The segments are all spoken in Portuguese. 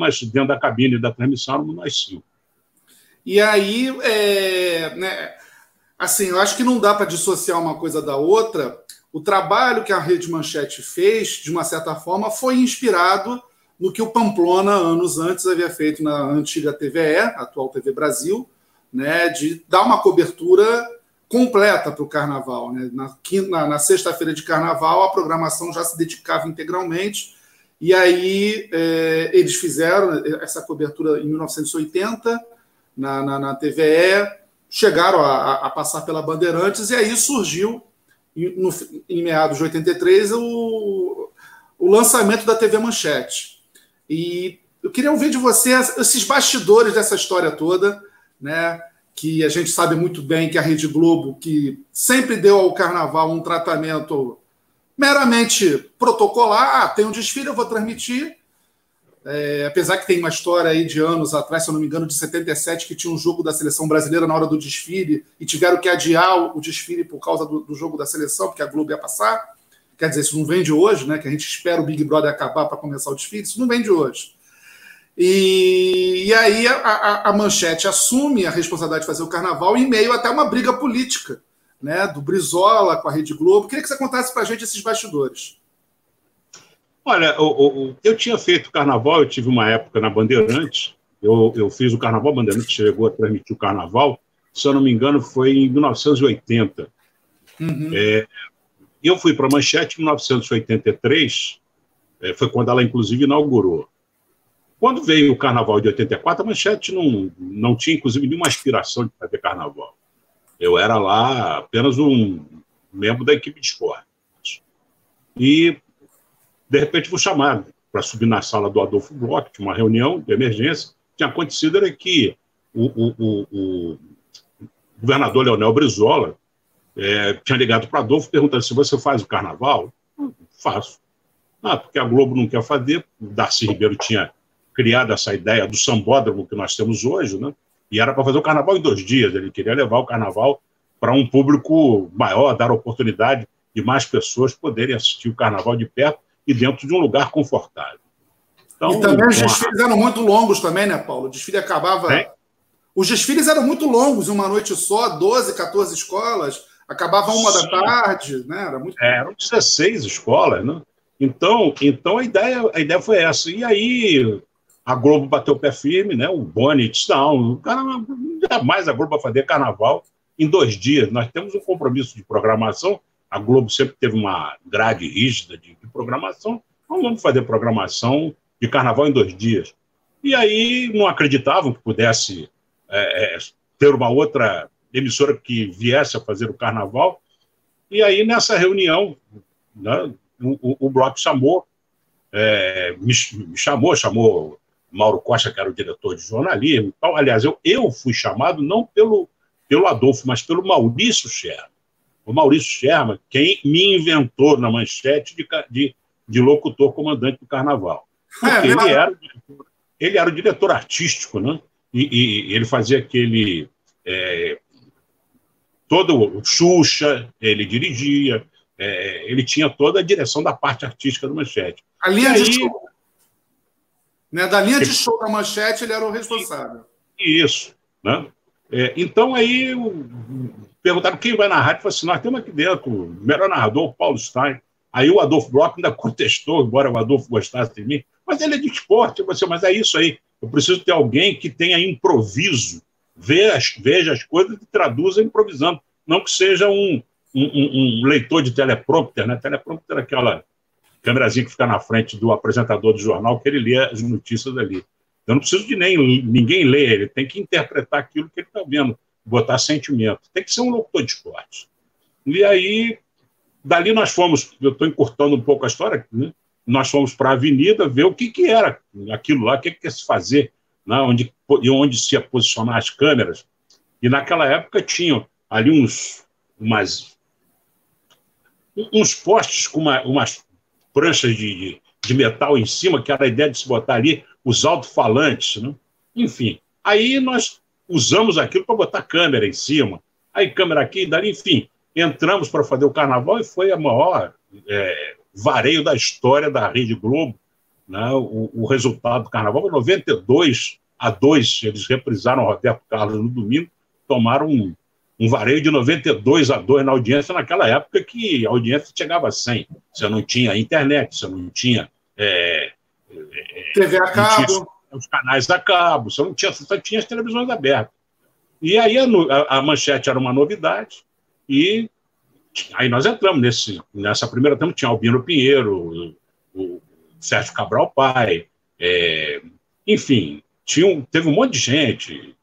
mas dentro da cabine da transmissão éramos nós cinco. E aí, é, né, assim, eu acho que não dá para dissociar uma coisa da outra. O trabalho que a Rede Manchete fez, de uma certa forma, foi inspirado no que o Pamplona, anos antes, havia feito na antiga TVE, atual TV Brasil, né, de dar uma cobertura completa para o carnaval. Né? Na, na, na sexta-feira de carnaval, a programação já se dedicava integralmente, e aí é, eles fizeram essa cobertura em 1980 na, na, na TVE, chegaram a, a, passar pela Bandeirantes, e aí surgiu, no, em meados de 83, o, o lançamento da TV Manchete. E eu queria ouvir de você esses bastidores dessa história toda, né? que a gente sabe muito bem que a Rede Globo, que sempre deu ao carnaval um tratamento meramente protocolar, ah, tem um desfile, eu vou transmitir. É, apesar que tem uma história aí de anos atrás, se eu não me engano, de 77, que tinha um jogo da seleção brasileira na hora do desfile e tiveram que adiar o desfile por causa do, do jogo da seleção, porque a Globo ia passar. Quer dizer, isso não vem de hoje, né? Que a gente espera o Big Brother acabar para começar o desfile, isso não vem de hoje. E, e aí a, a, a, manchete assume a responsabilidade de fazer o carnaval em meio até uma briga política, né? Do Brizola com a Rede Globo. Queria que você contasse para a gente esses bastidores. Olha, eu, eu, tinha feito carnaval, eu tive uma época na Bandeirantes, eu, eu fiz o carnaval, a Bandeirantes chegou a transmitir o carnaval, se eu não me engano, foi em 1980. Uhum. É, eu fui para a Manchete em 1983, é, foi quando ela, inclusive, inaugurou. Quando veio o carnaval de 84, a Manchete não, não tinha, inclusive, nenhuma aspiração de fazer carnaval. Eu era lá apenas um membro da equipe de esporte. E, de repente, fui chamado para subir na sala do Adolfo Bloch, tinha uma reunião de emergência. Tinha acontecido era que o, o, o, o governador Leonel Brizola é, tinha ligado para Adolfo perguntando se você faz o carnaval. faço. Ah, porque a Globo não quer fazer. O Darcy Ribeiro tinha criado essa ideia do sambódromo que nós temos hoje, né? E era para fazer o carnaval em dois dias. Ele queria levar o carnaval para um público maior, dar oportunidade de mais pessoas poderem assistir o carnaval de perto e dentro de um lugar confortável. Então, e também os desfiles eram muito longos também, né, Paulo? O desfile acabava. É? Os desfiles eram muito longos, uma noite só, 12, 14 escolas, acabava uma Sim. da tarde, né? Era muito... É, eram 16 escolas, né? Então, então a, ideia, a ideia foi essa. E aí a Globo bateu o pé firme, né? O Bonnet, não, cara, jamais a Globo vai fazer carnaval em dois dias. Nós temos um compromisso de programação. A Globo sempre teve uma grade rígida de, de programação. Não vamos fazer programação de carnaval em dois dias. E aí não acreditavam que pudesse é, é, ter uma outra emissora que viesse a fazer o carnaval. E aí, nessa reunião, né, o, o, o Bloco chamou, é, me, chamou, chamou Mauro Costa, que era o diretor de jornalismo e tal. Aliás, eu, eu fui chamado não pelo, pelo Adolfo, mas pelo Maurício Sherman. O Maurício Sherman, quem me inventou na manchete de, de, de locutor comandante do carnaval. Porque é, ele, era, ele era o diretor artístico, né? E, e ele fazia aquele. É, todo o Xuxa, ele dirigia, é, ele tinha toda a direção da parte artística do Manchete. A aí, de show. Né? Da linha de show da Manchete, ele era o responsável. Isso. Né? É, então, aí perguntaram quem vai narrar. Ele falou assim: nós temos aqui dentro o melhor narrador, Paulo Stein. Aí o Adolfo Bloch ainda contestou, embora o Adolfo gostasse de mim. Mas ele é de esporte, você, mas é isso aí. Eu preciso ter alguém que tenha improviso, veja as, veja as coisas e traduza improvisando. Não que seja um, um, um leitor de teleprompter, né? Teleprompter é aquela câmerazinha que fica na frente do apresentador do jornal, que ele lê as notícias ali. Eu não preciso de nem ninguém ler, ele tem que interpretar aquilo que ele está vendo, botar sentimento. Tem que ser um locutor de esporte. E aí, dali nós fomos, eu estou encurtando um pouco a história, né? nós fomos para a avenida ver o que, que era aquilo lá, o que, que ia se fazer, né? onde, e onde se ia posicionar as câmeras. E naquela época tinham ali uns, umas, uns postes com uma, umas pranchas de, de, de, metal em cima, que era a ideia de se botar ali os alto-falantes. Né? Enfim, aí nós usamos aquilo para botar câmera em cima. Aí câmera aqui, dali, enfim. Entramos para fazer o carnaval e foi a maior é, vareio da história da Rede Globo. Né? O, o resultado do Carnaval foi 92 a 2. Eles reprisaram o Roberto Carlos no domingo, tomaram um, um vareio de 92 a 2 na audiência, naquela época que a audiência chegava a 100. Você não tinha internet, você não tinha. É, é, TV a cabo. Os canais a cabo, você não tinha, só tinha as televisões abertas. E aí a, a, manchete era uma novidade, e aí nós entramos nesse, nessa primeira tempo, tinha Albino Pinheiro, o, o Sérgio Cabral Pai, é, enfim, tinha um, teve um monte de gente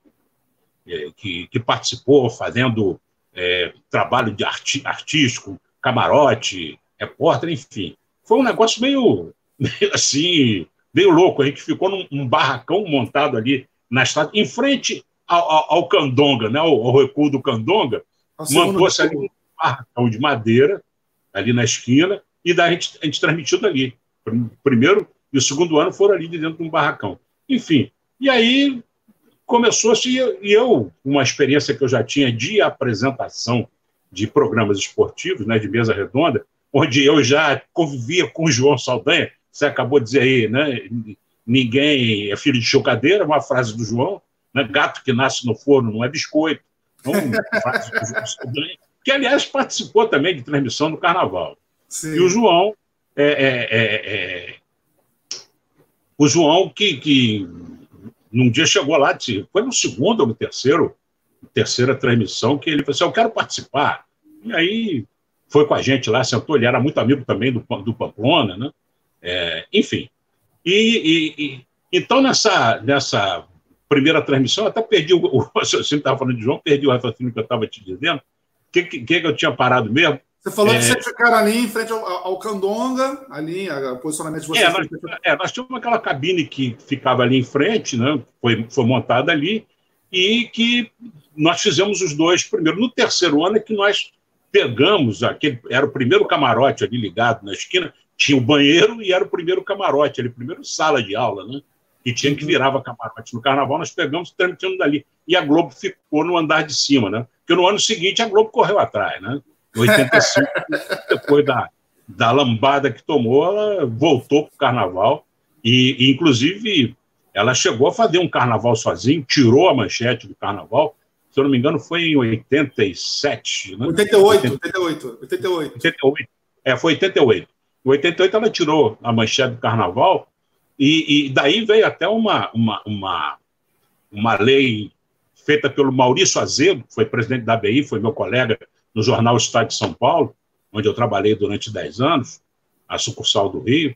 que, que, participou fazendo é, trabalho de arti, artístico, camarote, repórter, enfim. Foi um negócio meio, meio assim, meio louco. A gente ficou num, num barracão montado ali na estrada, em frente ao, ao, ao Candonga, né, ao, ao, recuo do Candonga, montou-se ali um barracão de madeira, ali na esquina, e daí a gente, a gente transmitiu dali. Primeiro e o segundo ano foram ali dentro de um barracão. Enfim, e aí começou-se, e eu, uma experiência que eu já tinha de apresentação de programas esportivos, né, de mesa redonda, onde eu já convivia com o João Saldanha, você acabou de dizer aí, né, ninguém é filho de chocadeira, uma frase do João, né, gato que nasce no forno não é biscoito, então, frase do João Saldanha, que, aliás, participou também de transmissão do Carnaval. Sim. E o João, é, é, é, é o João que, que num dia chegou lá, foi no segundo ou no terceiro, terceira transmissão, que ele falou assim, eu quero participar. E aí foi com a gente lá, sentou, ele era muito amigo também do, do Pamplona, né? É, enfim. E, e, e, então, nessa, nessa primeira transmissão, eu até perdi o, o raciocínio, estava falando de João, perdi o raciocínio que eu estava te dizendo. O que, que, que eu tinha parado mesmo? Você falou é... que vocês ficaram ali em frente ao, ao Candonga, ali, o posicionamento de vocês. É nós, é, nós tínhamos aquela cabine que ficava ali em frente, né? foi, foi montada ali, e que nós fizemos os dois primeiro. No terceiro ano é que nós pegamos aquele. Era o primeiro camarote ali ligado na esquina, tinha o banheiro e era o primeiro camarote, ali, primeiro sala de aula, né? E tinha que uhum. virava camarote. No carnaval nós pegamos transmitimos dali. E a Globo ficou no andar de cima, né? Porque no ano seguinte a Globo correu atrás, né? Em 85, depois da, da lambada que tomou, ela voltou para o carnaval. E, e, inclusive, ela chegou a fazer um carnaval sozinha, tirou a manchete do carnaval. Se eu não me engano, foi em 87. Né? 88, 88, 88. 88. É, foi 88. Em 88 ela tirou a manchete do carnaval, e, e daí veio até uma, uma, uma, uma lei feita pelo Maurício Azedo, que foi presidente da ABI, foi meu colega no jornal Estado de São Paulo, onde eu trabalhei durante 10 anos, a sucursal do Rio.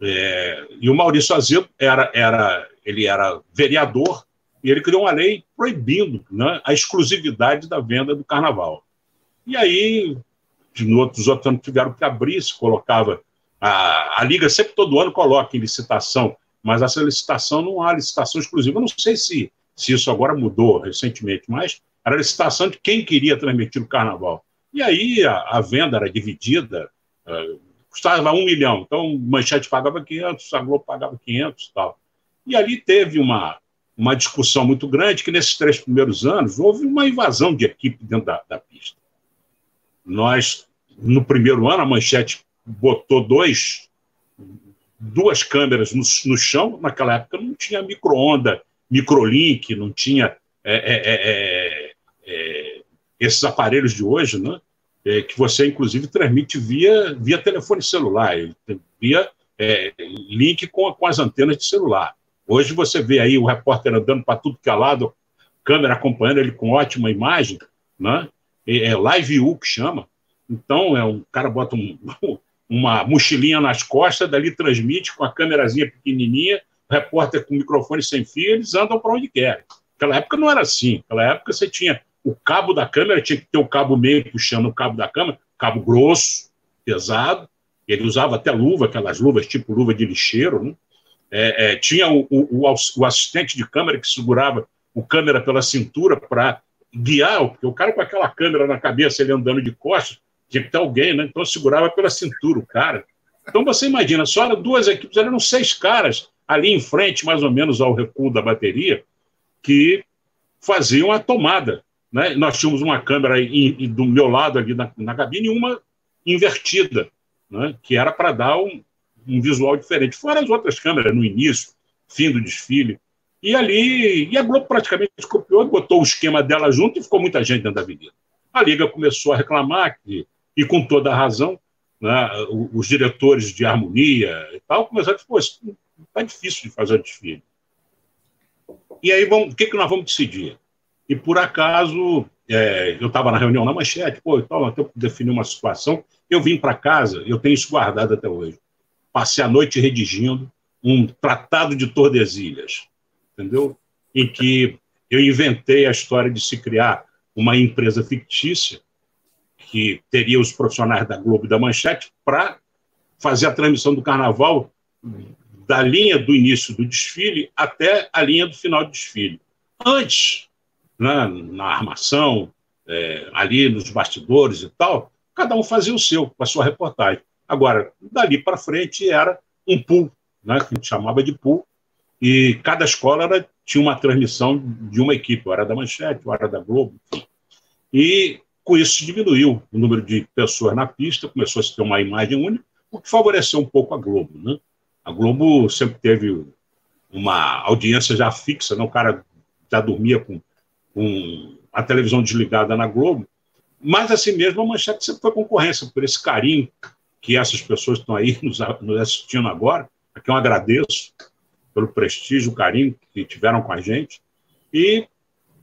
É, e o Maurício Azedo era, era, ele era vereador e ele criou uma lei proibindo né, a exclusividade da venda do carnaval. E aí, no outros, outros anos tiveram que abrir, se colocava. A, a Liga sempre todo ano coloca em licitação, mas essa licitação não há licitação exclusiva. Eu não sei se, se isso agora mudou recentemente, mas era a licitação de quem queria transmitir o carnaval. E aí a, a venda era dividida, uh, custava um milhão. Então, Manchete pagava 500, a Globo pagava 500 e tal. E ali teve uma, uma discussão muito grande, que nesses três primeiros anos houve uma invasão de equipe dentro da, da pista. Nós, no primeiro ano, a Manchete botou dois, duas câmeras no, no chão. Naquela época não tinha micro-onda, microlink, não tinha é, é, é, esses aparelhos de hoje, né? É, que você, inclusive, transmite via, via telefone celular, via é, link com, com as antenas de celular. Hoje você vê aí o repórter andando para tudo que é lado, câmera acompanhando ele com ótima imagem, né? É, live U que chama. Então, é um cara bota um, uma mochilinha nas costas, dali transmite com a câmerazinha pequenininha, repórter com microfone sem fio, eles andam para onde querem. Naquela época não era assim. Naquela época você tinha o cabo da câmera tinha que ter o cabo meio puxando o cabo da câmera, cabo grosso, pesado. Ele usava até luva, aquelas luvas tipo luva de lixeiro. Né? É, é, tinha o, o, o, assistente de câmera que segurava o câmera pela cintura para guiar, porque o cara com aquela câmera na cabeça, ele andando de costas, tinha que ter alguém, né? Então segurava pela cintura o cara. Então você imagina, só eram duas equipes, eram seis caras ali em frente, mais ou menos ao recuo da bateria, que faziam a tomada né? Nós tínhamos uma câmera em, em, do meu lado ali na, na cabine e uma invertida, né? que era para dar um, um visual diferente. Fora as outras câmeras no início, fim do desfile. E ali, e a Globo praticamente copiou, botou o esquema dela junto e ficou muita gente dentro da avenida. A Liga começou a reclamar, que, e com toda a razão, né, os diretores de harmonia e tal começaram a dizer, pô, está difícil de fazer o desfile. E aí, vamos, o que, que nós vamos decidir? E por acaso, é, eu estava na reunião na manchete, pô, então, até definir uma situação, eu vim para casa, eu tenho isso guardado até hoje. Passei a noite redigindo um tratado de Tordesilhas, entendeu? Em que eu inventei a história de se criar uma empresa fictícia que teria os profissionais da Globo e da Manchete para fazer a transmissão do carnaval da linha do início do desfile até a linha do final do desfile. Antes, né, na armação, é, ali nos bastidores e tal, cada um fazia o seu, com a sua reportagem. Agora, dali para frente era um pool, né, que a gente chamava de pool, e cada escola era, tinha uma transmissão de uma equipe, era da Manchete, era da Globo. E com isso diminuiu o número de pessoas na pista, começou a se ter uma imagem única, o que favoreceu um pouco a Globo. Né? A Globo sempre teve uma audiência já fixa, né? o cara já dormia com, com a televisão desligada na Globo, mas assim mesmo a Manchete sempre foi concorrência por esse carinho que essas pessoas estão aí nos, nos assistindo agora, a quem eu agradeço pelo prestígio, carinho que tiveram com a gente. E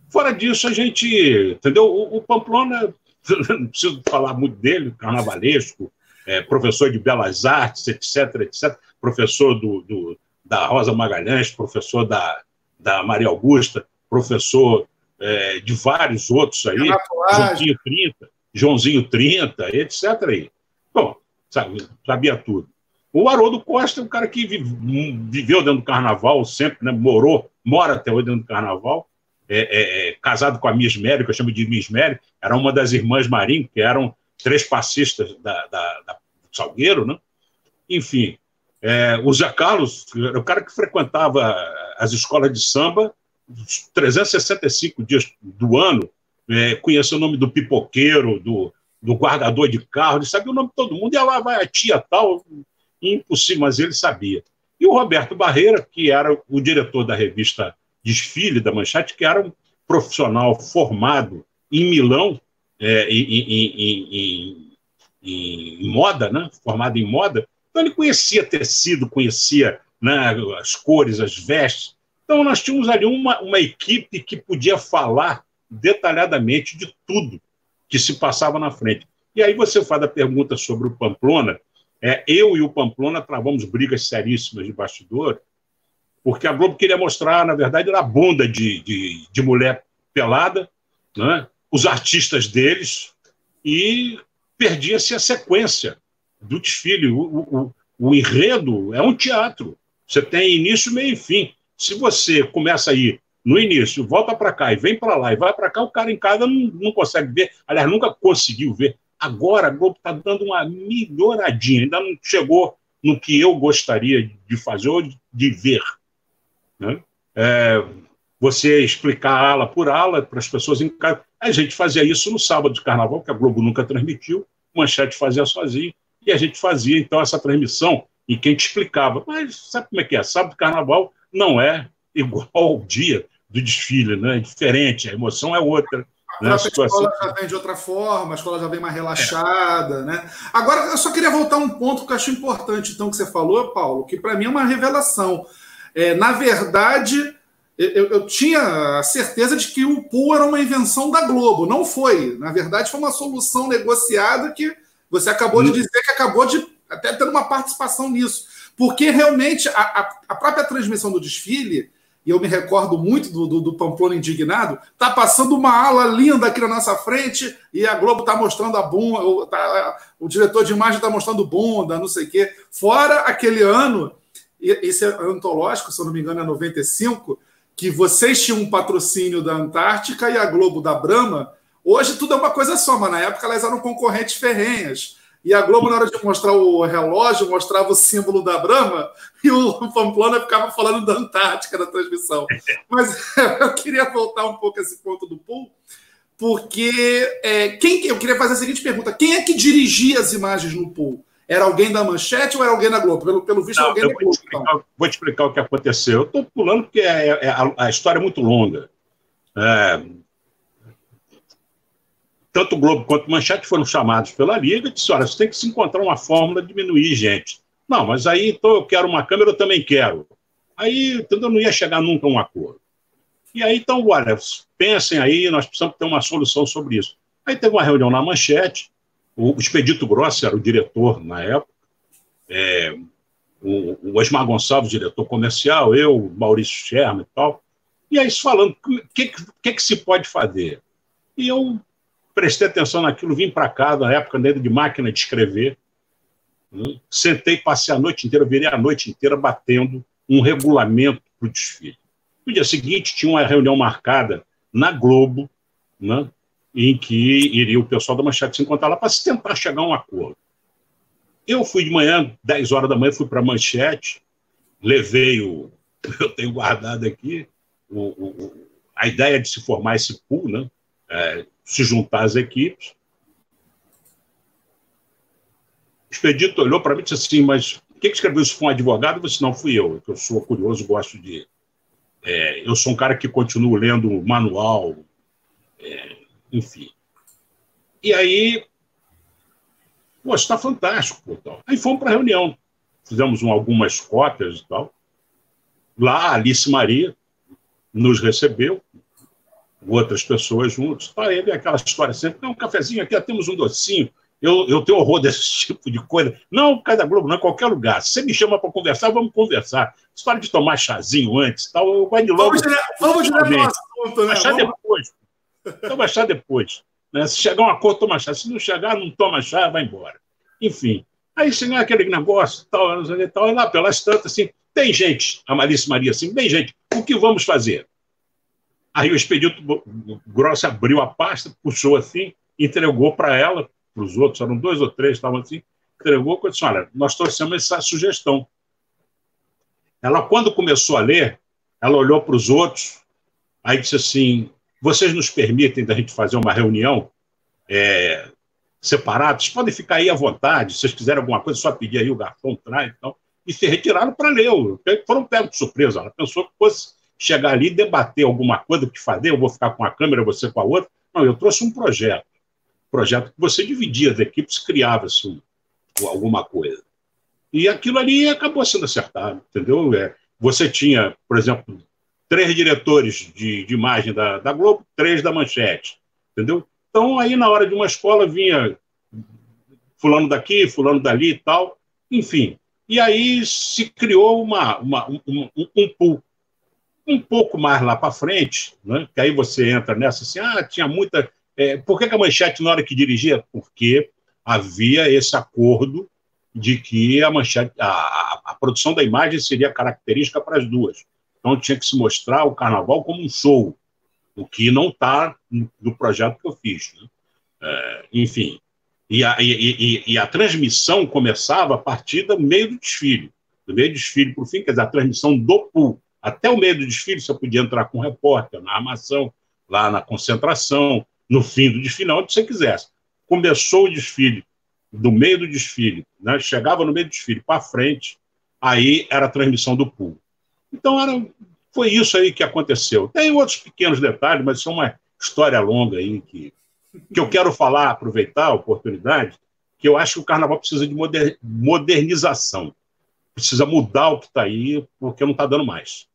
fora disso, a gente, entendeu? O, o Pamplona, não preciso falar muito dele, carnavalesco, é, professor de belas artes, etc, etc, professor do, do, da Rosa Magalhães, professor da, da Maria Augusta, professor é, de vários outros aí, Joãozinho 30, Joãozinho 30, etc. Aí. Bom, sabe, sabia tudo. O Haroldo Costa é um cara que viveu dentro do carnaval sempre, né? morou, mora até hoje dentro do carnaval, é, é, é, casado com a Miss Mary, que eu chamo de Miss Mary, era uma das irmãs Marim, que eram três passistas da, da, da Salgueiro, né? Enfim, é, o Zé Carlos era o cara que frequentava as escolas de samba 365 dias do ano, é, conhecia o nome do pipoqueiro, do, do guardador de carro, ele sabia o nome de todo mundo, ia lá, vai a tia tal, impossível, mas ele sabia. E o Roberto Barreira, que era o diretor da revista Desfile da Manchete, que era um profissional formado em Milão, é, em, em, em, em, moda, né? formado em moda, então ele conhecia tecido, conhecia né, as cores, as vestes. Então nós tínhamos ali uma, uma equipe que podia falar detalhadamente de tudo que se passava na frente. E aí você faz a pergunta sobre o Pamplona, é, eu e o Pamplona travamos brigas seríssimas de bastidor, porque a Globo queria mostrar, na verdade, a bunda de, de, de mulher pelada, né? os artistas deles, e perdia-se a sequência do desfile. O, o, o, enredo é um teatro. Você tem início, meio e fim. Se você começa aí no início, volta para cá e vem para lá e vai para cá, o cara em casa não, não consegue ver. Aliás, nunca conseguiu ver. Agora a Globo está dando uma melhoradinha, ainda não chegou no que eu gostaria de fazer ou de ver. Né? É, você explicar ala por ala para as pessoas em casa. A gente fazia isso no sábado de carnaval, que a Globo nunca transmitiu, Manchete fazia sozinho, e a gente fazia então essa transmissão em que a gente explicava. Mas sabe como é que é? Sábado de carnaval não é igual ao dia do desfile, né? é diferente, a emoção é outra. Né? A escola já vem de outra forma, a escola já vem mais relaxada, é. né? Agora, eu só queria voltar a um ponto que eu acho importante, então, que você falou, Paulo, que para mim é uma revelação. É, na verdade, eu, eu, tinha a certeza de que o pool era uma invenção da Globo. Não foi. Na verdade, foi uma solução negociada que você acabou de hum. dizer que acabou de até ter uma participação nisso. Porque realmente a, a, a própria transmissão do desfile e eu me recordo muito do, do, do Pamplona indignado, tá passando uma ala linda aqui na nossa frente e a Globo tá mostrando a bunda, o, tá, o diretor de imagem tá mostrando bunda, não sei o quê. Fora aquele ano, esse é antológico, se eu não me engano, é 95, que vocês tinham um patrocínio da Antártica e a Globo da Brahma. Hoje tudo é uma coisa só, mas na época elas eram concorrentes ferrenhas. E a Globo, na hora de mostrar o relógio, mostrava o símbolo da Brahma e o Pamplona ficava falando da Antártica na transmissão. Mas eu queria voltar um pouco a esse ponto do pool, porque é, quem, eu queria fazer a seguinte pergunta: quem é que dirigia as imagens no pool? Era alguém da Manchete ou era alguém da Globo? Pelo, pelo visto, Não, alguém da Globo. Vou te, explicar, então. vou te explicar o que aconteceu. Eu estou pulando porque é, é, a, a, história é muito longa. É, tanto o Globo quanto o Manchete foram chamados pela Liga e disse: olha, você tem que se encontrar uma fórmula de diminuir gente. Não, mas aí então eu quero uma câmera, eu também quero. Aí entendeu? não ia chegar nunca a um acordo. E aí, então, olha, pensem aí, nós precisamos ter uma solução sobre isso. Aí teve uma reunião na Manchete, o Expedito Grossi era o diretor na época, é, o, o Osmar Gonçalves, diretor comercial, eu, Maurício Scherma e tal. E aí, falando, o que, que, que se pode fazer? E eu prestei atenção naquilo, vim para cá, na época dentro de máquina de escrever, né? sentei, passei a noite inteira, virei a noite inteira batendo um regulamento para o desfile. No dia seguinte, tinha uma reunião marcada na Globo, né? em que iria o pessoal da Manchete se encontrar lá para se tentar chegar a um acordo. Eu fui de manhã, 10 horas da manhã, fui para a Manchete, levei o. Eu tenho guardado aqui o, o, a ideia de se formar esse pool, né? É, se juntar às equipes. O expedito olhou para mim e disse assim: Mas quem que escreveu isso foi um advogado? Disse: Não, fui eu, eu sou curioso, gosto de. É, eu sou um cara que continuo lendo manual, é, enfim. E aí, pô, está fantástico. Pô, tal. Aí fomos para a reunião, fizemos um, algumas cópias e tal. Lá, a Alice Maria nos recebeu, outras pessoas juntos. Tá, ele aquela história sempre, um cafezinho aqui, temos um docinho. Eu, eu tenho horror desse tipo de coisa. Não cada Globo, não, em qualquer lugar. Se você me chama para conversar, vamos conversar. História de tomar chazinho antes tal, eu vou de logo. Vamos direto, vamos direto no assunto, né? Chá depois. Toma chá depois. Né? Se chegar um acordo, toma chá. Se não chegar, não toma chá, vai embora. Enfim. Aí chega aquele negócio, tal, tal, e lá pelas tantas, assim, tem gente, a Malice Maria, assim, tem gente, o que vamos fazer? Aí o expedito grosso abriu a pasta, puxou assim, entregou para ela, para os outros, eram dois ou três, estavam assim, entregou e disse: Olha, nós trouxemos essa sugestão. Ela, quando começou a ler, ela olhou para os outros, aí disse assim: Vocês nos permitem da gente fazer uma reunião é, separados? Podem ficar aí à vontade, se vocês quiserem alguma coisa, só pedir aí o garçom traz então. e se retiraram para ler. Foram pegos de surpresa. Ela pensou que fosse chegar ali e debater alguma coisa, o que fazer, eu vou ficar com a câmera, você com a outra. Não, eu trouxe um projeto. Projeto que você dividia as equipes, criava-se alguma coisa. E aquilo ali acabou sendo acertado, entendeu? É, você tinha, por exemplo, três diretores de, de imagem da, da Globo, três da Manchete, entendeu? Então, aí na hora de uma escola vinha fulano daqui, fulano dali e tal, enfim. E aí se criou uma, uma um, um, um pool um pouco mais lá para frente, né, que aí você entra nessa assim, ah, tinha muita. É, por que, que, a manchete, na hora que dirigia? Porque havia esse acordo de que a manchete, a, a, produção da imagem seria característica para as duas. Então tinha que se mostrar o carnaval como um show, o que não está no, projeto que eu fiz. Né? É, enfim. E a, e, e, e a transmissão começava a partir do meio do desfile. Do meio do desfile para o fim, quer dizer, a transmissão do pool até o meio do desfile você podia entrar com o repórter, na armação, lá na concentração, no fim do desfile, onde você quisesse. Começou o desfile, do meio do desfile, né? chegava no meio do desfile para frente, aí era a transmissão do pool. Então era, foi isso aí que aconteceu. Tem outros pequenos detalhes, mas isso é uma história longa aí que, que eu quero falar, aproveitar a oportunidade, que eu acho que o carnaval precisa de modernização. Precisa mudar o que está aí, porque não está dando mais.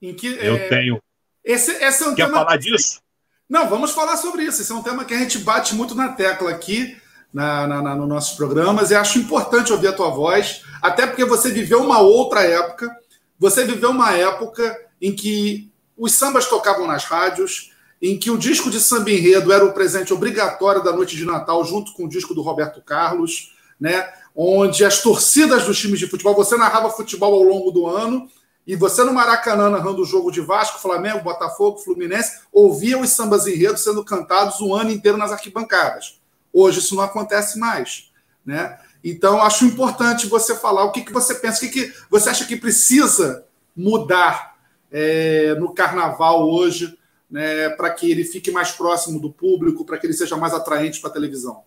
Em que, eu é... tenho. Esse, esse é um Quer tema... falar disso? Não, vamos falar sobre isso. Esse é um tema que a gente bate muito na tecla aqui na, na, na, nos nossos programas e acho importante ouvir a tua voz, até porque você viveu uma outra época. Você viveu uma época em que os sambas tocavam nas rádios, em que o disco de samba enredo era o presente obrigatório da noite de Natal, junto com o disco do Roberto Carlos, né? onde as torcidas dos times de futebol, você narrava futebol ao longo do ano, e você no Maracanã narrando o jogo de Vasco, Flamengo, Botafogo, Fluminense, ouvia os sambas enredos sendo cantados o ano inteiro nas arquibancadas. Hoje isso não acontece mais. Né? Então, acho importante você falar o que, que você pensa, o que, que você acha que precisa mudar é, no carnaval hoje, né, para que ele fique mais próximo do público, para que ele seja mais atraente para a televisão.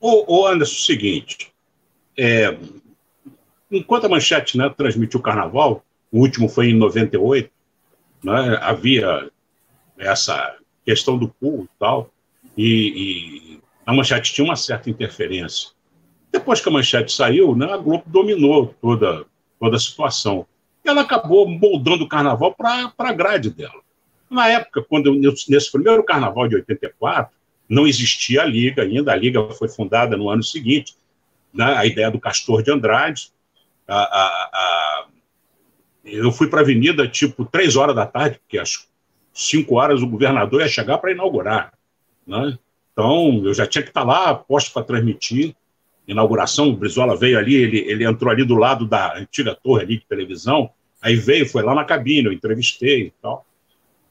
Ô Anderson, o seguinte, é, enquanto a Manchete né, transmitiu o Carnaval, o último foi em 98, né, havia essa questão do pool e tal, e, e, a Manchete tinha uma certa interferência. Depois que a Manchete saiu, né, a Globo dominou toda, toda a situação. E ela acabou moldando o Carnaval para a grade dela. Na época, quando nesse primeiro Carnaval de 84, não existia a Liga ainda, a Liga foi fundada no ano seguinte, né, a ideia do Castor de Andrade, a, a, eu fui para a Avenida tipo três horas da tarde, porque às cinco horas o governador ia chegar para inaugurar. Né? Então, eu já tinha que estar tá lá, posto para transmitir. Inauguração, o Brizola veio ali, ele, ele entrou ali do lado da antiga torre ali de televisão, aí veio, foi lá na cabine, eu entrevistei e tal.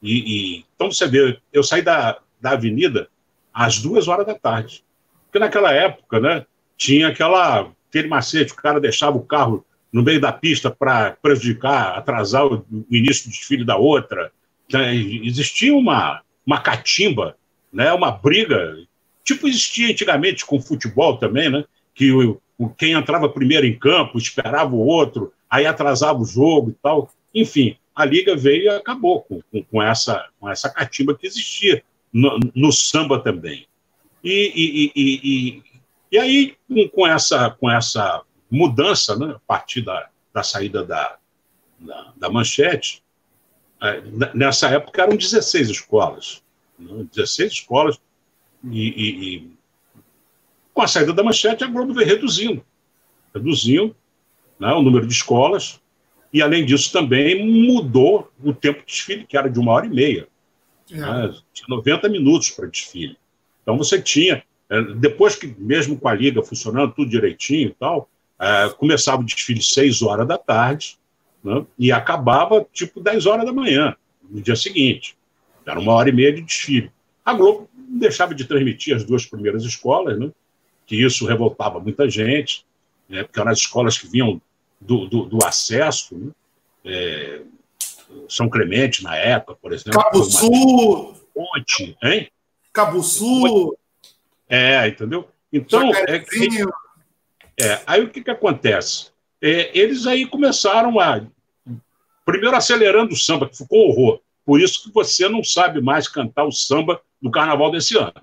E, e, então, você vê, eu saí da, da avenida às duas horas da tarde. Porque naquela época, né, tinha aquela, aquele macete, o cara deixava o carro no meio da pista para prejudicar, atrasar o, o, início do desfile da outra. Então, existia uma, uma catimba, né, uma briga, tipo existia antigamente com futebol também, né, que o, o, quem entrava primeiro em campo esperava o outro, aí atrasava o jogo e tal. Enfim, a Liga veio e acabou com, com, com essa, com essa catimba que existia no, no samba também. E, e, e, e, e aí, com, essa, com essa mudança, né, a partir da, da saída da, da, da manchete, é, nessa época eram 16 escolas. Né, 16 escolas, e, e, e, com a saída da manchete, a Globo veio reduzindo reduzindo né, o número de escolas, e além disso também mudou o tempo de desfile, que era de uma hora e meia. É. Né, tinha 90 minutos para desfile. Então você tinha, é, depois que, mesmo com a liga funcionando tudo direitinho e tal, é, começava o desfile 6 horas da tarde né, e acabava tipo 10 horas da manhã, no dia seguinte. Era uma hora e meia de desfile. A Globo deixava de transmitir as duas primeiras escolas, né, que isso revoltava muita gente, né, porque eram as escolas que vinham do, do, do acesso, né, é, São Clemente, na época, por exemplo. Cabuçu! Ponte, hein? Cabuçu! É, entendeu? Então, é, é, aí o que, que acontece? É, eles aí começaram a. Primeiro acelerando o samba, que ficou horror. Por isso que você não sabe mais cantar o samba do carnaval desse ano.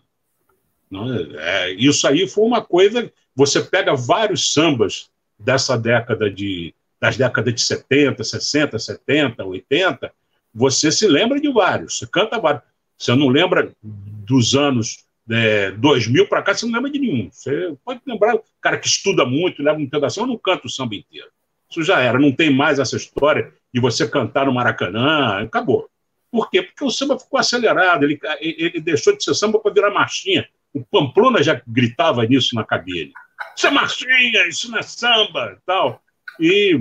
Não, é, isso aí foi uma coisa. Você pega vários sambas dessa década de. das décadas de 70, 60, 70, 80, você se lembra de vários, você canta vários. Você não lembra dos anos é, 2000 para cá, você não lembra de nenhum. Você pode lembrar, cara que estuda muito, leva um pedaço, eu não canto o samba inteiro. Isso já era, não tem mais essa história de você cantar no Maracanã, acabou. Por quê? Porque o samba ficou acelerado, ele, ele deixou de ser samba para virar marchinha. O Pamplona já gritava nisso na cabine. Isso é marchinha, isso não é samba tal. E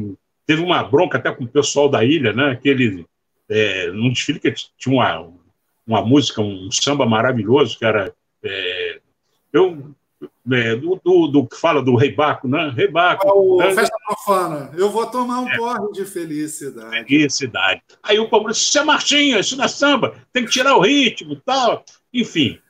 teve uma bronca até com o pessoal da ilha, né? Que ele, é, num desfile que tinha uma, uma música, um samba maravilhoso, que era é, eu, é, do, do, do, que fala do Rei Baco, né? Rei Baco. O né? Festa profana. Eu vou tomar um é. porre de felicidade. Felicidade. Aí o povo disse: Isso é marchinha, isso não é samba, tem que tirar o ritmo tal. Enfim.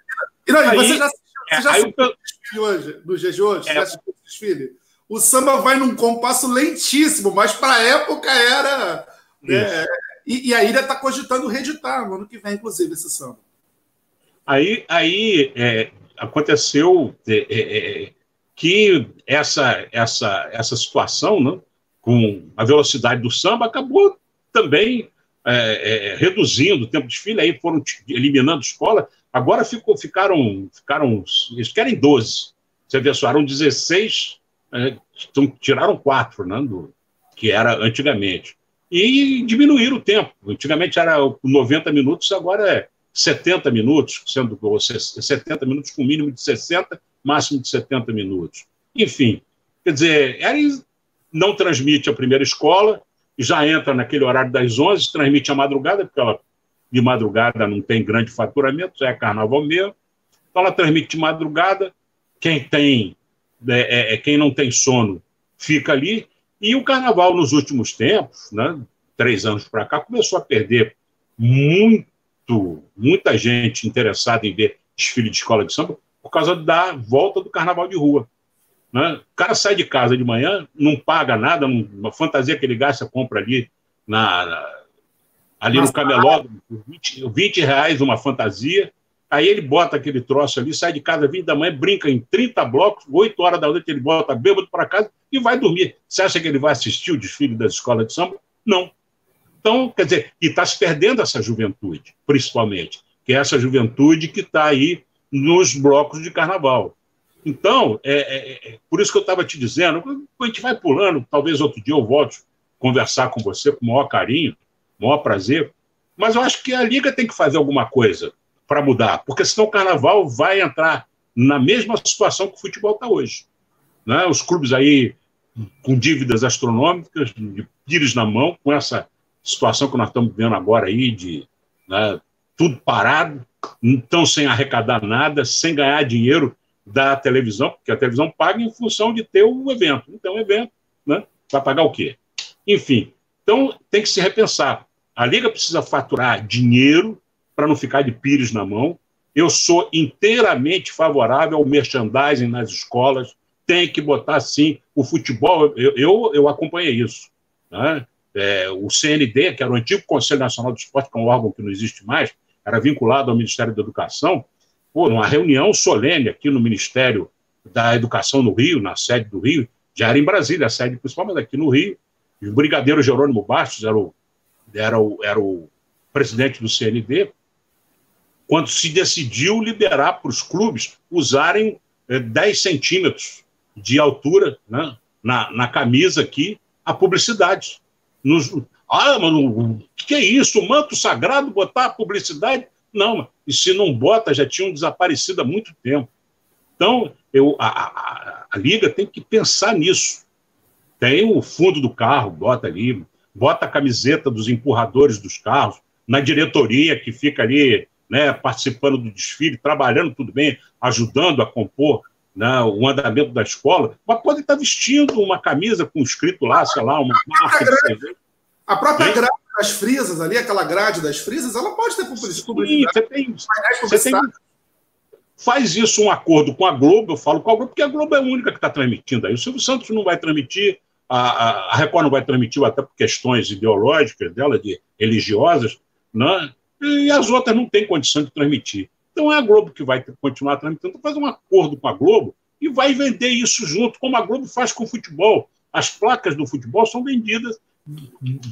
E não, aí, você já assistiu, você já assistiu eu... desfile hoje, no de hoje? É. Já assistiu o desfile? O samba vai num compasso lentíssimo, mas para a época era. Né? E, e a ilha está cogitando reeditar no ano que vem, inclusive, esse samba. Aí, aí é, aconteceu é, é, é, que essa, essa, essa situação, né, com a velocidade do samba, acabou também é, é, reduzindo o tempo de desfile, aí foram eliminando escola. Agora ficou, ficaram, ficaram, eles querem 12. Você vê só, eram 16, então, tiraram quatro, né, do, que era antigamente. E diminuíram o tempo. Antigamente era 90 minutos, agora é 70 minutos, sendo 70 minutos com mínimo de 60, máximo de 70 minutos. Enfim, quer dizer, não transmite a primeira escola, já entra naquele horário das 11, transmite a madrugada, porque ela de madrugada não tem grande faturamento, é carnaval mesmo. Então ela transmite de madrugada, quem tem, é, é, é quem não tem sono fica ali, e o carnaval nos últimos tempos, né, três anos para cá, começou a perder muito muito, muita gente interessada em ver desfile de escola de samba por causa da volta do carnaval de rua. Né? O cara sai de casa de manhã, não paga nada, uma fantasia que ele gasta, compra ali na, na ali Mas, no cameló, 20, 20 reais uma fantasia, aí ele bota aquele troço ali, sai de casa 20 da manhã, brinca em 30 blocos, 8 horas da noite ele bota bêbado para casa e vai dormir. Você acha que ele vai assistir o desfile das escolas de samba? Não. Então, quer dizer, e está se perdendo essa juventude, principalmente, que é essa juventude que está aí nos blocos de carnaval. Então, é, é, é por isso que eu estava te dizendo, a gente vai pulando, talvez outro dia eu volte conversar com você com o maior carinho, maior prazer, mas eu acho que a Liga tem que fazer alguma coisa para mudar, porque senão o carnaval vai entrar na mesma situação que o futebol está hoje. Né? Os clubes aí com dívidas astronômicas, de pires na mão, com essa situação que nós estamos vendo agora aí de né, tudo parado, então sem arrecadar nada, sem ganhar dinheiro da televisão, porque a televisão paga em função de ter o evento. Então, o evento, né, vai pagar o quê? Enfim, então tem que se repensar. A Liga precisa faturar dinheiro para não ficar de pires na mão. Eu sou inteiramente favorável ao merchandising nas escolas. Tem que botar, sim, o futebol. Eu, eu, eu acompanhei isso. Né? É, o CND, que era o antigo Conselho Nacional do Esporte, que é um órgão que não existe mais, era vinculado ao Ministério da Educação, pô, numa reunião solene aqui no Ministério da Educação no Rio, na sede do Rio, já era em Brasília, a sede principal, mas aqui no Rio, o brigadeiro Jerônimo Bastos era o, era o, era o presidente do CND, quando se decidiu liberar para os clubes usarem é, 10 centímetros de altura né, na, na camisa aqui, a publicidade. Nos, ah, mano, o que é isso? O manto sagrado botar a publicidade? Não, e se não bota, já tinham desaparecido há muito tempo. Então, eu, a, a, a Liga tem que pensar nisso. Tem o fundo do carro, bota ali, bota a camiseta dos empurradores dos carros, na diretoria que fica ali né, participando do desfile, trabalhando tudo bem, ajudando a compor né, o andamento da escola, mas pode estar vestindo uma camisa com escrito lá, sei lá, uma marca A própria grade das frisas ali, aquela grade das frisas, ela pode ter publicidade. Sim, você tem, você tem, faz isso um acordo com a Globo, eu falo com a Globo, porque a Globo é a única que está transmitindo aí. O Silvio Santos não vai transmitir, a, a, Record não vai transmitir até por questões ideológicas dela, de religiosas, né? e as outras não têm condição de transmitir. Então é a Globo que vai continuar transmitindo. Então faz um acordo com a Globo e vai vender isso junto, como a Globo faz com o futebol. As placas do futebol são vendidas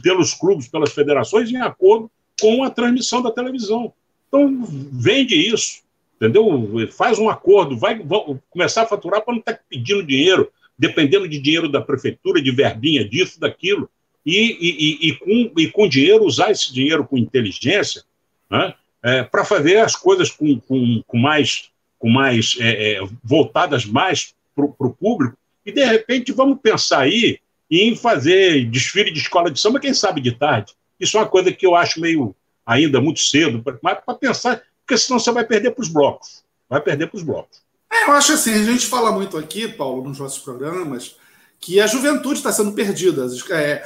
pelos clubes, pelas federações, em acordo com a transmissão da televisão. Então, vende isso, entendeu? Faz um acordo, vai, vai começar a faturar para não estar tá pedindo dinheiro, dependendo de dinheiro da prefeitura, de verbinha, disso, daquilo, e, e, e, com, e com dinheiro, usar esse dinheiro com inteligência, né? É, para fazer as coisas com, com, com mais, com mais é, é, voltadas mais para o público, e de repente vamos pensar aí em fazer desfile de escola de samba, quem sabe de tarde. Isso é uma coisa que eu acho meio ainda muito cedo, mas para pensar, porque senão você vai perder para os blocos. Vai perder para os blocos. É, eu acho assim, a gente fala muito aqui, Paulo, nos nossos programas, que a juventude está sendo perdida. É,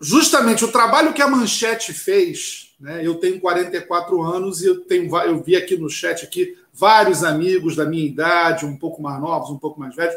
justamente o trabalho que a Manchete fez né? Eu tenho 44 anos e eu, tenho, eu vi aqui no chat aqui vários amigos da minha idade, um pouco mais novos, um pouco mais velhos,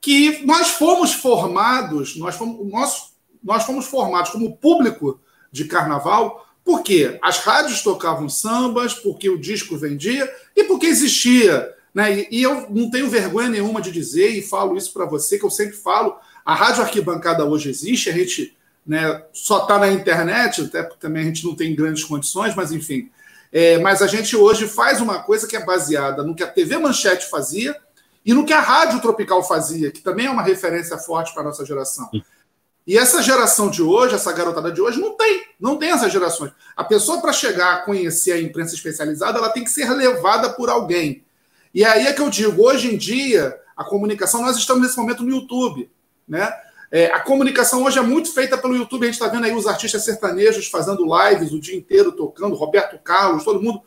que nós fomos formados, nós fomos, nós, nós fomos formados como público de carnaval porque as rádios tocavam sambas, porque o disco vendia e porque existia. Né? E, e eu não tenho vergonha nenhuma de dizer, e falo isso para você, que eu sempre falo, a Rádio Arquibancada hoje existe, a gente né, só está na internet, até porque também a gente não tem grandes condições, mas enfim. É, mas a gente hoje faz uma coisa que é baseada no que a TV Manchete fazia e no que a Rádio Tropical fazia, que também é uma referência forte para a nossa geração. E essa geração de hoje, essa garotada de hoje, não tem, não tem essas gerações. A pessoa, para chegar a conhecer a imprensa especializada, ela tem que ser levada por alguém. E aí é que eu digo, hoje em dia, a comunicação, nós estamos nesse momento no YouTube, né? É, a comunicação hoje é muito feita pelo YouTube. A gente está vendo aí os artistas sertanejos fazendo lives o dia inteiro, tocando, Roberto Carlos, todo mundo.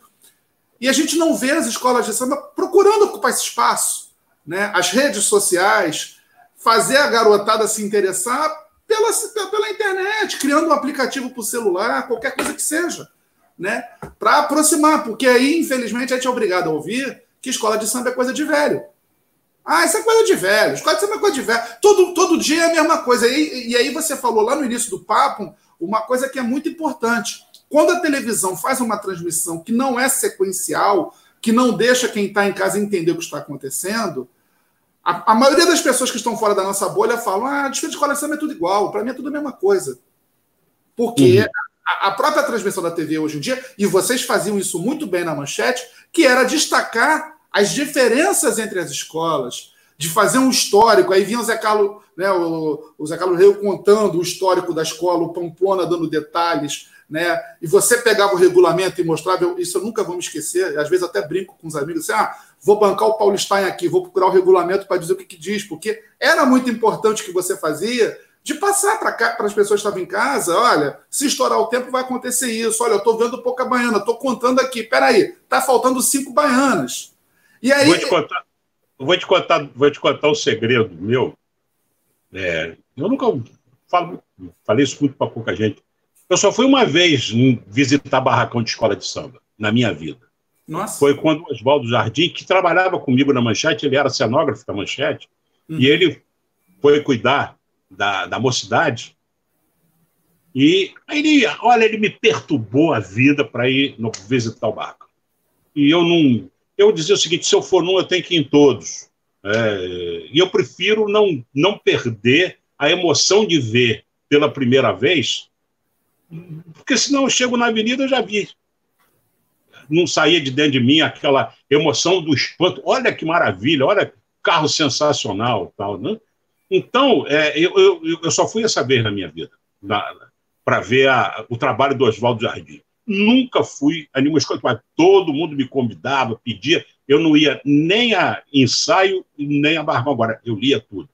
E a gente não vê as escolas de samba procurando ocupar esse espaço. Né? As redes sociais, fazer a garotada se interessar pela, pela internet, criando um aplicativo para o celular, qualquer coisa que seja. Né? Para aproximar, porque aí, infelizmente, a gente é obrigado a ouvir que escola de samba é coisa de velho. Ah, isso é coisa de velho. De samba é coisa de velho. Todo, todo dia é a mesma coisa. E, e aí você falou lá no início do papo uma coisa que é muito importante. Quando a televisão faz uma transmissão que não é sequencial, que não deixa quem está em casa entender o que está acontecendo, a, a, maioria das pessoas que estão fora da nossa bolha falam: ah, desfile de samba é tudo igual, para mim é tudo a mesma coisa. Porque uhum. a, a, própria transmissão da TV hoje em dia, e vocês faziam isso muito bem na manchete, que era destacar as diferenças entre as escolas, de fazer um histórico. Aí vinha o Zé Carlos, né, o, o Zé Carlos contando o histórico da escola, o Pamplona dando detalhes né? E você pegava o regulamento e mostrava, isso eu nunca vou me esquecer, às vezes até brinco com os amigos, assim, ah, vou bancar o Paulo Stein aqui, vou procurar o regulamento para dizer o que, que, diz, porque era muito importante que você fazia de passar para as pessoas que estavam em casa, olha, se estourar o tempo vai acontecer isso, olha, eu estou vendo pouca baiana, estou contando aqui, peraí, tá faltando cinco baianas. E aí... Vou te contar, vou te contar, vou te contar o um segredo meu. É, eu nunca falo, falei isso muito para pouca gente. Eu só fui uma vez visitar barracão de escola de samba na minha vida. Nossa. Foi quando o Oswaldo Jardim, que trabalhava comigo na Manchete, ele era cenógrafo da Manchete, hum. e ele foi cuidar da, da mocidade. E ele, olha, ele me perturbou a vida para ir no, visitar o barco. E eu não. Eu dizia o seguinte: se eu for num, eu tenho que ir em todos. É, e eu prefiro não, não perder a emoção de ver pela primeira vez porque senão eu chego na avenida eu já vi. Não saía de dentro de mim aquela emoção do espanto. Olha que maravilha, olha carro sensacional, tal, né? Então, é, eu, eu, eu, só fui essa vez na minha vida para ver a, o trabalho do Oswaldo Jardim. Nunca fui a nenhuma escola, mas todo mundo me convidava, pedia. Eu não ia nem a ensaio, nem a barba. Agora, eu lia tudo.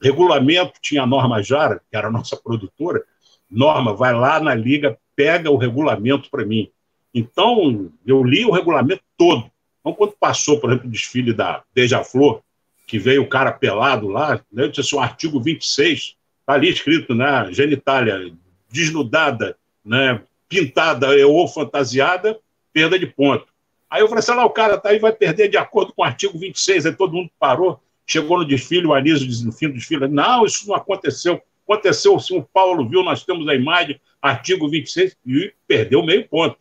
Regulamento, tinha a Norma Jara, que era a nossa produtora, Norma, vai lá na liga, pega o regulamento para mim. Então, eu li o regulamento todo. Então, quando passou, por exemplo, o desfile da Beija-Flor, que veio o cara pelado lá, né, eu disse assim, o artigo 26, está ali escrito, né, genitália desnudada, né, pintada ou fantasiada, perda de ponto. Aí eu falei assim, lá, o cara tá aí, vai perder de acordo com o artigo 26, aí todo mundo parou, chegou no desfile, o Anísio no fim do desfile, não, isso não aconteceu. Aconteceu, se o Paulo viu, nós temos a imagem, artigo 26, e perdeu meio ponto.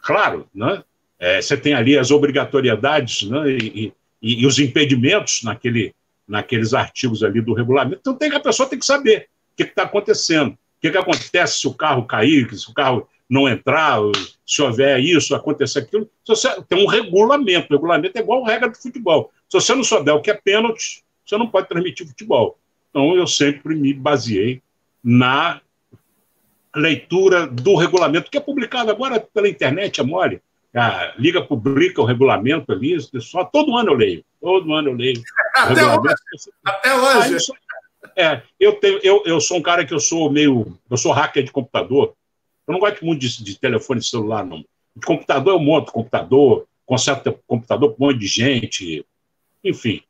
Claro, né? É, você tem ali as obrigatoriedades né? e, e, e, os impedimentos naquele, naqueles artigos ali do regulamento. Então tem a pessoa tem que saber o que está acontecendo. O que, que acontece se o carro cair, se o carro não entrar, se houver isso, acontecer aquilo. Você, tem um regulamento. O regulamento é igual a regra do futebol. Se você não souber o que é pênalti, você não pode transmitir futebol. Então, eu sempre me baseei na leitura do regulamento, que é publicado agora pela internet, é mole. A Liga publica o regulamento ali, só todo ano eu leio. Todo ano eu leio. Até hoje. Até hoje. É, eu, tenho, eu, eu sou um cara que eu sou meio. Eu sou hacker de computador. Eu não gosto muito de, de telefone celular, não. De computador eu monto computador, conserto computador com um monte de gente, enfim.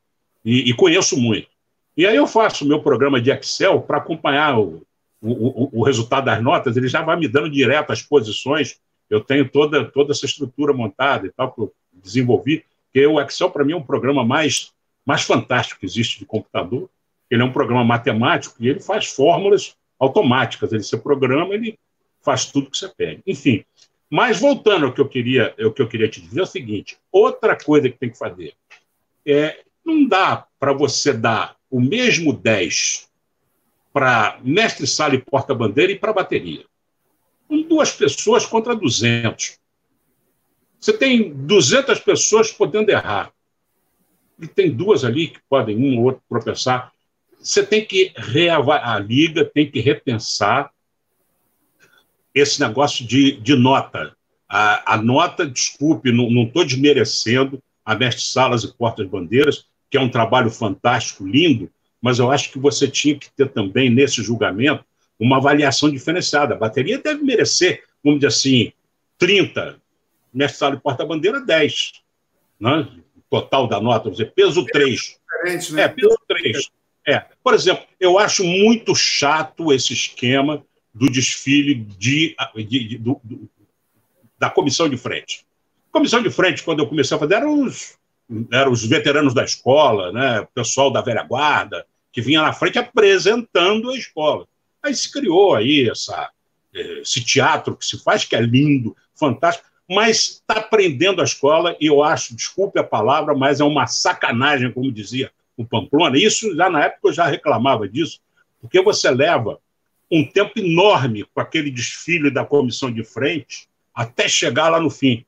E, e conheço muito. E aí eu faço o meu programa de Excel para acompanhar o, o, o, resultado das notas, ele já vai me dando direto as posições. Eu tenho toda, toda essa estrutura montada e tal, que eu desenvolvi. Porque o Excel, para mim, é um programa mais, mais fantástico que existe de computador. Ele é um programa matemático e ele faz fórmulas automáticas. Ele se programa, ele faz tudo que você pede. Enfim, mas voltando ao que eu queria, ao que eu queria te dizer é o seguinte: outra coisa que tem que fazer é não dá para você dar o mesmo 10 para mestre sala e porta-bandeira e para bateria. Com duas pessoas contra 200. Você tem 200 pessoas podendo errar. E tem duas ali que podem, um ou outro, tropeçar. Você tem que reavaliar, a liga tem que repensar esse negócio de, de nota. A, a nota, desculpe, não estou desmerecendo a mestre salas e portas-bandeiras, que é um trabalho fantástico, lindo, mas eu acho que você tinha que ter também, nesse julgamento, uma avaliação diferenciada. A bateria deve merecer, vamos dizer assim, 30, mestre sala e porta-bandeira, 10. Né? Total da nota, vamos dizer, peso 3. Né? É, peso 3. É. Por exemplo, eu acho muito chato esse esquema do desfile de, de, de do, do, da comissão de frente. Comissão de frente, quando eu comecei a fazer, eram os eram os veteranos da escola, né, o pessoal da velha guarda, que vinha na frente apresentando a escola. Aí se criou aí essa, eh, esse teatro que se faz, que é lindo, fantástico, mas está prendendo a escola, e eu acho, desculpe a palavra, mas é uma sacanagem, como dizia o Pamplona. Isso já na época eu já reclamava disso, porque você leva um tempo enorme com aquele desfile da comissão de frente até chegar lá no fim.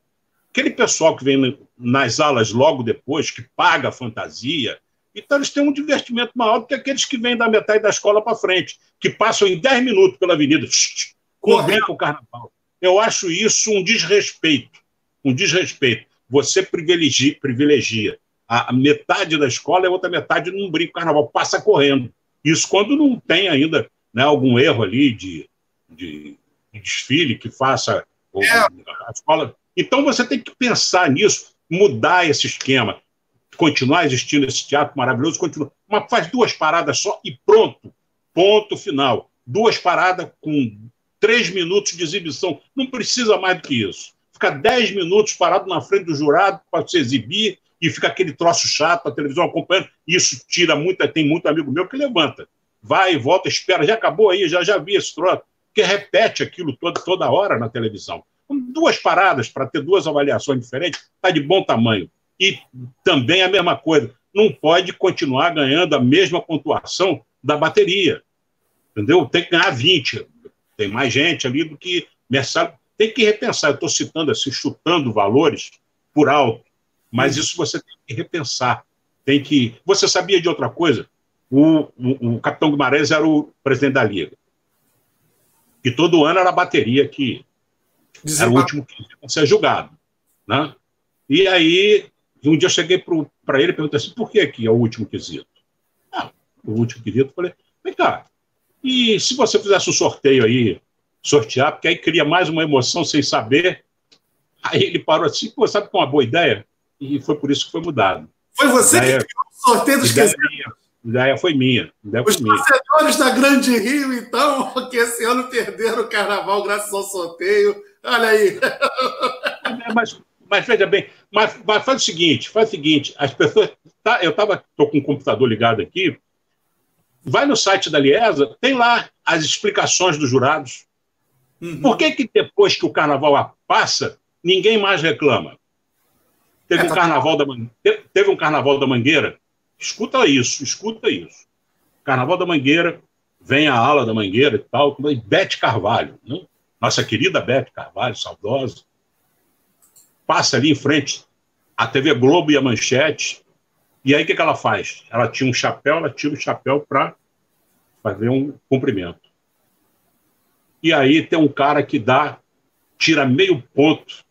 Aquele pessoal que vem nas alas logo depois, que paga a fantasia, então eles têm um divertimento maior do que aqueles que vêm da metade da escola para frente, que passam em 10 minutos pela avenida, correndo o carnaval. Eu acho isso um desrespeito. Um desrespeito. Você privilegia, privilegia. A metade da escola e a outra metade não brinca com carnaval, passa correndo. Isso quando não tem ainda né, algum erro ali de, de, de desfile que faça é. a escola. Então você tem que pensar nisso, mudar esse esquema, continuar existindo esse teatro maravilhoso, continua. Mas faz duas paradas só e pronto. Ponto final. Duas paradas com três minutos de exibição. Não precisa mais do que isso. Fica dez minutos parado na frente do jurado para se exibir e fica aquele troço chato, a televisão acompanhando. Isso tira muita. Tem muito amigo meu que levanta. Vai e volta, espera. Já acabou aí, já, já vi esse troço. Que repete aquilo todo, toda hora na televisão. Duas paradas para ter duas avaliações diferentes, está de bom tamanho. E também a mesma coisa, não pode continuar ganhando a mesma pontuação da bateria. Entendeu? Tem que ganhar 20. Tem mais gente ali do que. Tem que repensar. Eu estou citando assim, chutando valores por alto, mas isso você tem que repensar. Tem que. Você sabia de outra coisa? O, o, o capitão Guimarães era o presidente da Liga. E todo ano era a bateria que era o último que ia ser julgado. Né? E aí um dia eu cheguei para ele e perguntei assim: por que aqui é o último quesito? Ah, o último quesito, eu falei: vem cá, e se você fizesse um sorteio aí, sortear, porque aí cria mais uma emoção sem saber. Aí ele parou assim: pô, sabe que é uma boa ideia? E foi por isso que foi mudado. Foi você que criou o sorteio dos quesitos? ideia foi minha. Ideia Os torcedores da Grande Rio, então, que esse ano perderam o carnaval graças ao sorteio. Olha aí. Mas mas veja bem, mas, mas, faz o seguinte, faz o seguinte, as pessoas. Tá, eu estou com o computador ligado aqui. Vai no site da Liesa, tem lá as explicações dos jurados. Uhum. Por que, que depois que o carnaval passa, ninguém mais reclama? Teve, é, um, tá carnaval da, teve um carnaval da Mangueira. Escuta isso, escuta isso. Carnaval da Mangueira, vem a ala da Mangueira e tal, Bete Carvalho, né? nossa querida Bete Carvalho, saudosa passa ali em frente a TV Globo e a Manchete. E aí o que, que ela faz? Ela tinha um chapéu, ela tira o chapéu para fazer um cumprimento. E aí tem um cara que dá, tira meio ponto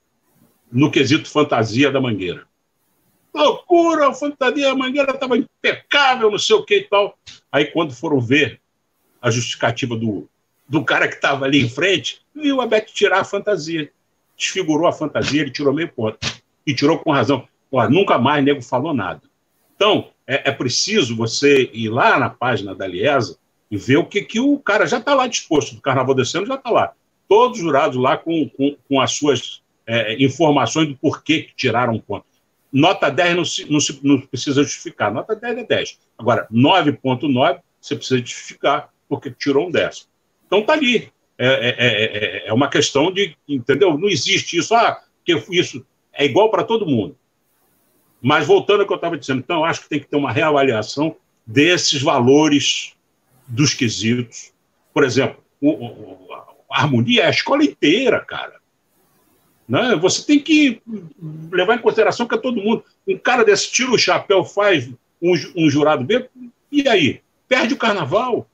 no quesito fantasia da Mangueira. Loucura, a fantasia da Mangueira estava impecável, não sei o que e tal. Aí quando foram ver a justificativa do, do cara que estava ali em frente, viu a Beth tirar a fantasia desfigurou a fantasia, ele tirou meio ponto. E tirou com razão. Pô, nunca mais nego falou nada. Então, é, é, preciso você ir lá na página da Liesa e ver o que, que o cara já está lá disposto. Do Carnaval desse ano já está lá. Todos jurados lá com, com, com as suas é, informações do porquê que tiraram ponto. Nota 10 não, se, não, se, não precisa justificar. Nota 10 é 10. Agora, 9.9 você precisa justificar porque tirou um décimo. Então está ali. É é, é, é, é, uma questão de, entendeu? Não existe isso, ah, que isso é igual para todo mundo. Mas voltando ao que eu estava dizendo, então acho que tem que ter uma reavaliação desses valores dos quesitos. Por exemplo, o, o, a harmonia é a escola inteira, cara. Né? Você tem que levar em consideração que é todo mundo. Um cara desse tira o chapéu, faz um, um jurado bem, e aí? Perde o carnaval.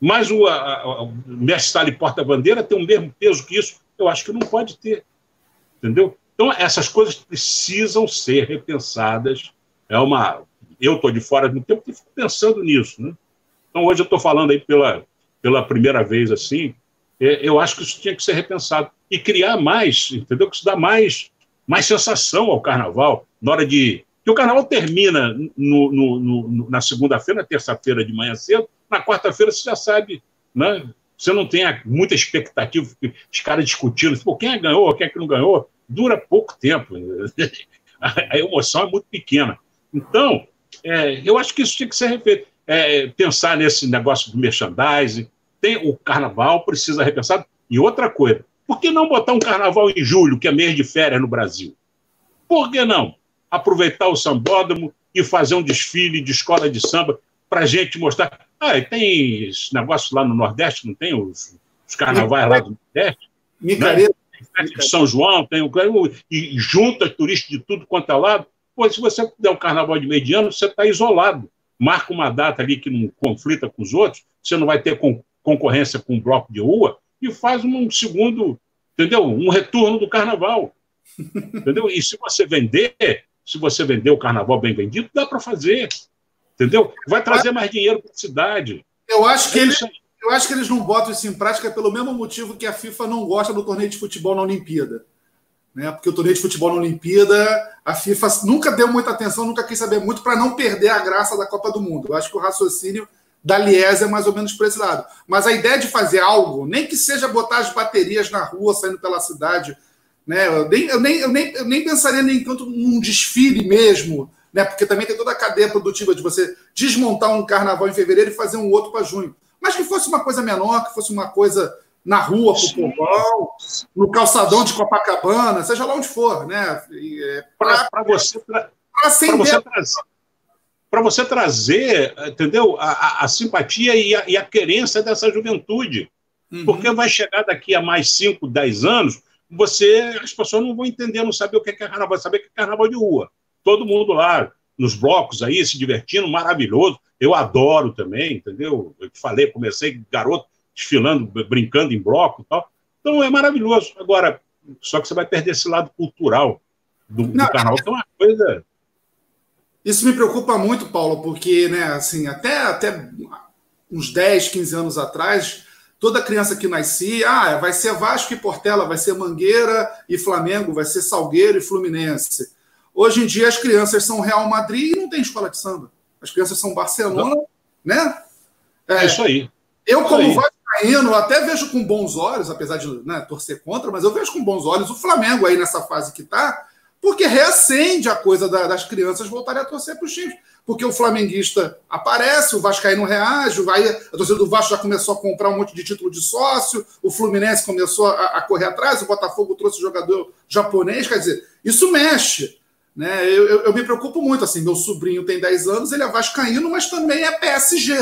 Mas o, a, o mestre Stalin porta-bandeira tem o mesmo peso que isso? Eu acho que não pode ter. Entendeu? Então, essas coisas precisam ser repensadas. É uma. Eu estou de fora do tempo e fico pensando nisso. Né? Então, hoje eu estou falando aí pela, pela primeira vez assim. É, eu acho que isso tinha que ser repensado. E criar mais, entendeu? Que isso dá mais, mais sensação ao carnaval. Na hora de. Que o carnaval termina no, no, no, na segunda-feira, na terça-feira de manhã cedo, na quarta-feira você já sabe, né? Você não tem muita expectativa, os caras discutindo, Pô, quem é ganhou, quem é que não ganhou, dura pouco tempo. a, emoção é muito pequena. Então, é, eu acho que isso tinha que ser refeito. É, pensar nesse negócio do merchandising, tem o carnaval precisa repensar. E outra coisa, por que não botar um carnaval em julho, que é mês de férias no Brasil? Por que não? Aproveitar o sambódromo e fazer um desfile de escola de samba para a gente mostrar. Ah, tem esse negócio lá no Nordeste, não tem os, os carnavais lá do Nordeste? Micareta. Né? de São João, tem o, e junta turistas de tudo quanto é lado. Pô, se você der um carnaval de mediano, você está isolado. Marca uma data ali que não conflita com os outros, você não vai ter concorrência com um bloco de rua, e faz um segundo, entendeu? Um retorno do carnaval. entendeu? E se você vender, se você vender o carnaval bem vendido, dá para fazer. Entendeu? Vai trazer mais dinheiro para a cidade. Eu acho que é eles, eu acho que eles não botam isso em prática pelo mesmo motivo que a FIFA não gosta do torneio de futebol na Olimpíada. Né? Porque o torneio de futebol na Olimpíada, a FIFA nunca deu muita atenção, nunca quis saber muito para não perder a graça da Copa do Mundo. Eu acho que o raciocínio da Lies é mais ou menos para esse lado. Mas a ideia de fazer algo, nem que seja botar as baterias na rua, saindo pela cidade, né? eu, nem, eu, nem, eu, nem, eu nem pensaria nem tanto num desfile mesmo, né? porque também tem toda a cadeia produtiva de você desmontar um carnaval em fevereiro e fazer um outro para junho. Mas que fosse uma coisa menor, que fosse uma coisa na rua, para o povão, no calçadão de Copacabana, seja lá onde for, né? É, para você, pra, você trazer para você trazer, entendeu, a, a, a simpatia e a, e a, querência dessa juventude. Uhum. Porque vai chegar daqui a mais 5, 10 anos, você, as pessoas não vão entender, não saber o que é carnaval, saber que é carnaval de rua. Todo mundo lá, nos blocos aí, se divertindo, maravilhoso. Eu adoro também, entendeu? Eu te falei, comecei garoto desfilando, brincando em bloco e tal. Então é maravilhoso. Agora, só que você vai perder esse lado cultural do, do carnaval, que é uma coisa isso me preocupa muito, Paulo, porque, né, assim, até, até uns 10, 15 anos atrás, toda criança que nascia, ah, vai ser Vasco e Portela, vai ser Mangueira e Flamengo, vai ser Salgueiro e Fluminense. Hoje em dia as crianças são Real Madrid e não tem escola de samba. As crianças são Barcelona, não. né? É, é, isso aí. Eu, como vascaíno, até vejo com bons olhos, apesar de né, torcer contra, mas eu vejo com bons olhos o Flamengo aí nessa fase que está, porque reacende a coisa das crianças voltarem a torcer para os times. Porque o flamenguista aparece, o Vascaíno reage, vai, a torcida do Vasco já começou a comprar um monte de título de sócio, o Fluminense começou a, a correr atrás, o Botafogo trouxe jogador japonês, quer dizer, isso mexe. Né? Eu, eu, eu, me preocupo muito, assim, meu sobrinho tem 10 anos, ele é vascaíno, mas também é PSG,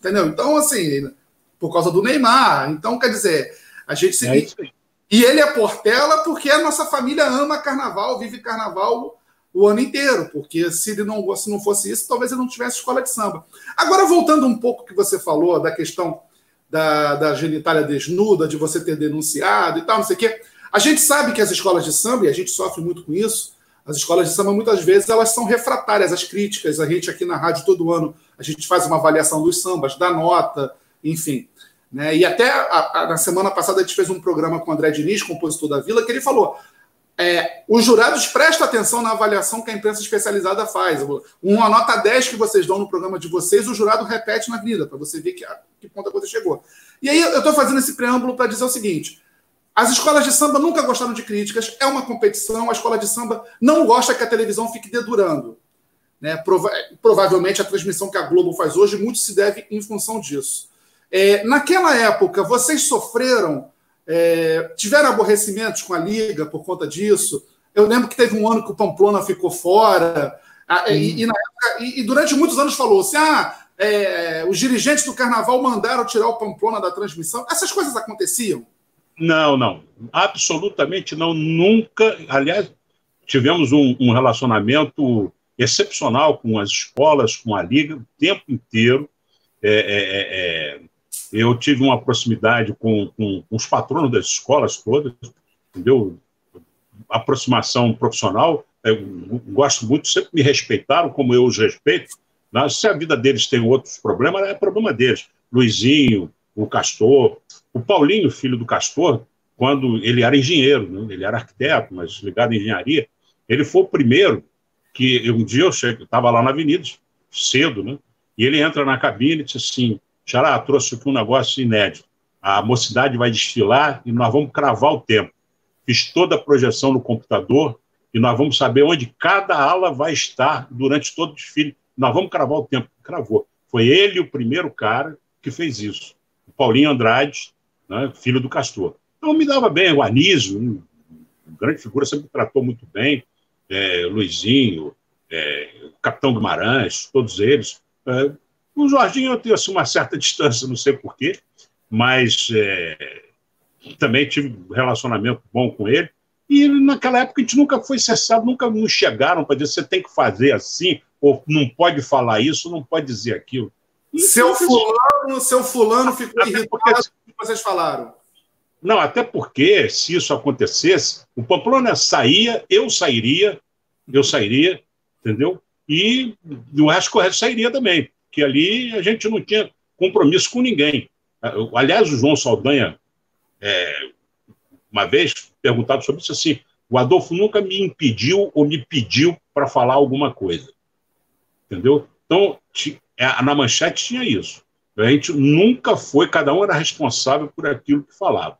entendeu? Então, assim, por causa do Neymar. Então, quer dizer, a gente se... É e ele é Portela porque a nossa família ama carnaval, vive carnaval o ano inteiro, porque se ele não, se não fosse isso, talvez ele não tivesse escola de samba. Agora, voltando um pouco que você falou da questão da, da genitália desnuda, de você ter denunciado e tal, não sei o quê. A gente sabe que as escolas de samba, e a gente sofre muito com isso, as escolas de samba, muitas vezes, elas são refratárias às críticas. A gente aqui na rádio, todo ano, a gente faz uma avaliação dos sambas, dá nota, enfim. Né? E até a, a, na semana passada a gente fez um programa com o André Diniz, compositor da Vila, que ele falou: é, os jurados prestam atenção na avaliação que a imprensa especializada faz. Uma nota 10 que vocês dão no programa de vocês, o jurado repete na vida, para você ver que, a, que ponto a coisa chegou. E aí eu estou fazendo esse preâmbulo para dizer o seguinte: as escolas de samba nunca gostaram de críticas, é uma competição, a escola de samba não gosta que a televisão fique dedurando. Né? Prova provavelmente a transmissão que a Globo faz hoje, muito se deve em função disso. É, naquela época, vocês sofreram, é, tiveram aborrecimentos com a Liga por conta disso? Eu lembro que teve um ano que o Pamplona ficou fora, e, e, época, e, e, durante muitos anos falou-se: ah, é, os dirigentes do carnaval mandaram tirar o Pamplona da transmissão. Essas coisas aconteciam? Não, não. Absolutamente não. Nunca. Aliás, tivemos um, um relacionamento excepcional com as escolas, com a Liga, o tempo inteiro. É, é, é, é eu tive uma proximidade com, com, com os patronos das escolas todas, entendeu? Aproximação profissional. Eu gosto muito, sempre me respeitaram como eu os respeito. Né? Se a vida deles tem outros problemas, é problema deles. Luizinho, o Castor, o Paulinho, filho do Castor, quando ele era engenheiro, né? ele era arquiteto, mas ligado à engenharia, ele foi o primeiro que um dia eu estava lá na avenida, cedo, né? E ele entra na cabine e disse assim: Xará, trouxe aqui um negócio inédito. A mocidade vai desfilar e nós vamos cravar o tempo. Fiz toda a projeção no computador e nós vamos saber onde cada ala vai estar durante todo o desfile. Nós vamos cravar o tempo. Cravou. Foi ele o primeiro cara que fez isso. O Paulinho Andrade, né, filho do Castor. Então me dava bem, o Anísio, um, grande figura, sempre tratou muito bem, é, Luizinho, é, Capitão Guimarães, todos eles. É, o Jorginho eu tenho assim, uma certa distância, não sei porquê, mas é, também tive um relacionamento bom com ele. E naquela época a gente nunca foi cessado, nunca nos chegaram para dizer você tem que fazer assim, ou não pode falar isso, não pode dizer aquilo. Seu fulano, seu fulano ficou até irritado porque... que vocês falaram. Não, até porque se isso acontecesse, o Pamplona saía, eu sairia, eu sairia, entendeu? E o resto correto sairia também, que ali a gente não tinha compromisso com ninguém. Aliás, o João Saldanha, é, uma vez perguntado sobre isso assim, o Adolfo nunca me impediu ou me pediu para falar alguma coisa. Entendeu? Então, é, na manchete tinha isso. A gente nunca foi, cada um era responsável por aquilo que falava.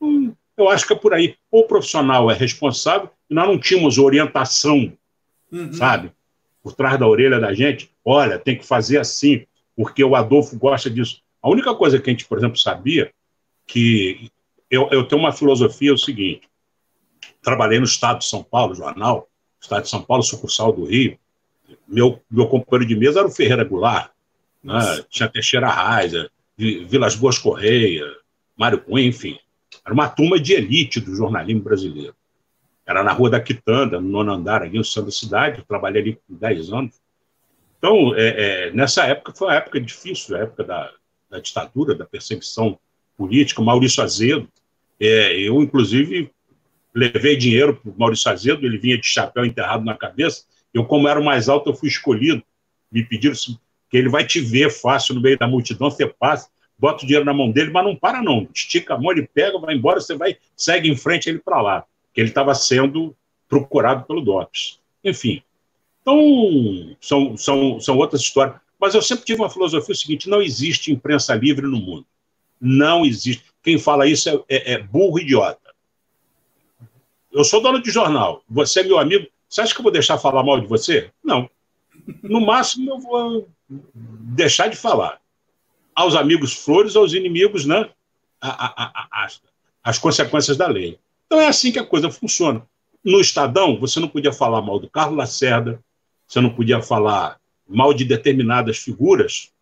Hum, eu acho que é por aí. O profissional é responsável e nós não tínhamos orientação, uhum. sabe? Por trás da orelha da gente. Olha, tem que fazer assim, porque o Adolfo gosta disso. A única coisa que a gente, por exemplo, sabia que eu, eu tenho uma filosofia é o seguinte: trabalhei no Estado de São Paulo, jornal, Estado de São Paulo, sucursal do Rio. Meu, meu companheiro de mesa era o Ferreira Goulart, né? tinha Teixeira Raiza, Vilas Boas Correia, Mário Cunha, enfim. Era uma turma de elite do jornalismo brasileiro. Era na Rua da Quitanda, no nono andar, aqui no centro da cidade. Eu trabalhei ali por 10 anos. Então, é, é, nessa época, foi uma época difícil, a época da, da ditadura, da perseguição política. Maurício Azedo, é, eu, inclusive, levei dinheiro para o Maurício Azedo, ele vinha de chapéu enterrado na cabeça. Eu, como era o mais alto, eu fui escolhido. Me pediram que ele vai te ver fácil no meio da multidão, você passa, bota o dinheiro na mão dele, mas não para não. Estica a mão, ele pega, vai embora, você vai, segue em frente ele para lá. Ele estava sendo procurado pelo DOPS. Enfim. Então, são, são, são outras histórias. Mas eu sempre tive uma filosofia seguinte: não existe imprensa livre no mundo. Não existe. Quem fala isso é, é, é burro idiota. Eu sou dono de jornal, você é meu amigo. Você acha que eu vou deixar falar mal de você? Não. No máximo, eu vou deixar de falar. Aos amigos flores, aos inimigos, né? A, a, a, as, as consequências da lei. Então é assim que a coisa funciona. No Estadão, você não podia falar mal do Carlos Lacerda, você não podia falar mal de determinadas figuras,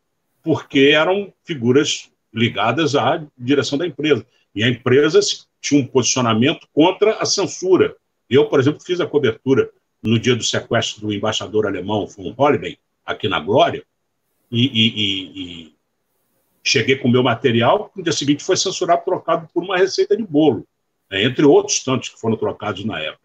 porque eram figuras ligadas à direção da empresa. E a empresa tinha um posicionamento contra a censura. Eu, por exemplo, fiz a cobertura no dia do sequestro do embaixador alemão von Holbein, aqui na Glória, e, e, e, e cheguei com o meu material, no dia seguinte foi censurado, trocado por uma receita de bolo, né, entre outros tantos que foram trocados na época.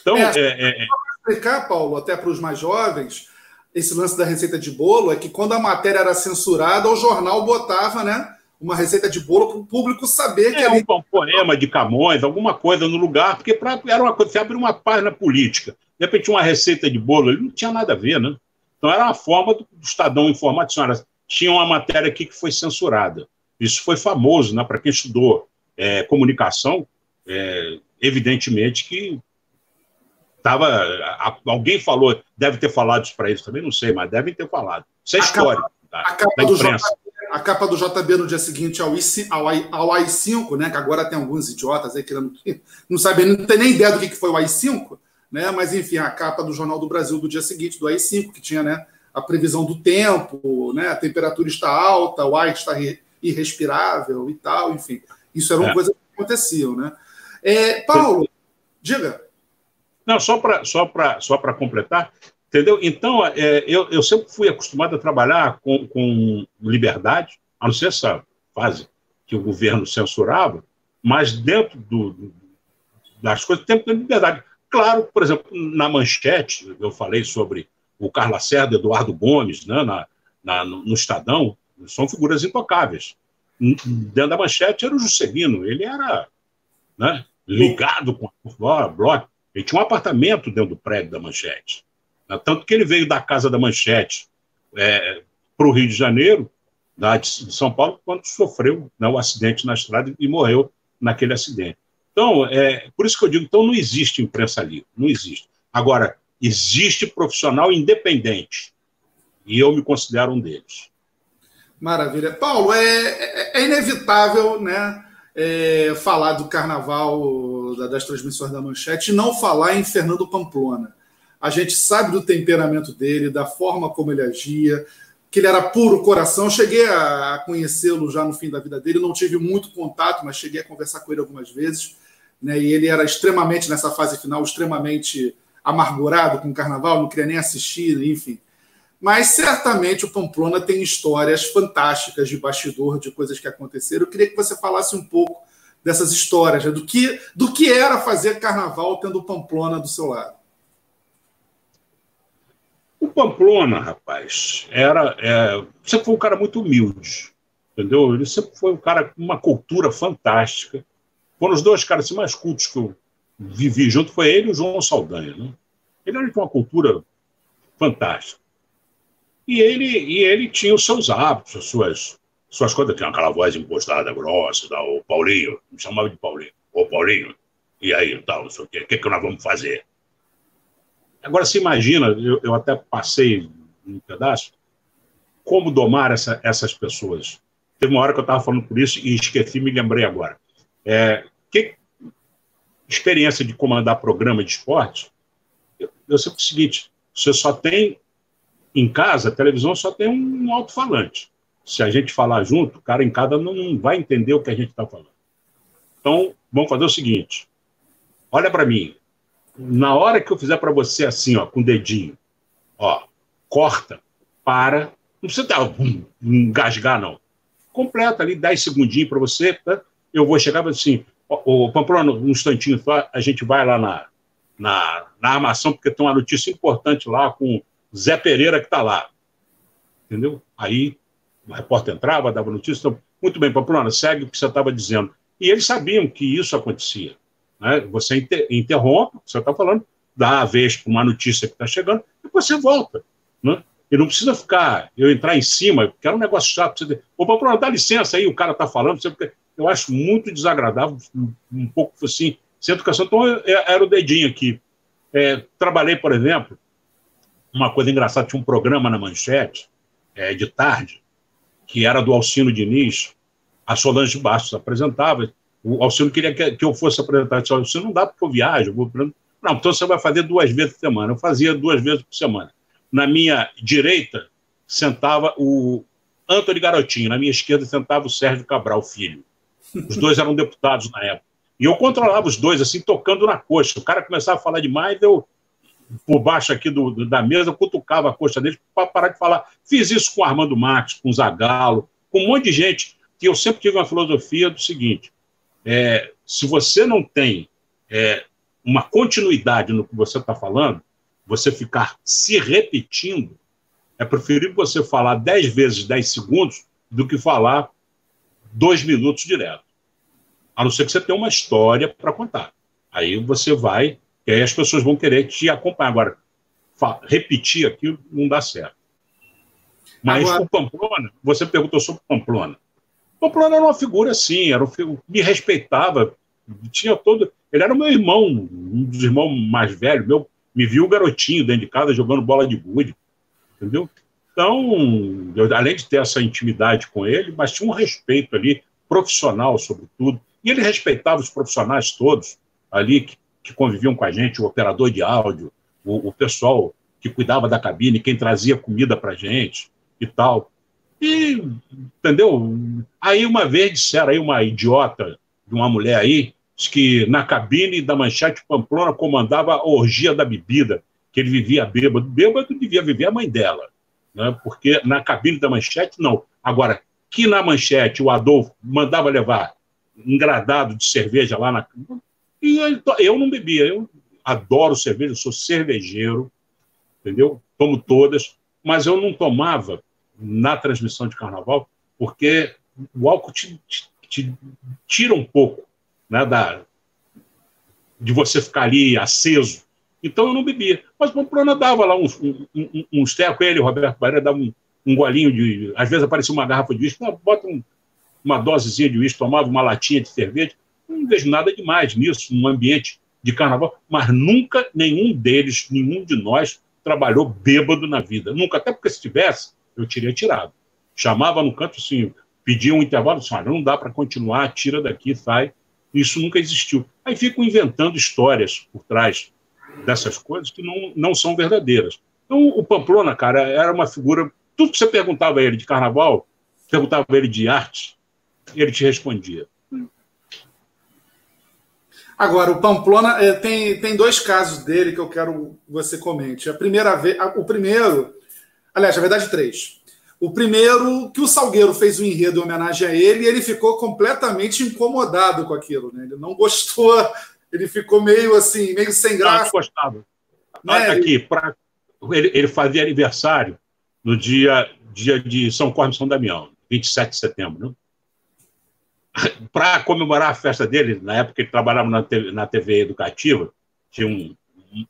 Então, é, é, é, explicar, Paulo, até para os mais jovens, esse lance da receita de bolo é que quando a matéria era censurada, o jornal botava, né? Uma receita de bolo para o público saber que. É ali... um poema de Camões, alguma coisa no lugar, porque pra, era uma coisa, você abre uma página política, de repente uma receita de bolo, ele não tinha nada a ver, né? Então era uma forma do, do Estadão informar, tinha uma matéria aqui que foi censurada. Isso foi famoso, né? Para quem estudou é, comunicação, é, evidentemente que Tava, alguém falou, deve ter falado isso para eles também, não sei, mas devem ter falado. Isso é histórico. Tá? A capa, do JB, a capa do JB no dia seguinte ao, I, ao, ao AI5, né, que agora tem alguns idiotas aí que não, não sabem, não tem nem ideia do que foi o AI5, né, mas enfim, a capa do Jornal do Brasil do dia seguinte, do AI5, que tinha né, a previsão do tempo, né, a temperatura está alta, o ar está irrespirável e tal, enfim. Isso era uma é. coisa que aconteciam. Né? É, Paulo, diga. Não, só para só só completar, entendeu? Então, é, eu, eu sempre fui acostumado a trabalhar com, com liberdade, a não ser essa fase que o governo censurava, mas dentro do, das coisas, tem liberdade. Claro, por exemplo, na manchete, eu falei sobre o Carlos Lacerda, Eduardo Gomes, né, na, na, no Estadão, são figuras intocáveis. Dentro da manchete era o Juscelino, ele era né, ligado com a Bloch, ele tinha um apartamento dentro do prédio da Manchete. Né? Tanto que ele veio da casa da Manchete é, para o Rio de Janeiro, da, de São Paulo, quando sofreu né, o acidente na estrada e morreu naquele acidente. Então, é, por isso que eu digo, então não existe imprensa livre, não existe. Agora, existe profissional independente, e eu me considero um deles. Maravilha. Paulo, é, é, é inevitável né, é, falar do carnaval das transmissões da manchete e não falar em Fernando Pamplona. A gente sabe do temperamento dele, da forma como ele agia, que ele era puro coração. cheguei a conhecê-lo já no fim da vida dele, não tive muito contato, mas cheguei a conversar com ele algumas vezes. Né? E ele era extremamente, nessa fase final, extremamente amargurado com o carnaval, não queria nem assistir, enfim. Mas certamente o Pamplona tem histórias fantásticas de bastidor, de coisas que aconteceram. Eu queria que você falasse um pouco dessas histórias, né? do, que, do que era fazer carnaval tendo o Pamplona do seu lado. O Pamplona, rapaz, era. É, sempre foi um cara muito humilde, entendeu? Ele sempre foi um cara com uma cultura fantástica. Foram os dois caras assim, mais cultos que eu vivi junto, foi ele e o João Saldanha. Né? Ele era de uma cultura fantástica. E ele, e ele tinha os seus hábitos, as suas, suas coisas. Tinha aquela voz impostada, grossa, tá? o Paulinho, me chamava de Paulinho. Ô, Paulinho, e aí, tal, não sei o quê, o que, que nós vamos fazer? Agora, se imagina, eu, eu até passei um pedaço, como domar essa, essas pessoas. Teve uma hora que eu estava falando por isso e esqueci, me lembrei agora. É, que experiência de comandar programa de esporte, eu, eu sei o seguinte: você só tem em casa, a televisão só tem um alto-falante. Se a gente falar junto, o cara em casa não, não vai entender o que a gente está falando. Então, vamos fazer o seguinte: olha para mim. Na hora que eu fizer para você assim, ó, com o dedinho, ó, corta, para. Não precisa dar, um, engasgar, não. Completa ali 10 segundinhos para você. Tá? Eu vou chegar assim, o Pamplona, um instantinho só, a gente vai lá na, na, na armação, porque tem uma notícia importante lá com Zé Pereira que está lá. Entendeu? Aí o repórter entrava, dava notícia. Então, muito bem, Pamplona, segue o que você estava dizendo. E eles sabiam que isso acontecia. Né? Você inter interrompe o que você está falando, dá a vez para uma notícia que está chegando, e você volta. Né? E não precisa ficar, eu entrar em cima, porque era um negócio chato. Você Ô, Pamplona, dá licença aí, o cara está falando. Você... Eu acho muito desagradável, um pouco assim, sem educação. Então, era o dedinho aqui. É, trabalhei, por exemplo, uma coisa engraçada, tinha um programa na Manchete, é, de tarde, que era do Alcino Diniz, a Solange Bastos apresentava, o Alcino queria que, eu fosse apresentar, eu disse, Alcino, não dá porque eu viajo, eu vou... não, então você vai fazer duas vezes por semana, eu fazia duas vezes por semana. Na minha direita sentava o Antônio Garotinho, na minha esquerda sentava o Sérgio Cabral, filho. Os dois eram deputados na época. E eu controlava os dois, assim, tocando na coxa. O cara começava a falar demais, eu por baixo aqui do, da mesa, cutucava a coxa dele para parar de falar. Fiz isso com o Armando Marques, com o Zagalo, com um monte de gente, que eu sempre tive uma filosofia do seguinte: é, se você não tem é, uma continuidade no que você está falando, você ficar se repetindo, é preferível você falar 10 vezes 10 segundos do que falar dois minutos direto. A não ser que você tenha uma história para contar. Aí você vai e aí as pessoas vão querer te acompanhar. Agora, repetir aquilo não dá certo. Mas Agora... o Pamplona, você perguntou sobre o Pamplona. O Pamplona era uma figura assim, era um, me respeitava, tinha todo. Ele era meu irmão, um dos irmãos mais velhos, meu, me viu garotinho dentro de casa jogando bola de gude, entendeu? Então, eu, além de ter essa intimidade com ele, mas tinha um respeito ali, profissional, sobretudo. E ele respeitava os profissionais todos ali, que que conviviam com a gente, o operador de áudio, o, o pessoal que cuidava da cabine, quem trazia comida para gente e tal. E, entendeu? Aí uma vez disseram aí uma idiota de uma mulher aí, que na cabine da Manchete Pamplona comandava a orgia da bebida, que ele vivia bêbado. Bêbado devia viver a mãe dela, né? porque na cabine da Manchete, não. Agora, que na Manchete o Adolfo mandava levar um gradado de cerveja lá na. E eu, não bebia, eu adoro cerveja, eu sou cervejeiro, entendeu? Tomo todas, mas eu não tomava na transmissão de carnaval, porque o álcool te, te, te tira um pouco né, da, de você ficar ali aceso. Então eu não bebia. Mas o Pamplona dava lá uns, um, um, uns tecos, ele, o Roberto Barreira, dava um, um golinho de. Às vezes aparecia uma garrafa de uísque, bota um, uma dosezinha de uísque, tomava uma latinha de cerveja. Não vejo nada demais nisso, num ambiente de carnaval, mas nunca nenhum deles, nenhum de nós trabalhou bêbado na vida. Nunca, até porque se tivesse, eu teria tirado. Chamava no canto assim, pedia um intervalo, assim, não dá para continuar, tira daqui, sai. Isso nunca existiu. Aí ficam inventando histórias por trás dessas coisas que não, não são verdadeiras. Então, o Pamplona, cara, era uma figura. Tudo que você perguntava a ele de carnaval, perguntava a ele de arte, ele te respondia. Agora, o Pamplona é, tem, tem dois casos dele que eu quero que você comente. A primeira vez, o primeiro, aliás, na verdade, três. O primeiro, que o Salgueiro fez um enredo em homenagem a ele e ele ficou completamente incomodado com aquilo. Né? Ele não gostou, ele ficou meio assim, meio sem graça. Não, gostava. Né? Aqui, pra, ele, ele fazia aniversário no dia, dia de São Cosme e São Damião, 27 de setembro. Né? Para comemorar a festa dele, na época ele trabalhava na TV, na TV educativa, tinha um,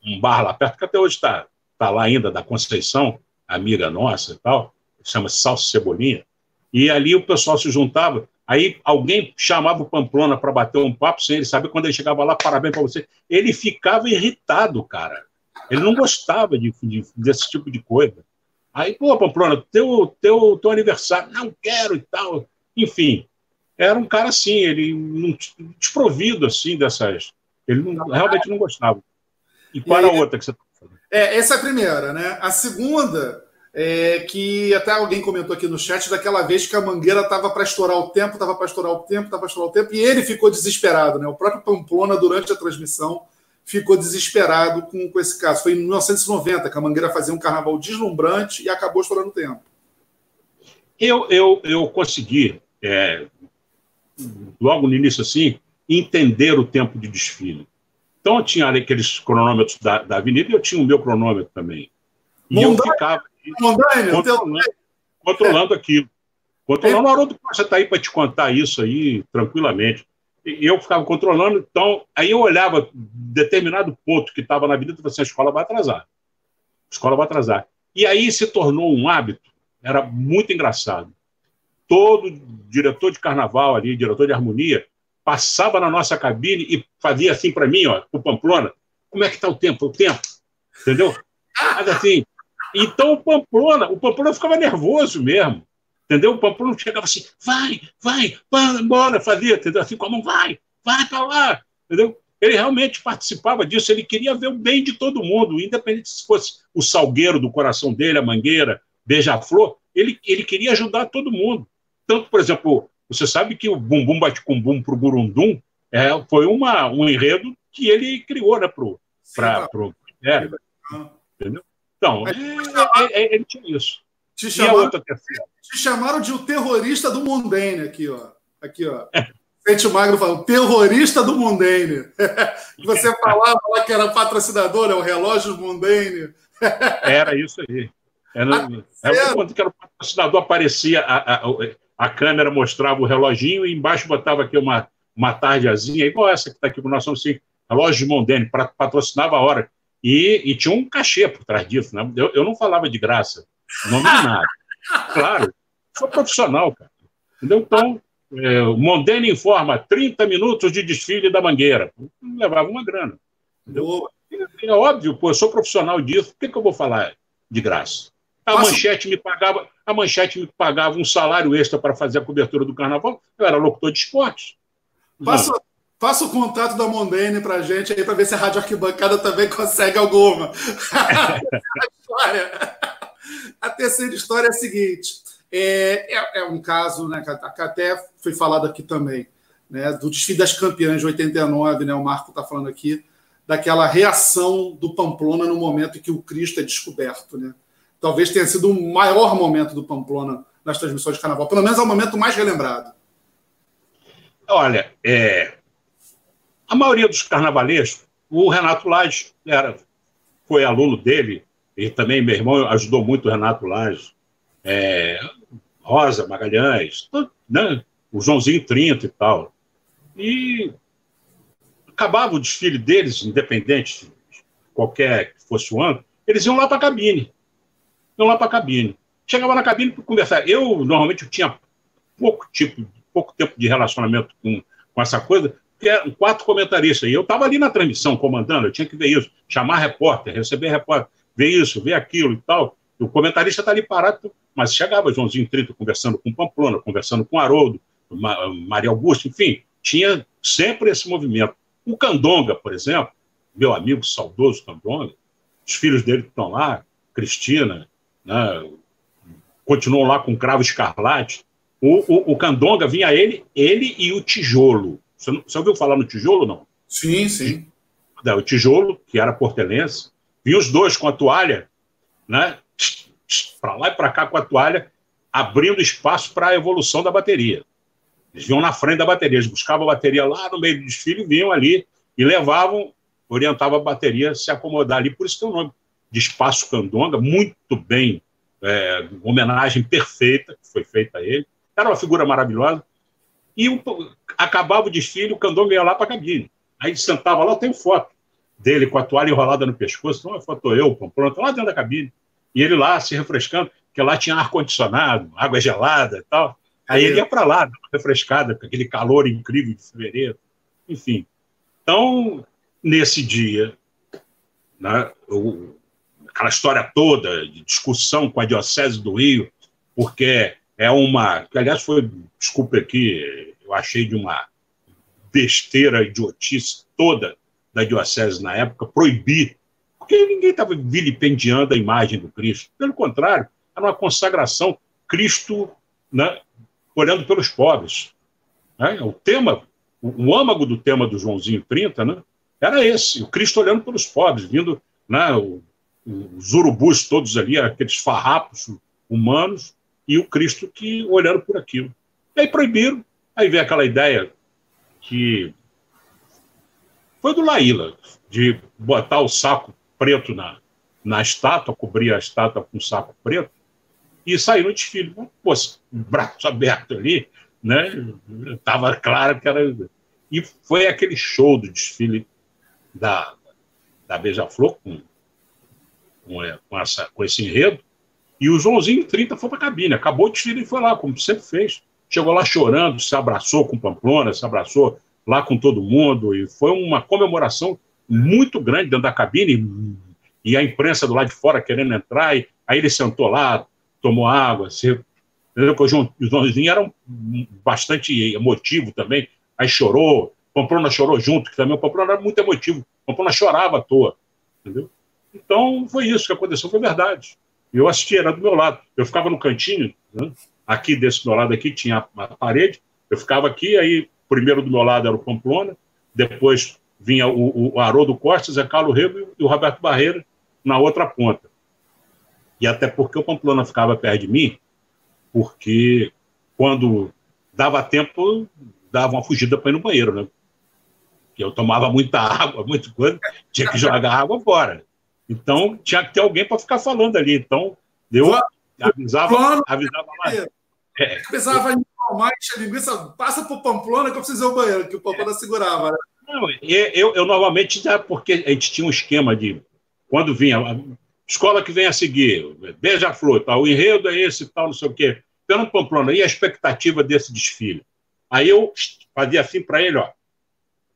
um, bar lá perto, que até hoje está tá lá ainda, da Conceição, amiga nossa e tal, chama Salsa Cebolinha, e ali o pessoal se juntava, aí alguém chamava o Pamplona para bater um papo sem ele saber, quando ele chegava lá, parabéns para você, ele ficava irritado, cara, ele não gostava de, de, desse tipo de coisa. Aí, pô, Pamplona, teu, teu, teu aniversário, não quero e tal, enfim, era um cara assim, ele não, desprovido assim dessas. Ele não, realmente não gostava. E qual era a outra que você está falando? É, essa é a primeira, né? A segunda é que até alguém comentou aqui no chat daquela vez que a mangueira estava para estourar o tempo, estava para estourar o tempo, estava para estourar o tempo, e ele ficou desesperado, né? O próprio Pamplona, durante a transmissão, ficou desesperado com, com esse caso. Foi em 1990 que a Mangueira fazia um carnaval deslumbrante e acabou estourando o tempo. Eu, eu, eu consegui, é, logo no início assim, entender o tempo de desfile. Então eu tinha aqueles cronômetros da, da avenida e eu tinha o meu cronômetro também. E Mondanha, eu ficava Mondanha, controlando, controlando é. aquilo. Controlando, o Haroldo Costa está aí para te contar isso aí tranquilamente. E eu ficava controlando, então, aí eu olhava determinado ponto que estava na vida e falava assim, a escola vai atrasar. A escola vai atrasar. E aí se tornou um hábito, era muito engraçado todo diretor de carnaval ali, diretor de harmonia, passava na nossa cabine e fazia assim para mim, ó, o Pamplona, como é que está o tempo? O tempo, entendeu? Mas assim, então o Pamplona, o Pamplona ficava nervoso mesmo, entendeu? O Pamplona chegava assim, vai, vai, vai embora, fazia, entendeu? Assim com a mão, vai, vai para lá, entendeu? Ele realmente participava disso, ele queria ver o bem de todo mundo, independente se fosse o salgueiro do coração dele, a mangueira, beija-flor, ele, ele queria ajudar todo mundo. Tanto, por exemplo, você sabe que o Bumbum Bate com Bum para o Burundum é, foi uma, um enredo que ele criou né, para o é, Entendeu? Então, é, é, é, ele tinha isso. Te chamaram, te chamaram de o terrorista do Mundane aqui, ó. Aqui, ó. Sente Magro falando, terrorista do Mundane. Você falava lá que era patrocinador, é o relógio Mundane. Era isso aí. Era, era quando que era o patrocinador, aparecia a, a, a câmera mostrava o reloginho e embaixo botava aqui uma, uma tardeazinha, igual essa que está aqui com nós, assim, relógio de Mondene, patrocinava a hora. E, e, tinha um cachê por trás disso. Né? Eu, eu não falava de graça, não me nada. Claro, sou profissional, cara. Entendeu? Então, é, o Mondene informa 30 minutos de desfile da Mangueira. Levava uma grana. Entendeu? É, é óbvio, pô, eu sou profissional disso, por que, que eu vou falar de graça? A manchete me pagava, a manchete me pagava um salário extra para fazer a cobertura do carnaval. Eu era locutor de esportes. Passa, passa o contato da Mondane para a gente aí para ver se a Rádio Arquibancada também consegue alguma. a terceira história é a seguinte: é, é, é um caso, né, que até foi falado aqui também, né, do desfile das campeãs de 89, né, o Marco está falando aqui, daquela reação do Pamplona no momento em que o Cristo é descoberto. Né? Talvez tenha sido o maior momento do Pamplona nas transmissões de carnaval. Pelo menos é o momento mais relembrado. Olha, é, a maioria dos carnavalescos, o Renato Lage era, foi aluno dele, e também meu irmão ajudou muito o Renato Lage, é, Rosa Magalhães, né, o Joãozinho 30 e tal. E acabava o desfile deles, independente de qualquer que fosse o ano, eles iam lá para a cabine iam lá para a cabine. Chegava na cabine para conversar. Eu, normalmente, eu tinha pouco, tipo, pouco tempo de relacionamento com, com essa coisa, quatro comentaristas. E eu estava ali na transmissão, comandando, eu tinha que ver isso, chamar repórter, receber repórter, ver isso, ver aquilo e tal. O comentarista está ali parado, mas chegava Joãozinho Trito conversando com Pamplona, conversando com Haroldo, Maria Augusto, enfim, tinha sempre esse movimento. O Candonga, por exemplo, meu amigo saudoso Candonga, os filhos dele estão lá, Cristina, né, continuam lá com o Cravo Escarlate. O, o, o, Candonga vinha ele, ele e o Tijolo. Você, você ouviu falar no Tijolo, não? Sim, sim. O Tijolo, que era portelense, vinha os dois com a toalha, né? Para lá e para cá com a toalha, abrindo espaço para a evolução da bateria. Eles vinham na frente da bateria, eles buscavam a bateria lá no meio do desfile, vinham ali e levavam, orientavam a bateria a se acomodar ali. Por isso tem o nome de Espaço Candonga, muito bem, é, homenagem perfeita que foi feita a ele. Era uma figura maravilhosa. E o, acabava o desfile, o Candonga ia lá para a cabine. Aí sentava lá, tem foto dele com a toalha enrolada no pescoço. Então, foto eu, pronto, lá dentro da cabine. E ele lá se refrescando, porque lá tinha ar-condicionado, água gelada e tal. Aí ele ia para lá, refrescada, com aquele calor incrível de fevereiro. Enfim. Então, nesse dia, né, o, aquela história toda de discussão com a Diocese do Rio, porque é uma. Aliás, foi, desculpe aqui, eu achei de uma besteira, idiotice toda da Diocese na época, proibir, porque ninguém estava vilipendiando a imagem do Cristo. Pelo contrário, era uma consagração. Cristo né, olhando pelos pobres. Né? O tema, o, âmago do tema do Joãozinho 30, né, era esse, o Cristo olhando pelos pobres, vindo né, o, os urubus todos ali, aqueles farrapos humanos, e o Cristo que olhando por aquilo. E aí proibiram, aí vem aquela ideia que foi do Laíla, de botar o saco preto na, na estátua, cobrir a estátua com saco preto, e sair no desfile. Pô, braço aberto ali, né? Tava claro que era. E foi aquele show do desfile da, da Beija-Flor com, com, é, com, essa, com esse enredo. E o Joãozinho 30 foi para a cabine. Acabou o desfile e foi lá, como sempre fez. Chegou lá chorando, se abraçou com Pamplona, se abraçou lá com todo mundo. E foi uma comemoração muito grande dentro da cabine. E a imprensa do lado de fora querendo entrar. E aí ele sentou lá, tomou água, se, entendeu? o João, o Joãozinho era um, bastante emotivo também, aí chorou, Pamplona chorou junto, que também o Pamplona era muito emotivo, Pamplona chorava à toa, entendeu? Então, foi isso que aconteceu, foi verdade. Eu assisti, era do meu lado. Eu ficava no cantinho, né? aqui desse meu lado aqui tinha a parede, eu ficava aqui, aí primeiro do meu lado era o Pamplona, depois vinha o, o Haroldo Costa, Zé Carlos Rego e o Roberto Barreira na outra ponta. E até porque o Pamplona ficava perto de mim, porque quando dava tempo, dava uma fugida para ir no banheiro, né? Eu tomava muita água, muita coisa, tinha que jogar água fora. Então, tinha que ter alguém para ficar falando ali. Então, eu avisava, avisava lá. É. Precisava mais linguiça, passa para o Pamplona que eu preciso ir ao banheiro, que o Pamplona é. segurava. Né? Não, eu, eu normalmente, porque a gente tinha um esquema de, quando vinha, escola que vem a seguir, Beija-Flor, tal, o enredo é esse tal, não sei o quê. Fernando Pamplona, e a expectativa desse desfile? Aí eu fazia assim para ele, ó,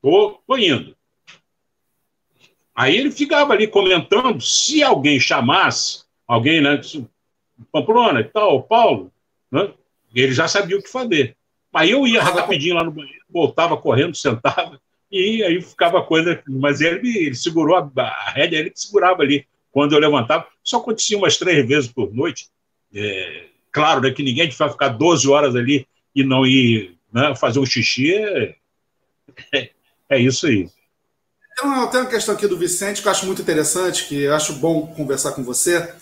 tô, tô indo. Aí ele ficava ali comentando, se alguém chamasse, alguém, né, Pamplona e tal, Paulo, né, ele já sabia o que fazer. Aí eu ia rapidinho lá no banheiro, voltava correndo, sentava, e aí ficava a coisa. Mas ele, ele segurou a, a rédea, ele segurava ali quando eu levantava, só acontecia umas três vezes por noite. É, claro né, que ninguém vai ficar 12 horas ali e não ir né, fazer um xixi. É, é, é isso aí. Tem uma, tem uma questão aqui do Vicente que eu acho muito interessante, que eu acho bom conversar com você,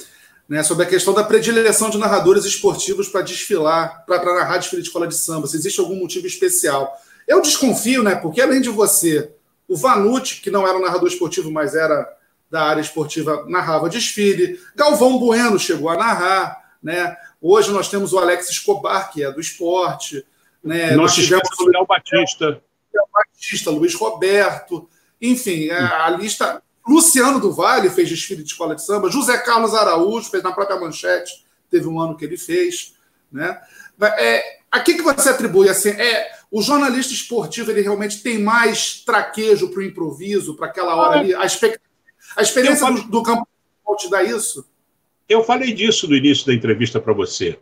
né, sobre a questão da predileção de narradores esportivos para desfilar, para narrar desfile de escola de samba, se existe algum motivo especial. Eu desconfio, né, porque além de você, o Vanucci, que não era um narrador esportivo, mas era da área esportiva narrava desfile. Galvão Bueno chegou a narrar, né? Hoje nós temos o Alex Escobar, que é do esporte. Né? Nós, nós tivemos o Léo Batista. Léo Batista, Luiz Roberto, enfim, a, a lista. Luciano do Vale fez desfile de escola de samba, José Carlos Araújo fez na própria manchete, teve um ano que ele fez. Né? É, a que, que você atribui? Assim, é, o jornalista esportivo ele realmente tem mais traquejo para o improviso, para aquela hora ali? A, expect... a experiência do, do campo te dá isso? Eu falei disso no início da entrevista para você.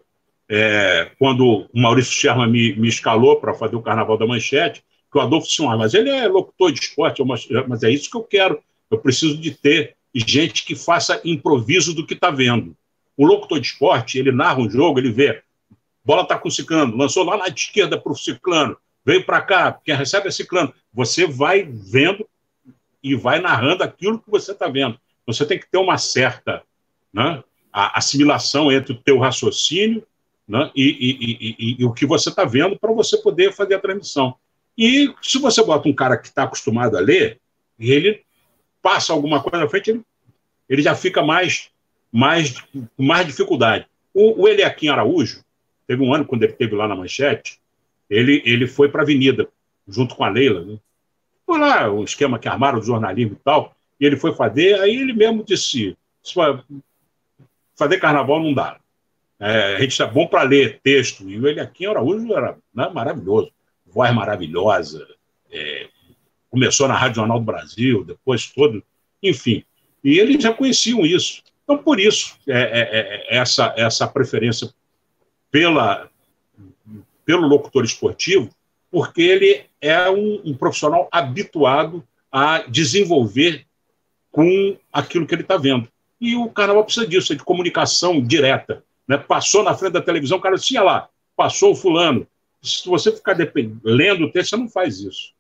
É, quando o Maurício Sherman me, me escalou para fazer o Carnaval da Manchete, que o Adolfo disse, ah, mas ele é locutor de esporte, mas é isso que eu quero. Eu preciso de ter gente que faça improviso do que está vendo. O locutor de esporte, ele narra um jogo, ele vê, bola está com o ciclano, lançou lá na esquerda para o ciclano, veio para cá, quem recebe é ciclano. Você vai vendo e vai narrando aquilo que você está vendo. Você tem que ter uma certa né, assimilação entre o teu raciocínio né, e, e, e, e, o que você está vendo para você poder fazer a transmissão. E se você bota um cara que está acostumado a ler, ele passa alguma coisa na frente, ele, ele já fica mais, mais, mais dificuldade. O, o Eliakim Araújo, teve um ano, quando ele esteve lá na Manchete, ele, ele foi para a Avenida, junto com a Leila. Né? Foi lá, um esquema que armaram o jornalismo e tal, e ele foi fazer, aí ele mesmo disse, fazer carnaval não dá. É, a gente está bom para ler texto, e o Eliakim Araújo era né, maravilhoso, voz maravilhosa, é, começou na Rádio Jornal do Brasil, depois todo, enfim. E eles já conheciam isso. Então, por isso, é, é, é essa, essa preferência pela, pelo locutor esportivo, porque ele é um, um profissional habituado a desenvolver com aquilo que ele está vendo. E o carnaval precisa disso, é de comunicação direta. Né? Passou na frente da televisão, o cara disse, lá, passou o fulano. Se você ficar lendo o texto, você não faz isso.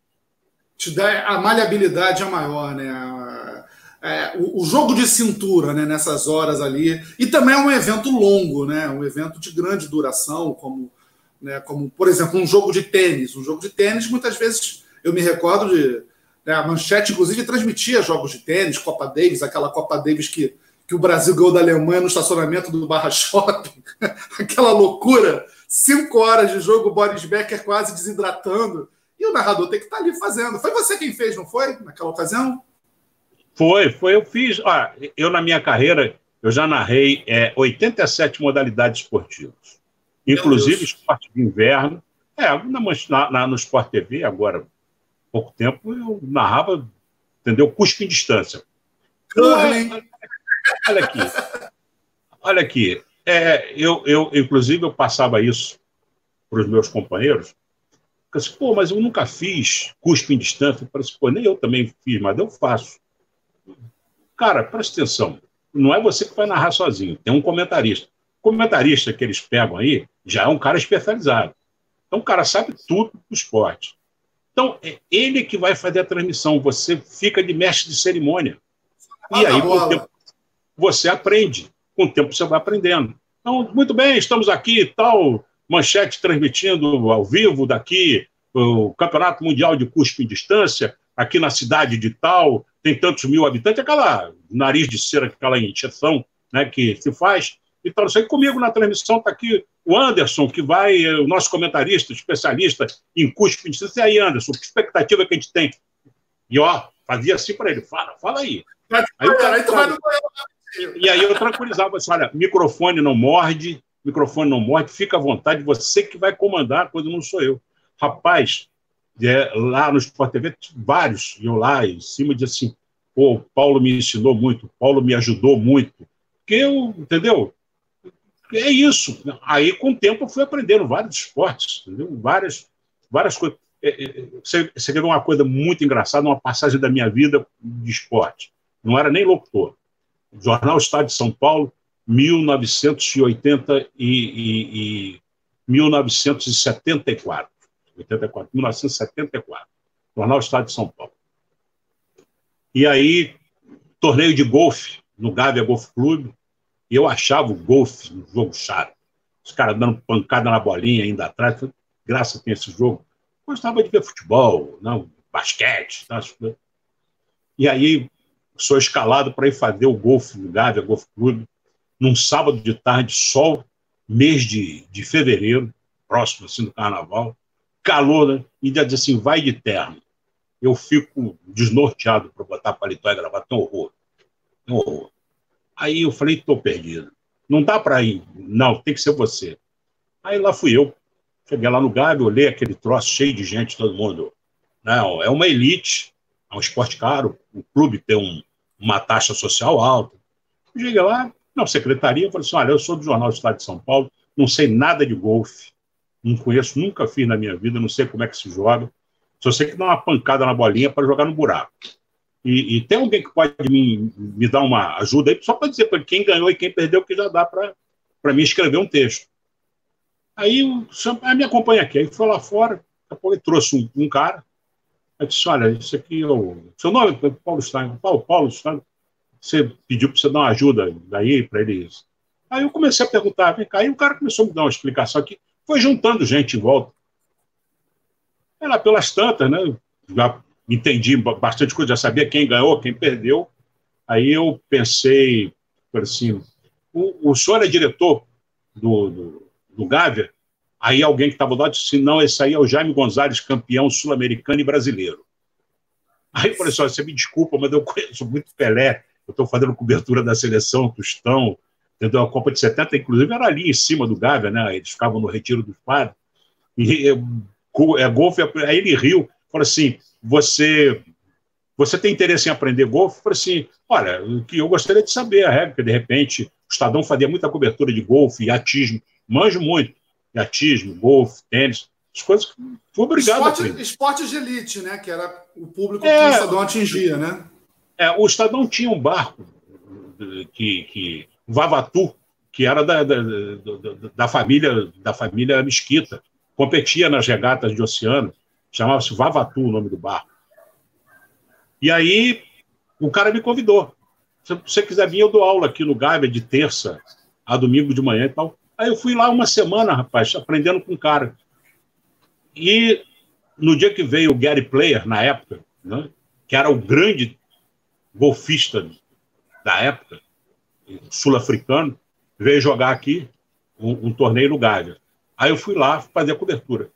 Te dá, a maleabilidade é maior, né? É, o, o, jogo de cintura né, nessas horas ali. E também é um evento longo, né? Um evento de grande duração, como, né, como por exemplo, um jogo de tênis. Um jogo de tênis, muitas vezes, eu me recordo de. Né, a manchete, inclusive, transmitia jogos de tênis, Copa Davis, aquela Copa Davis que que o Brasil ganhou da Alemanha no estacionamento do Barra Shopping, aquela loucura, cinco horas de jogo, o Boris Becker quase desidratando, e o narrador tem que estar tá ali fazendo. Foi você quem fez, não foi, naquela ocasião? Foi, foi, eu fiz. Ah, eu, na minha carreira, eu já narrei é, 87 modalidades esportivas, inclusive esporte de inverno. É, na, na, no Sport TV, agora, pouco tempo, eu narrava, entendeu? Cuspe em distância. Curling. Olha aqui. Olha aqui. É, eu, eu, inclusive, eu passava isso para os meus companheiros. Eu disse, pô, mas eu nunca fiz cuspe em distância. Eu assim, pô, nem eu também fiz, mas eu faço. Cara, presta atenção. Não é você que vai narrar sozinho. Tem um comentarista. O comentarista que eles pegam aí já é um cara especializado. Então, o cara sabe tudo do esporte. Então, é ele que vai fazer a transmissão. Você fica de mestre de cerimônia. E aí, você aprende. Com o tempo você vai aprendendo. Então, muito bem, estamos aqui, tal, manchete transmitindo ao vivo daqui o Campeonato Mundial de Cuspe em Distância, aqui na cidade de tal, tem tantos mil habitantes, aquela nariz de cera, aquela injeção né, que se faz. Então, aí comigo na transmissão está aqui o Anderson, que vai, o nosso comentarista, especialista em cuspe em distância. E aí, Anderson, que expectativa que a gente tem? E ó, fazia assim para ele, fala, fala aí. Aí o cara, aí tu vai no e aí eu tranquilizava assim, olha, microfone não morde, microfone não morde, fica à vontade, você que vai comandar coisa, não sou eu. Rapaz, é, lá no Sport TV, vários eu lá em cima de assim, pô, Paulo me ensinou muito, Paulo me ajudou muito, porque eu, entendeu? É isso. Aí, com o tempo, eu fui aprendendo vários esportes, entendeu? Várias, várias coisas. É, é, você, você quer ver uma coisa muito engraçada, uma passagem da minha vida de esporte. Não era nem locutor. Jornal Estado de São Paulo, 1980 e, e, e 1974. 84, 1974. Jornal Estado de São Paulo. E aí, torneio de golfe no Gávea Golf Clube, e eu achava o golfe um jogo chato. Os caras dando pancada na bolinha ainda atrás. Graça tem esse jogo. Gostava de ver futebol, não, basquete. Tá? E aí, sou escalado para ir fazer o golfe no Gávea Golf Clube, num sábado de tarde, sol, mês de, de fevereiro, próximo assim do carnaval, calor, né? E dia diz assim, vai de terno. Eu fico desnorteado para botar paletó e gravar, tem horror. Tem horror. Aí eu falei, estou perdido. Não dá para ir. Não, tem que ser você. Aí lá fui eu. Cheguei lá no Gávea, olhei aquele troço cheio de gente, todo mundo. Não, é uma elite, é um esporte caro, o clube tem um, uma taxa social alta. Cheguei lá, na secretaria, falei assim: olha, eu sou do Jornal do Estado de São Paulo, não sei nada de golfe, não conheço, nunca fiz na minha vida, não sei como é que se joga. Só sei que dá uma pancada na bolinha para jogar no buraco. E, e, tem alguém que pode me, me dar uma ajuda aí, só para dizer para quem ganhou e quem perdeu, que já dá para mim escrever um texto. Aí aí me acompanha aqui. Aí foi lá fora, daqui a pouco trouxe um, um cara. Aí disse: Olha, isso aqui o. Seu nome é Paulo Stein. Paulo, Paulo Stein. Você pediu para você dar uma ajuda daí para eles. Aí eu comecei a perguntar, vem cá. Aí o cara começou a me dar uma explicação aqui. Foi juntando gente em volta. Era pelas tantas, né? Já entendi bastante coisa, já sabia quem ganhou, quem perdeu. Aí eu pensei, assim, o, o senhor é diretor do, do, do Gávea? Aí alguém que estava lá disse, não, esse aí é o Jaime Gonzalez, campeão sul-americano e brasileiro. Aí eu falei assim, você me desculpa, mas eu conheço muito Pelé, eu estou fazendo cobertura da seleção, Tostão, entendeu? A Copa de 70, inclusive, era ali em cima do Gávea, né? Eles ficavam no retiro dos padres. E é, golfe, aí ele riu, falou assim, você você tem interesse em aprender golfe? Falei assim, olha, o que eu gostaria de saber a regra, porque de repente o Estadão fazia muita cobertura de golfe e atismo, manjo muito, atismo, golfe, tênis, as coisas que fui obrigado Esporte, a Esportes de elite, né, que era o público é, que o Estadão atingia, né? É, o Estadão tinha um barco que, que Vavatu, que era da, da, da, da família da família Mesquita, competia nas regatas de oceano, chamava-se Vavatu o nome do barco. E aí o cara me convidou. Se você quiser vir, eu dou aula aqui no Gávea de terça a domingo de manhã e tal. Aí eu fui lá uma semana, rapaz, aprendendo com o cara. E no dia que veio o Gary Player, na época, né, que era o grande golfista da época, sul-africano, veio jogar aqui um, um torneio no Gávea. Aí eu fui lá fazer a cobertura.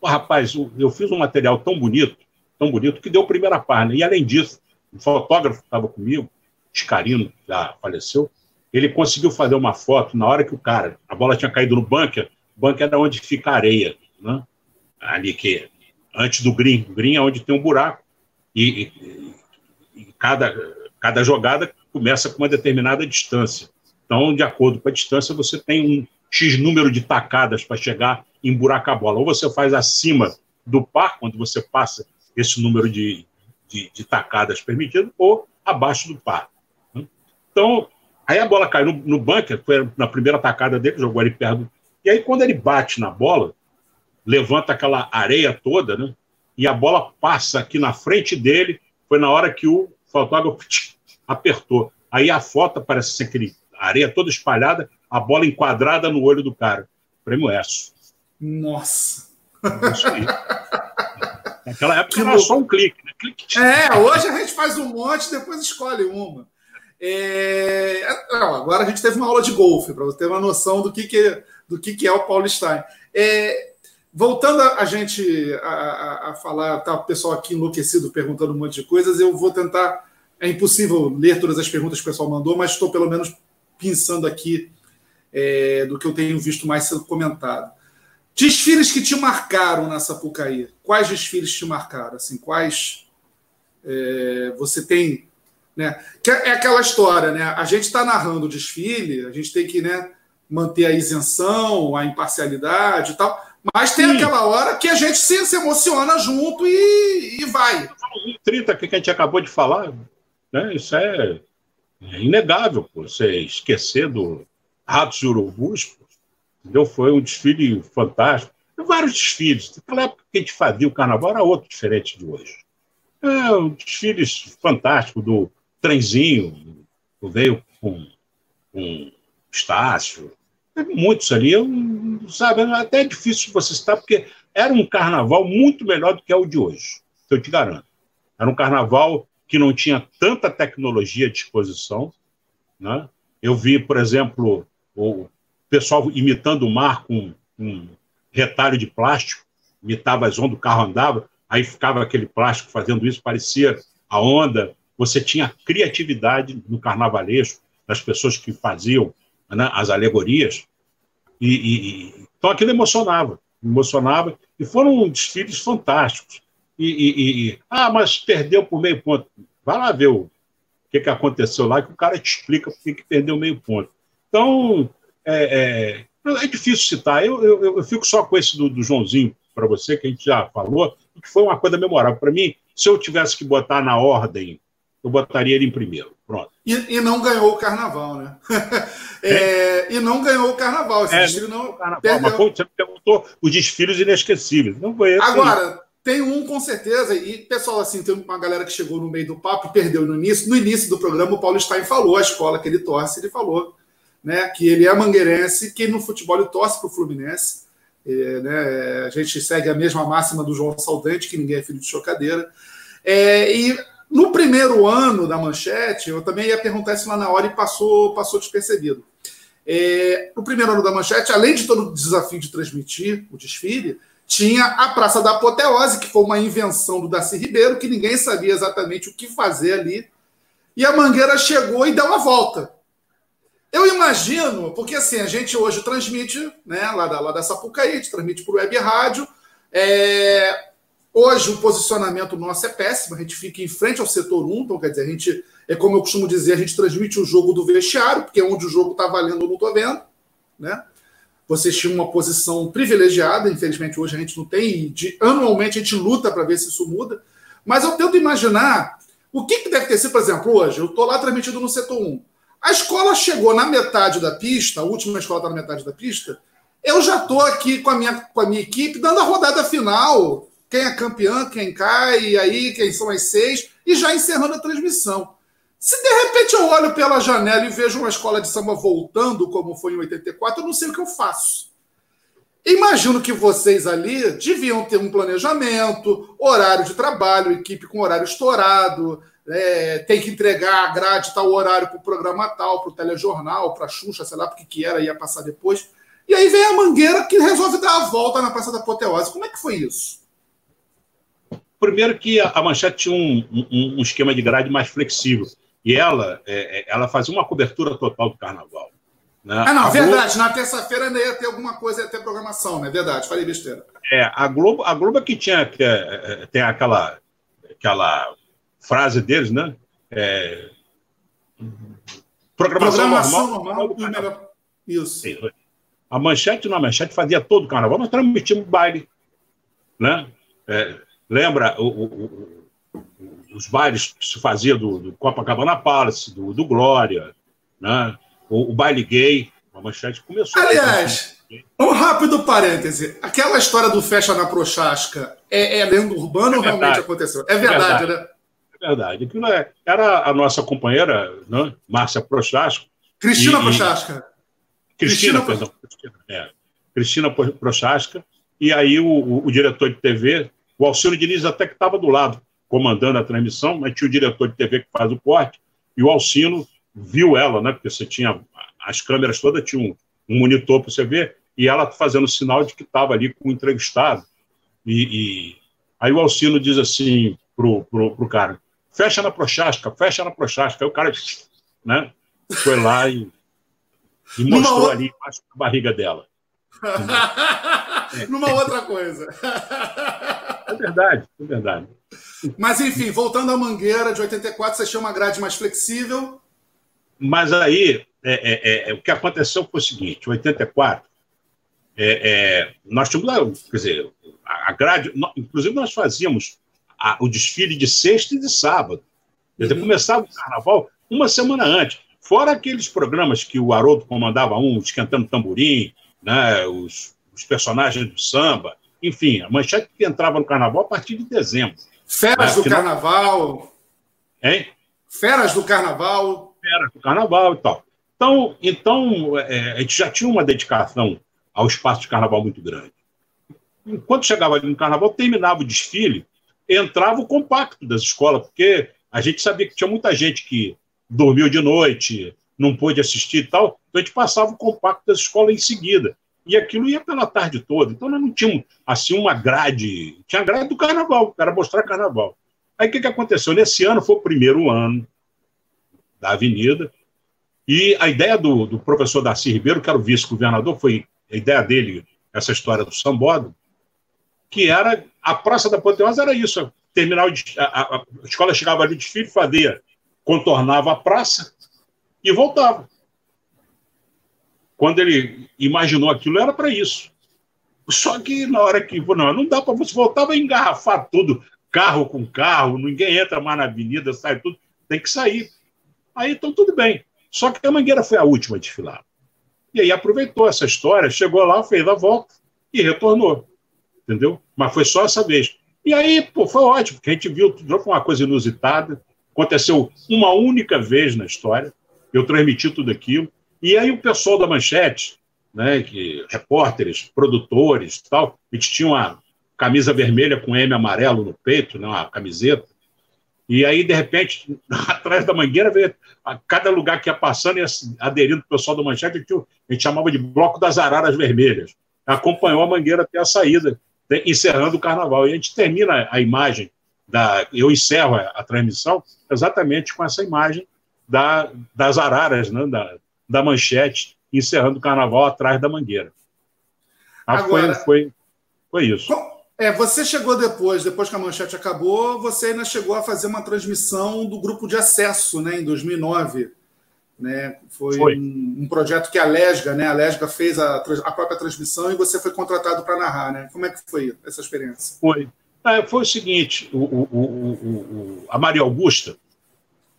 Pô, rapaz, eu fiz um material tão bonito, tão bonito, que deu primeira página. E além disso, o fotógrafo que estava comigo, Escarino, já faleceu, ele conseguiu fazer uma foto na hora que o cara, a bola tinha caído no bunker, o bunker era onde fica a areia, né? ali que antes do green, o green é onde tem um buraco, e, e, e cada, cada jogada começa com uma determinada distância. Então, de acordo com a distância, você tem um X número de tacadas para chegar emburacar a bola. Ou você faz acima do par, quando você passa esse número de, de, de tacadas permitido, ou abaixo do par. Então, aí a bola cai no, no bunker, foi na primeira tacada dele, jogou ali perto. E aí, quando ele bate na bola, levanta aquela areia toda, né? E a bola passa aqui na frente dele. Foi na hora que o fotógrafo apertou. Aí a foto parece ser aquele areia toda espalhada, a bola enquadrada no olho do cara. Prêmio ESSO. Nossa! Isso aí. Naquela época que era só um clique. Né? clique. É, hoje a gente faz um monte depois escolhe uma. É... Não, agora a gente teve uma aula de golfe, para você ter uma noção do que, que, do que, que é o Paulo. É... Voltando a, gente a, a, a falar, tá o pessoal aqui enlouquecido perguntando um monte de coisas, eu vou tentar. É impossível ler todas as perguntas que o pessoal mandou, mas estou pelo menos pensando aqui é, do que eu tenho visto mais sendo comentado. Desfiles que te marcaram na Sapucaí. Quais desfiles te marcaram? Assim, quais é, você tem, né? Que é, é aquela história, né? A gente está narrando o desfile, a gente tem que, né, manter a isenção, a imparcialidade e tal. Mas tem Sim. aquela hora que a gente se, se emociona junto e, e vai. 30 que a gente acabou de falar, né? Isso é, é inegável, pô. você esquecer do Ratos e Urubus, pô Entendeu? Foi um desfile fantástico. Vários desfiles. Naquela época que a gente fazia o carnaval era outro diferente de hoje. É, um desfiles fantástico do trenzinho, veio com, com Estácio. Muitos ali. Eu, sabe, até é difícil você citar, porque era um carnaval muito melhor do que é o de hoje. Eu te garanto. Era um carnaval que não tinha tanta tecnologia à disposição. Né? Eu vi, por exemplo, o pessoal imitando o mar com um retalho de plástico, imitava as ondas, o carro andava, aí ficava aquele plástico fazendo isso, parecia a onda. Você tinha criatividade no carnavalesco, das pessoas que faziam né, as alegorias, e, e, então aquilo emocionava. emocionava, e foram desfiles fantásticos. E, e, e, ah, mas perdeu por meio ponto. Vai lá ver o que, que aconteceu lá, que o cara te explica por que perdeu meio ponto. Então, é, é, é difícil citar. Eu, eu, eu, fico só com esse do, do Joãozinho para você, que a gente já falou, que foi uma coisa memorável. Para mim, se eu tivesse que botar na ordem, eu botaria ele em primeiro. Pronto. E, e não ganhou o carnaval, né? é, e não ganhou o carnaval. Esse é, desfile não. Carnaval, mas você perguntou os desfiles inesquecíveis. Não foi. Agora, tem um com certeza, e pessoal, assim, tem uma galera que chegou no meio do papo e perdeu no início. No início do programa, o Paulo Stein falou, a escola que ele torce, ele falou né, que ele é mangueirense, que no futebol ele torce para o Fluminense. É, né, a gente segue a mesma máxima do João Saldanha, que ninguém é filho de chocadeira. É, e no primeiro ano da manchete, eu também ia perguntar isso lá na hora e passou, passou despercebido. É, no primeiro ano da manchete, além de todo o desafio de transmitir o desfile, tinha a Praça da Apoteose, que foi uma invenção do Darcy Ribeiro, que ninguém sabia exatamente o que fazer ali. E a Mangueira chegou e deu uma volta. Eu imagino, porque assim, a gente hoje transmite, né, lá da, lá da Sapucaí, a gente transmite por web rádio. É, hoje o posicionamento nosso é péssimo, a gente fica em frente ao setor 1, então quer dizer, a gente, é como eu costumo dizer, a gente transmite o jogo do vestiário, porque é onde o jogo está valendo eu não estou vendo, né? Vocês tinham uma posição privilegiada, infelizmente hoje a gente não tem, de, anualmente a gente luta para ver se isso muda. Mas eu tento imaginar o que, que deve ter sido, por exemplo, hoje, eu estou lá transmitido no setor 1. A escola chegou na metade da pista, a última escola está na metade da pista. Eu já estou aqui com a, minha, com a minha equipe dando a rodada final. Quem é campeão, quem cai, e aí quem são as seis, e já encerrando a transmissão. Se de repente eu olho pela janela e vejo uma escola de samba voltando, como foi em 84, eu não sei o que eu faço. Imagino que vocês ali deviam ter um planejamento, horário de trabalho, equipe com horário estourado, é, tem que entregar a grade tal horário para o programa tal, para o telejornal, para a Xuxa, sei lá, porque que era, ia passar depois. E aí vem a Mangueira que resolve dar a volta na Praça da Apoteose. Como é que foi isso? Primeiro que a Manchete tinha um, um, um esquema de grade mais flexível. E ela, é, é ela fazia uma cobertura total do carnaval. Né? Ah, não, a verdade. Globo... Na terça-feira ainda ia ter alguma coisa, ia ter programação, né? Verdade, falei besteira. É, a Globo, a Globo é que tinha que, é, é tem aquela, aquela frase deles, né? É... Programação, Programação normal. normal Isso. A manchete na manchete fazia todo o carnaval, mas transmitimos baile. Né? É, lembra o, o, os bailes que se fazia do, do Copacabana Palace, do, do Glória, né? o, o baile gay. A manchete começou. Aliás, um rápido parêntese. Aquela história do Fecha na Prochasca é, é lenda urbana é ou realmente aconteceu? É verdade, é verdade. né? verdade. Aquilo é, era a nossa companheira, né? Márcia Prochasco. Cristina e, Prochasca. Cristina, Cristina, perdão. Cristina, é. Cristina Prochasca. E aí o, o, o, diretor de TV, o Alcino Diniz até que estava do lado, comandando a transmissão, mas tinha o diretor de TV que faz o corte, e o Alcino viu ela, né? Porque você tinha as câmeras todas, tinha um, um monitor para você ver, e ela fazendo sinal de que estava ali com o entrevistado. E, e, aí o Alcino diz assim pro, pro, pro cara: fecha na Prochasca, fecha na Prochasca. Aí o cara né, foi lá e, e mostrou ali embaixo da barriga dela. Numa outra coisa. É verdade, é verdade. Mas, enfim, voltando à Mangueira de 84, você chama uma grade mais flexível. Mas aí, é, é, é, o que aconteceu foi o seguinte: 84, é, é, nós tínhamos quer dizer, a grade, inclusive nós fazíamos a, o desfile de sexta e de sábado. Quer dizer, uhum. começava o carnaval uma semana antes. Fora aqueles programas que o Haroldo comandava um, esquentando tamborim, né, os, os personagens do samba, enfim, a manchete que entrava no carnaval a partir de dezembro. Feras né, do carnaval. Hein? Feras do carnaval. Feras do carnaval e tal. Então, então é, a gente já tinha uma dedicação ao espaço de carnaval muito grande. Enquanto chegava ali no carnaval, terminava o desfile, entrava o compacto das escolas, porque a gente sabia que tinha muita gente que dormiu de noite, não pôde assistir e tal, então a gente passava o compacto das escolas em seguida. E aquilo ia pela tarde toda. Então nós não tínhamos assim uma grade. Tinha a grade do carnaval, era mostrar carnaval. Aí o que, que aconteceu? Nesse ano foi o primeiro ano da Avenida, e a ideia do, do professor Darcy Ribeiro, que era o vice-governador, foi a ideia dele essa história do Sambódromo, que era a Praça da Apoteose era isso, terminal de, a, a, a, escola chegava ali de desfile, fazia, contornava a praça e voltava. Quando ele imaginou aquilo, era para isso. Só que na hora que. Não, não dá para você voltar, vai engarrafar tudo, carro com carro, ninguém entra mais na avenida, sai tudo, tem que sair. Aí então tudo bem. Só que a Mangueira foi a última a desfilar. E aí aproveitou essa história, chegou lá, fez a volta e retornou. Entendeu? Mas foi só essa vez. E aí, pô, foi ótimo, porque a gente viu, foi uma coisa inusitada. Aconteceu uma única vez na história. Eu transmiti tudo aquilo. E aí o pessoal da Manchete, né, que repórteres, produtores, tal, a gente tinha uma camisa vermelha com M amarelo no peito, né, uma camiseta. E aí, de repente, atrás da mangueira, veio, a cada lugar que ia passando, ia aderindo o pessoal do Manchete, a gente, chamava de Bloco das Araras Vermelhas. Acompanhou a mangueira até a saída, encerrando o carnaval. E a gente termina a imagem, da, eu encerro a, a transmissão exatamente com essa imagem da, das araras, né, da, da manchete, encerrando o carnaval atrás da mangueira. Ah, Agora, foi, foi, foi isso. É, você chegou depois, depois que a manchete acabou, você ainda chegou a fazer uma transmissão do grupo de acesso, né, em 2009. Né? Foi, foi. Um, um, projeto que a Lesga, né? A Lesga fez a, a própria transmissão e você foi contratado para narrar, né? Como é que foi essa experiência? Foi. É, foi o seguinte: o, o, o, a Maria Augusta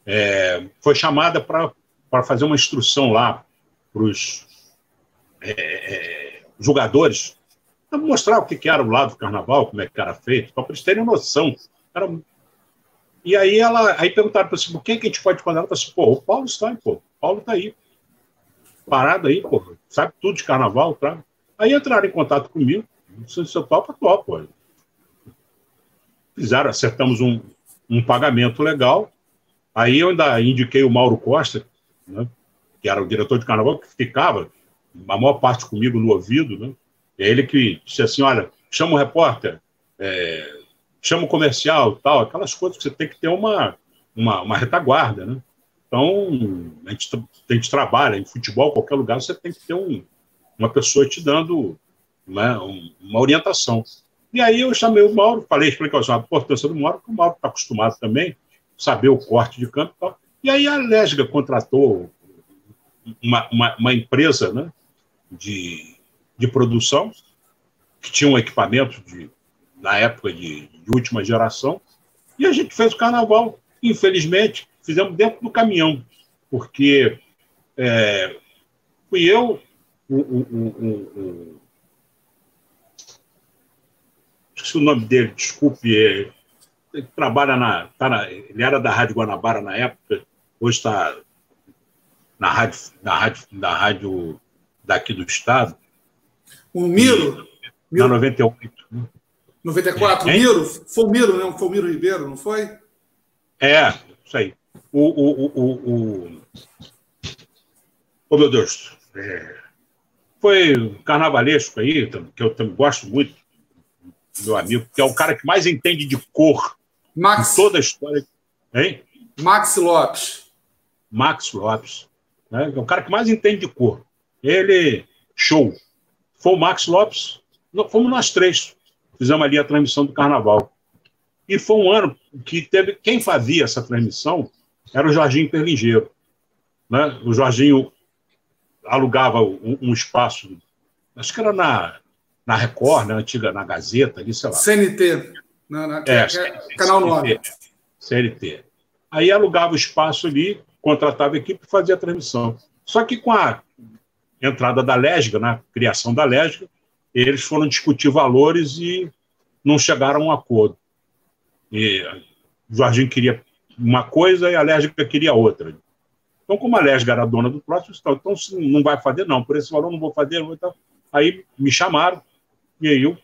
é, foi chamada para fazer uma instrução lá para os é, é, jogadores mostrar o que, era o lado do carnaval, como é que era feito, para eles terem noção. Era... E aí ela aí perguntaram para assim, quem que a gente pode condenar? Ela falou assim, pô, o Paulo está aí, pô. O Paulo está aí. Parado aí, pô. Sabe tudo de carnaval, tá? Aí entraram em contato comigo. Se eu topa, topa. Fizeram, acertamos um, um pagamento legal. Aí eu ainda indiquei o Mauro Costa, né, que era o diretor de carnaval, que ficava a maior parte comigo no ouvido, né? É ele que disse assim: olha, chama o repórter, é, chama o comercial, tal, aquelas coisas que você tem que ter uma, uma, uma retaguarda, né? Então, a gente, a gente trabalha em futebol, qualquer lugar, você tem que ter um, uma pessoa te dando uma, uma orientação. E aí eu chamei o Mauro, falei, expliquei a importância do Mauro, porque o Mauro está acostumado também, saber o corte de campo e tal. E aí a Lesga contratou uma, uma, uma empresa né, de, de produção, que tinha um equipamento de, na época de, de última geração, e a gente fez o carnaval. Infelizmente, fizemos dentro do caminhão, porque é, fui eu, o, o, o, o, esqueci o nome dele, desculpe, é, ele trabalha na, tá na, ele era da Rádio Guanabara na época, hoje está na rádio, na rádio, na rádio daqui do estado, o Miro? E. Na 98. 94. É. Miro? Foi o Miro, né? Foi o Miro Ribeiro, não foi? É, isso aí. O. o, o, o, Oh, meu Deus. É, foi carnavalesco aí, que eu também gosto muito, meu amigo, que é o cara que mais entende de cor Max, em toda a história. Hein? Max Lopes. Max Lopes. Né? É o cara que mais entende de cor. Ele, show foi o Max Lopes, fomos nós três, fizemos ali a transmissão do Carnaval. E foi um ano que teve, quem fazia essa transmissão era o Jorginho Perlingeiro. Né? O Jorginho alugava um, um espaço, acho que era na, na Record, na né? antiga, na Gazeta, ali, sei lá. CNT, na, na, é, é, Canal 9. CNT. Aí alugava o espaço ali, contratava a equipe e fazia a transmissão. Só que com a entrada da Lesga, na né, criação da Lesga, eles foram discutir valores e não chegaram a um acordo. E o Jorginho queria uma coisa e a Lesga queria outra. Então, como a Lesga era dona do próximo, então, não vai fazer, não, por esse valor não vou fazer. Então, aí me chamaram e aí eu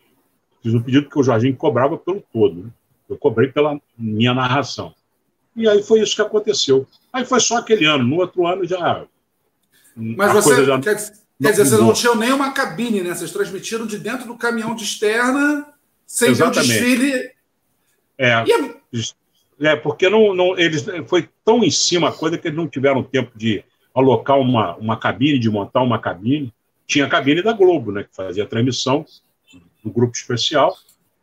fiz um pedido que o Jorginho cobrava pelo todo. Né? Eu cobrei pela minha narração. E aí foi isso que aconteceu. Aí foi só aquele ano. No outro ano já mas você já... quer, dizer, vocês não tinham nem uma cabine, né? Vocês transmitiram de dentro do caminhão de externa, sem o desfile. É, é... é, porque não, não, eles foi tão em cima a coisa que eles não tiveram tempo de alocar uma, uma cabine, de montar uma cabine. tinha a cabine da Globo, né, que fazia a transmissão do grupo especial,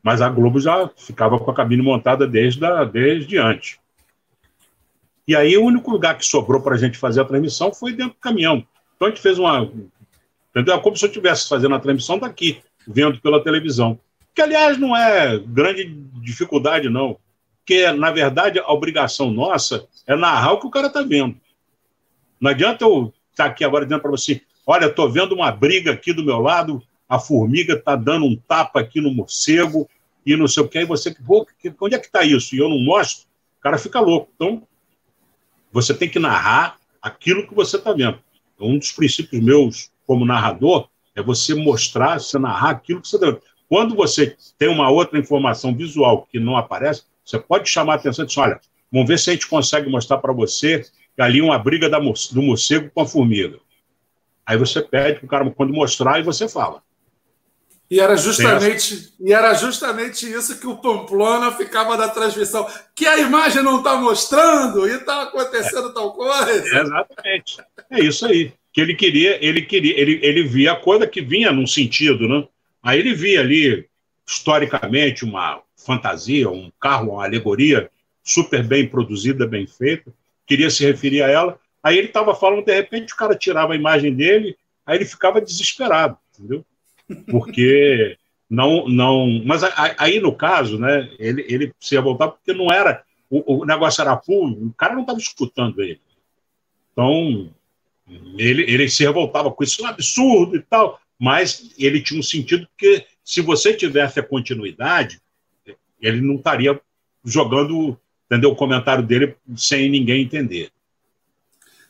mas a Globo já ficava com a cabine montada desde, a, desde antes. E aí o único lugar que sobrou para a gente fazer a transmissão foi dentro do caminhão. Então a gente fez uma. Entendeu? É como se eu estivesse fazendo a transmissão daqui, vendo pela televisão. Que, aliás, não é grande dificuldade, não. Porque, na verdade, a obrigação nossa é narrar o que o cara está vendo. Não adianta eu estar tá aqui agora dizendo para você: olha, estou vendo uma briga aqui do meu lado, a formiga está dando um tapa aqui no morcego e não sei o que, aí você, pô, onde é que está isso? E eu não mostro, o cara fica louco. Então, você tem que narrar aquilo que você está vendo. Então, um dos princípios meus como narrador é você mostrar, você narrar aquilo que você está vendo. Quando você tem uma outra informação visual que não aparece, você pode chamar a atenção e dizer, olha, vamos ver se a gente consegue mostrar para você ali uma briga da, do morcego com a formiga. Aí você pede para o cara quando mostrar e você fala. E era justamente e era justamente isso que o Pamplona ficava da transmissão, que a imagem não está mostrando e está acontecendo é. tal coisa. É, exatamente. É isso aí. Que ele queria, ele queria, ele, ele via a coisa que vinha num sentido, né? Aí ele via ali historicamente uma fantasia, um carro, uma alegoria super bem produzida, bem feita. Queria se referir a ela. Aí ele estava falando, de repente o cara tirava a imagem dele, aí ele ficava desesperado, entendeu? Porque não, não. Mas aí no caso, né? Ele, ele precisa voltar porque não era o, o negócio era puro, o cara não estava escutando ele. Então ele, ele se revoltava com isso, um absurdo e tal, mas ele tinha um sentido que se você tivesse a continuidade, ele não estaria jogando, entendeu, o comentário dele sem ninguém entender.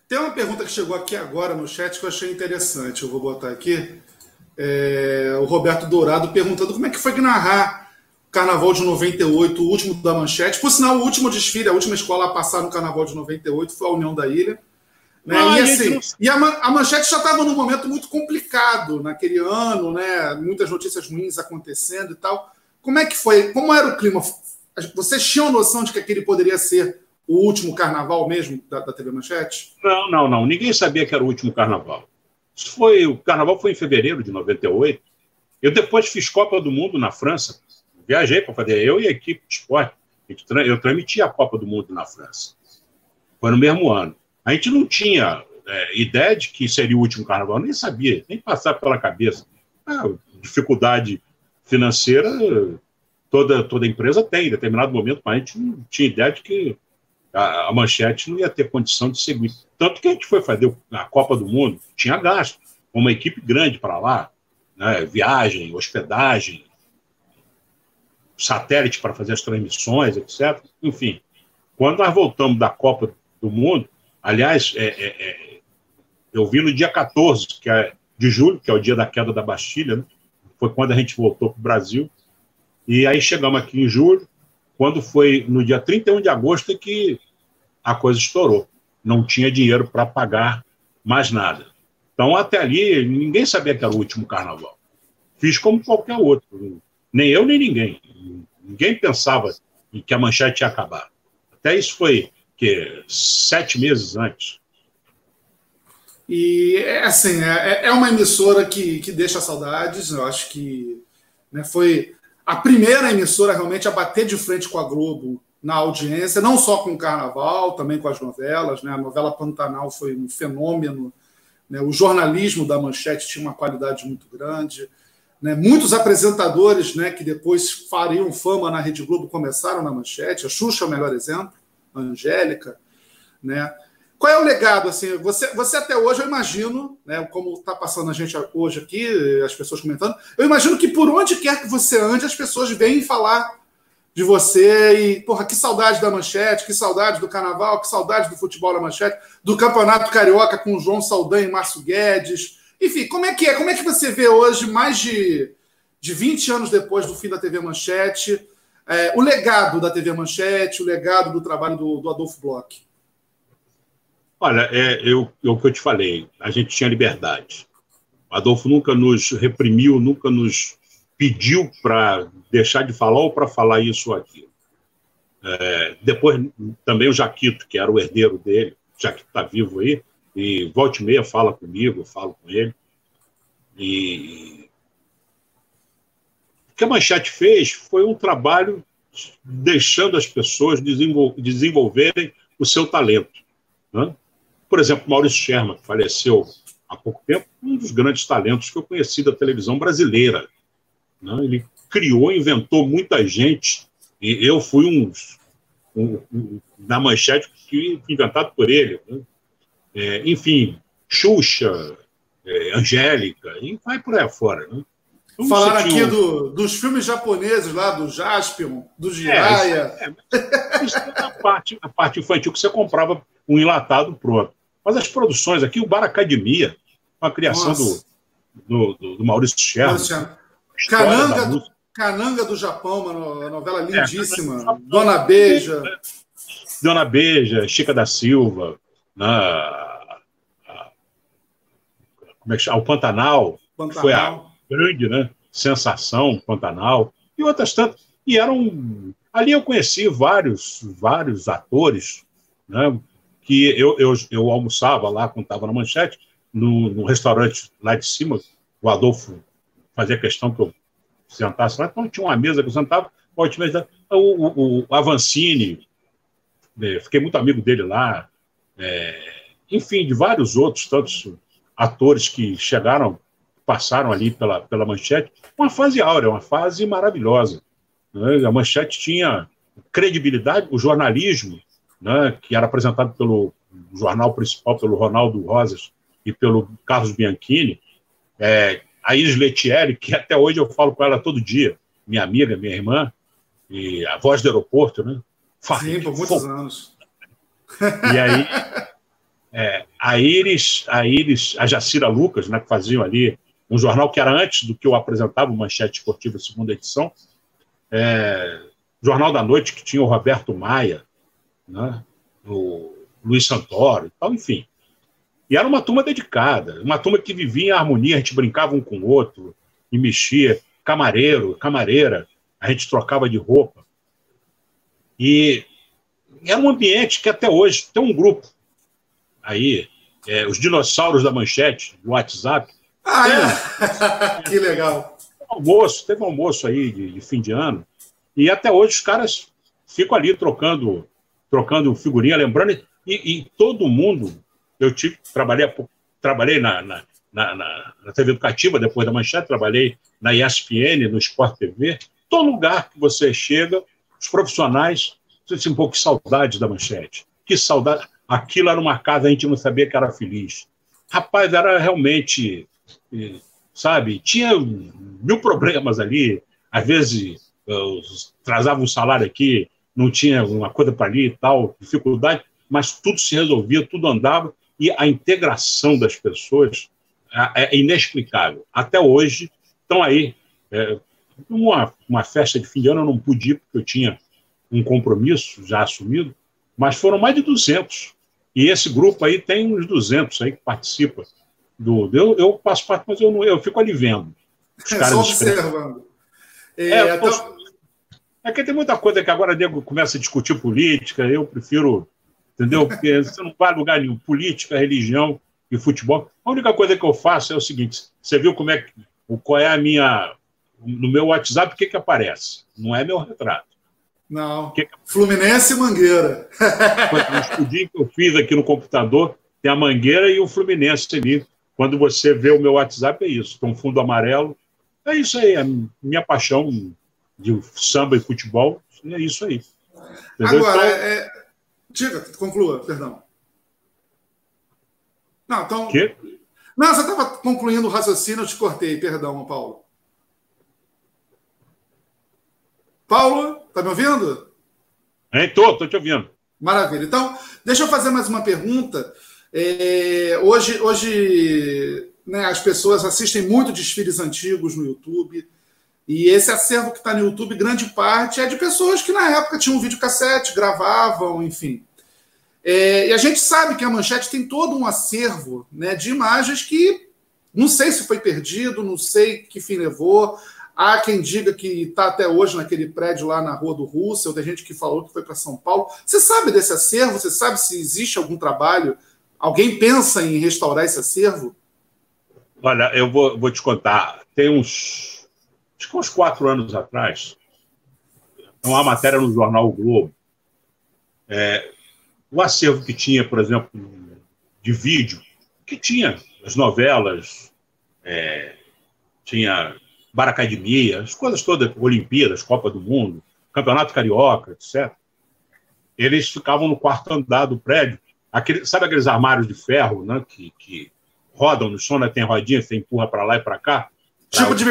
Tem uma pergunta que chegou aqui agora no chat que eu achei interessante. Eu vou botar aqui é, o Roberto Dourado perguntando como é que foi que narrar o Carnaval de 98, o último da Manchete. Por sinal, o último desfile, a última escola a passar no Carnaval de 98 foi a União da Ilha. Né? Ah, e assim, e a, a Manchete já estava num momento muito complicado naquele ano, né? muitas notícias ruins acontecendo e tal. Como é que foi? Como era o clima? Vocês tinham noção de que aquele poderia ser o último carnaval mesmo da, da TV Manchete? Não, não, não. Ninguém sabia que era o último carnaval. Isso foi, o carnaval foi em fevereiro de 98. Eu depois fiz Copa do Mundo na França. Viajei para fazer, eu e a equipe de esporte. Eu transmiti a Copa do Mundo na França. Foi no mesmo ano. A gente não tinha é, ideia de que seria o último carnaval, nem sabia, nem passar pela cabeça. Ah, dificuldade financeira toda, toda empresa tem em determinado momento, mas a gente não tinha ideia de que a, a, manchete não ia ter condição de seguir. Tanto que a gente foi fazer a Copa do Mundo, tinha gasto, uma equipe grande para lá, né, viagem, hospedagem, satélite para fazer as transmissões, etc. Enfim, quando nós voltamos da Copa do Mundo, aliás, é, é, é, eu vi no dia 14 que é, de julho, que é o dia da queda da Bastilha, né, foi quando a gente voltou para o Brasil, e aí chegamos aqui em julho, quando foi no dia 31 de agosto que a coisa estourou. Não tinha dinheiro para pagar mais nada. Então, até ali, ninguém sabia que era o último carnaval. Fiz como qualquer outro. Nem eu, nem ninguém. Ninguém pensava que a manchete ia acabar. Até isso foi que sete meses antes. E, é assim, é, é uma emissora que, que deixa saudades. Eu acho que né, foi a primeira emissora realmente a bater de frente com a Globo na audiência, não só com o Carnaval, também com as novelas. Né? A novela Pantanal foi um fenômeno. Né? O jornalismo da Manchete tinha uma qualidade muito grande. Né? Muitos apresentadores né, que depois fariam fama na Rede Globo começaram na Manchete. A Xuxa é o melhor exemplo, a Angélica. Né? Qual é o legado? Assim, você, você até hoje, eu imagino, né, como está passando a gente hoje aqui, as pessoas comentando, eu imagino que por onde quer que você ande, as pessoas vêm falar de você e, porra, que saudade da manchete, que saudade do carnaval, que saudade do futebol da manchete, do campeonato carioca com João Saldanha e Márcio Guedes. Enfim, como é que é? Como é que você vê hoje, mais de, de 20 anos depois do fim da TV Manchete, é, o legado da TV Manchete, o legado do trabalho do, do Adolfo Bloch? Olha, é, eu, é o que eu te falei, a gente tinha liberdade. Adolfo nunca nos reprimiu, nunca nos pediu para deixar de falar ou para falar isso ou aquilo. É, depois, também o Jaquito, que era o herdeiro dele, já que está vivo aí, e volta e meia fala comigo, eu falo com ele. E o que a Manchete fez foi um trabalho deixando as pessoas desenvolverem o seu talento. Né? Por exemplo, Maurício Sherman, que faleceu há pouco tempo, um dos grandes talentos que eu conheci da televisão brasileira. Né? Ele criou, inventou muita gente, e eu fui um, um, um na manchete que inventado por ele. Né? É, enfim, Xuxa, é, Angélica, e vai por aí afora. Né? Então, Falaram aqui do, dos filmes japoneses lá, do Jaspion, do Jiraya. É, é, isso é a parte, a parte infantil que você comprava um enlatado pronto. Mas as produções aqui, o Bar Academia, a criação do, do, do, do, Maurício Sherman. Cananga, Cananga do Japão, uma novela é, lindíssima. É, Dona Beija. Dona Beija, Chica da Silva, na, a, como é que chama? O Pantanal, Pantanal. foi a grande né, sensação, Pantanal, e outras tantas. E eram. Ali eu conheci vários, vários atores, né, que eu, eu, eu almoçava lá quando estava na manchete, no, no, restaurante lá de cima, o Adolfo fazia questão que eu sentasse lá, então tinha uma mesa que eu sentava, o, o, o Avancini, é, fiquei muito amigo dele lá, é, enfim, de vários outros, tantos atores que chegaram, passaram ali pela, pela manchete, uma fase áurea, uma fase maravilhosa. Né? A manchete tinha credibilidade, o jornalismo, né, que era apresentado pelo jornal principal, pelo Ronaldo Rosas e pelo Carlos Bianchini, é, a Iris Letieri, que até hoje eu falo com ela todo dia, minha amiga, minha irmã, e a voz do aeroporto, né? Sim, por muitos anos. E aí, é, a Iris, a Iris, a Jacira Lucas, né, que faziam ali um jornal que era antes do que eu apresentava, o Manchete Esportiva, segunda edição, é, Jornal da Noite, que tinha o Roberto Maia, né, o Luiz Santoro e tal, enfim. E era uma turma dedicada, uma turma que vivia em harmonia, a gente brincava um com o outro e mexia, camareiro, camareira, a gente trocava de roupa. E era um ambiente que até hoje tem um grupo aí, é, os dinossauros da manchete, do WhatsApp. Ah, é? que legal. almoço, teve um almoço aí de, de, fim de ano, e até hoje os caras ficam ali trocando, trocando figurinha, lembrando, e, e todo mundo, eu tive, trabalhei, trabalhei na, na, na, na, TV Educativa, depois da manchete, trabalhei na ESPN, no Sport TV, todo lugar que você chega, os profissionais sentem um pouco de saudade da manchete. Que saudade. Aquilo era uma casa, a gente não sabia que era feliz. Rapaz, era realmente, eh, sabe, tinha mil problemas ali. Às vezes, trazava um salário aqui, não tinha uma coisa para ali e tal, dificuldade, mas tudo se resolvia, tudo andava, e a integração das pessoas é, é inexplicável. Até hoje, estão aí. É, uma, uma festa de fim de ano eu não pude ir, porque eu tinha um compromisso já assumido, mas foram mais de 200. E esse grupo aí tem uns 200 aí que participa. Do, eu, eu faço parte, mas eu, não, eu fico ali vendo. Os caras Só observando. É, é, então... é que tem muita coisa que agora nego começa a discutir política, eu prefiro, entendeu? Porque você não vai a lugar nenhum. Política, religião e futebol. A única coisa que eu faço é o seguinte: você viu como é que. Qual é a minha. No meu WhatsApp, o que, que aparece? Não é meu retrato. Não. Que... Fluminense e Mangueira. o estudinho que eu fiz aqui no computador tem a Mangueira e o Fluminense ali. Quando você vê o meu WhatsApp, é isso. Tem um fundo amarelo. É isso aí. A minha paixão de samba e futebol é isso aí. Entendeu? Agora, então... é... diga, conclua, perdão. Não, então. Que? Não, você estava concluindo o raciocínio, eu te cortei, perdão, Paulo. Paulo, está me ouvindo? Estou, estou te ouvindo. Maravilha. Então, deixa eu fazer mais uma pergunta. É, hoje, hoje né, as pessoas assistem muito desfiles antigos no YouTube. E esse acervo que está no YouTube, grande parte, é de pessoas que na época tinham um videocassete, gravavam, enfim. É, e a gente sabe que a Manchete tem todo um acervo né, de imagens que não sei se foi perdido, não sei que fim levou. Há quem diga que está até hoje naquele prédio lá na Rua do Russell, tem gente que falou que foi para São Paulo. Você sabe desse acervo? Você sabe se existe algum trabalho? Alguém pensa em restaurar esse acervo? Olha, eu vou, vou te contar. Tem uns, acho que uns quatro anos atrás, uma matéria no jornal o Globo. É, o acervo que tinha, por exemplo, de vídeo, que tinha as novelas, é, tinha Baracademia, as coisas todas, Olimpíadas, Copa do Mundo, Campeonato Carioca, etc. Eles ficavam no quarto andar do prédio. Aquele, sabe aqueles armários de ferro né, que, que rodam no chão, né, tem rodinha, você empurra para lá e para cá? Tipo de,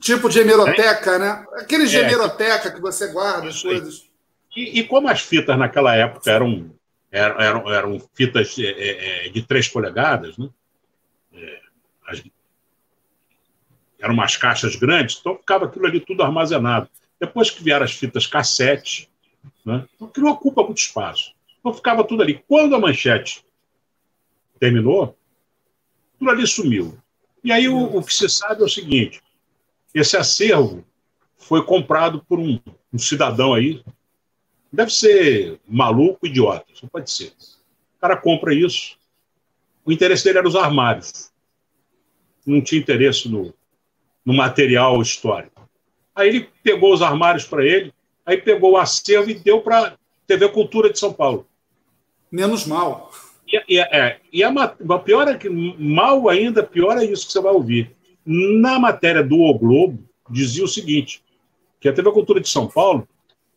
tipo de hemeroteca, é? né? Aquele de é, hemeroteca que você guarda as coisas. E, e, como as fitas naquela época eram, eram, eram, eram fitas é, é, é de três polegadas, né? É, as, eram umas caixas grandes, então ficava aquilo ali tudo armazenado. Depois que vieram as fitas cassete, né? então aquilo ocupa muito espaço. Então ficava tudo ali. Quando a manchete terminou, tudo ali sumiu. E aí o, o que se sabe é o seguinte: esse acervo foi comprado por um, um cidadão aí, deve ser maluco, idiota, só pode ser. O cara compra isso. O interesse dele era os armários. Não tinha interesse no, no material histórico. Aí ele pegou os armários para ele, aí pegou o acervo e deu para TV Cultura de São Paulo. Menos mal. E, e, é, e a, pior é que, mal ainda, pior é isso que você vai ouvir. Na matéria do O Globo, dizia o seguinte: que a TV Cultura de São Paulo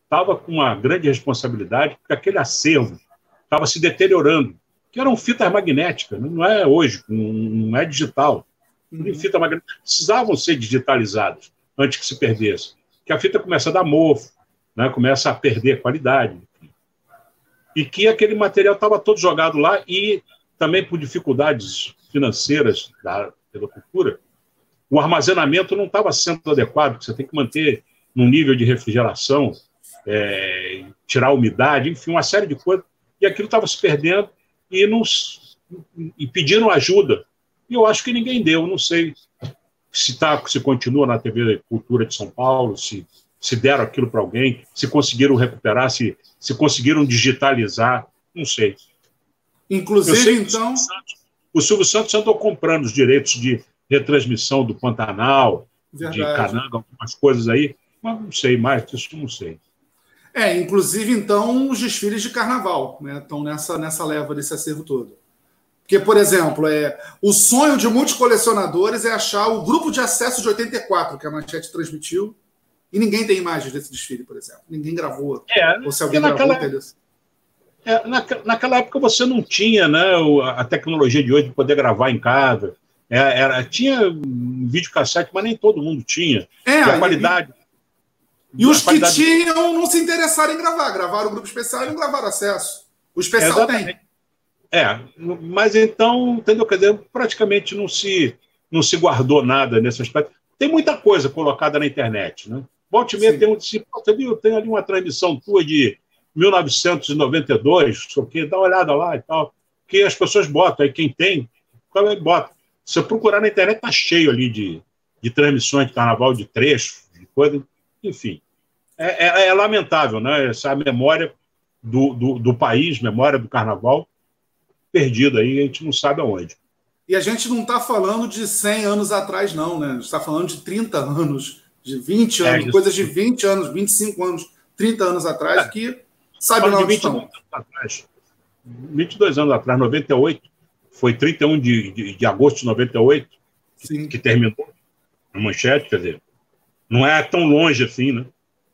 estava com uma grande responsabilidade, porque aquele acervo estava se deteriorando, que eram fitas magnéticas, não é hoje, não é digital. Uhum. Fita magnética precisavam ser digitalizadas antes que se perdesse. Que a fita começa a dar mofo, né? começa a perder qualidade. E que aquele material estava todo jogado lá e também por dificuldades financeiras da, da cultura, o armazenamento não estava sendo adequado, você tem que manter num nível de refrigeração, é, tirar a umidade, enfim, uma série de coisas. E aquilo estava se perdendo e, nos, e pediram ajuda e eu acho que ninguém deu, não sei se, tá, se continua na TV Cultura de São Paulo, se, se deram aquilo para alguém, se conseguiram recuperar, se, se conseguiram digitalizar, não sei. Inclusive, sei então. O Silvio, Santos, andou comprando os direitos de retransmissão do Pantanal, Verdade. de Cananga, algumas coisas aí, mas não sei mais, isso não sei. É, inclusive, então, os desfiles de carnaval, né? Estão nessa, nessa leva desse acervo todo. Porque, por exemplo, é, o sonho de muitos colecionadores é achar o grupo de acesso de 84 que a Manchete transmitiu, e ninguém tem imagens desse desfile, por exemplo. Ninguém gravou. É, ou se alguém naquela, gravou, é, naquela época você não tinha né, a tecnologia de hoje de poder gravar em casa. É, era, tinha videocassete, mas nem todo mundo tinha. É, a qualidade. E, e os que tinham não se interessaram em gravar. Gravaram o grupo especial e não gravaram acesso. O especial tem. É, mas então, entendeu? Quer dizer, praticamente não se, não se guardou nada nesse aspecto. Tem muita coisa colocada na internet, né? Volte e meia tem um discípulo, viu, tem ali uma transmissão tua de 1992, sei o quê, dá uma olhada lá e tal, que as pessoas botam, aí quem tem, bota. Se você procurar na internet, tá cheio ali de, de transmissões de carnaval, de trecho, de coisa, enfim. É, é, é lamentável, né? Essa memória do, do, do país, memória do carnaval, perdido aí, a gente não sabe aonde. E a gente não está falando de 100 anos atrás, não, né? A gente está falando de 30 anos, de 20 anos, é, coisas de 20 anos, 25 anos, 30 anos atrás, é. que sabe lá onde estão. Anos atrás, 22 anos atrás, 98, foi 31 de, de, de agosto de 98 Sim. que terminou a manchete, quer dizer, não é tão longe assim, né?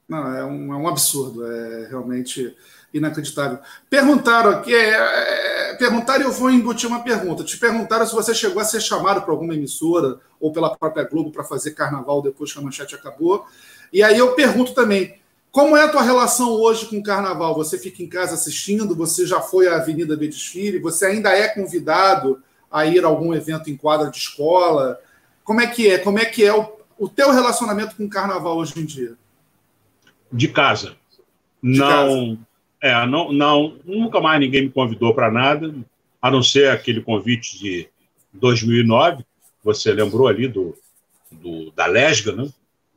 Não, é um, é um absurdo, é realmente inacreditável. Perguntaram aqui, é, é, perguntaram e eu vou embutir uma pergunta. Te perguntaram se você chegou a ser chamado para alguma emissora ou pela própria Globo para fazer carnaval depois que a manchete acabou. E aí eu pergunto também, como é a tua relação hoje com o carnaval? Você fica em casa assistindo? Você já foi à Avenida de Desfile? Você ainda é convidado a ir a algum evento em quadra de escola? Como é que é? Como é que é o, o teu relacionamento com o carnaval hoje em dia? De casa. De não, casa é, não, não, nunca mais ninguém me convidou para nada, a não ser aquele convite de 2009, você lembrou ali do, do da Lesga, né?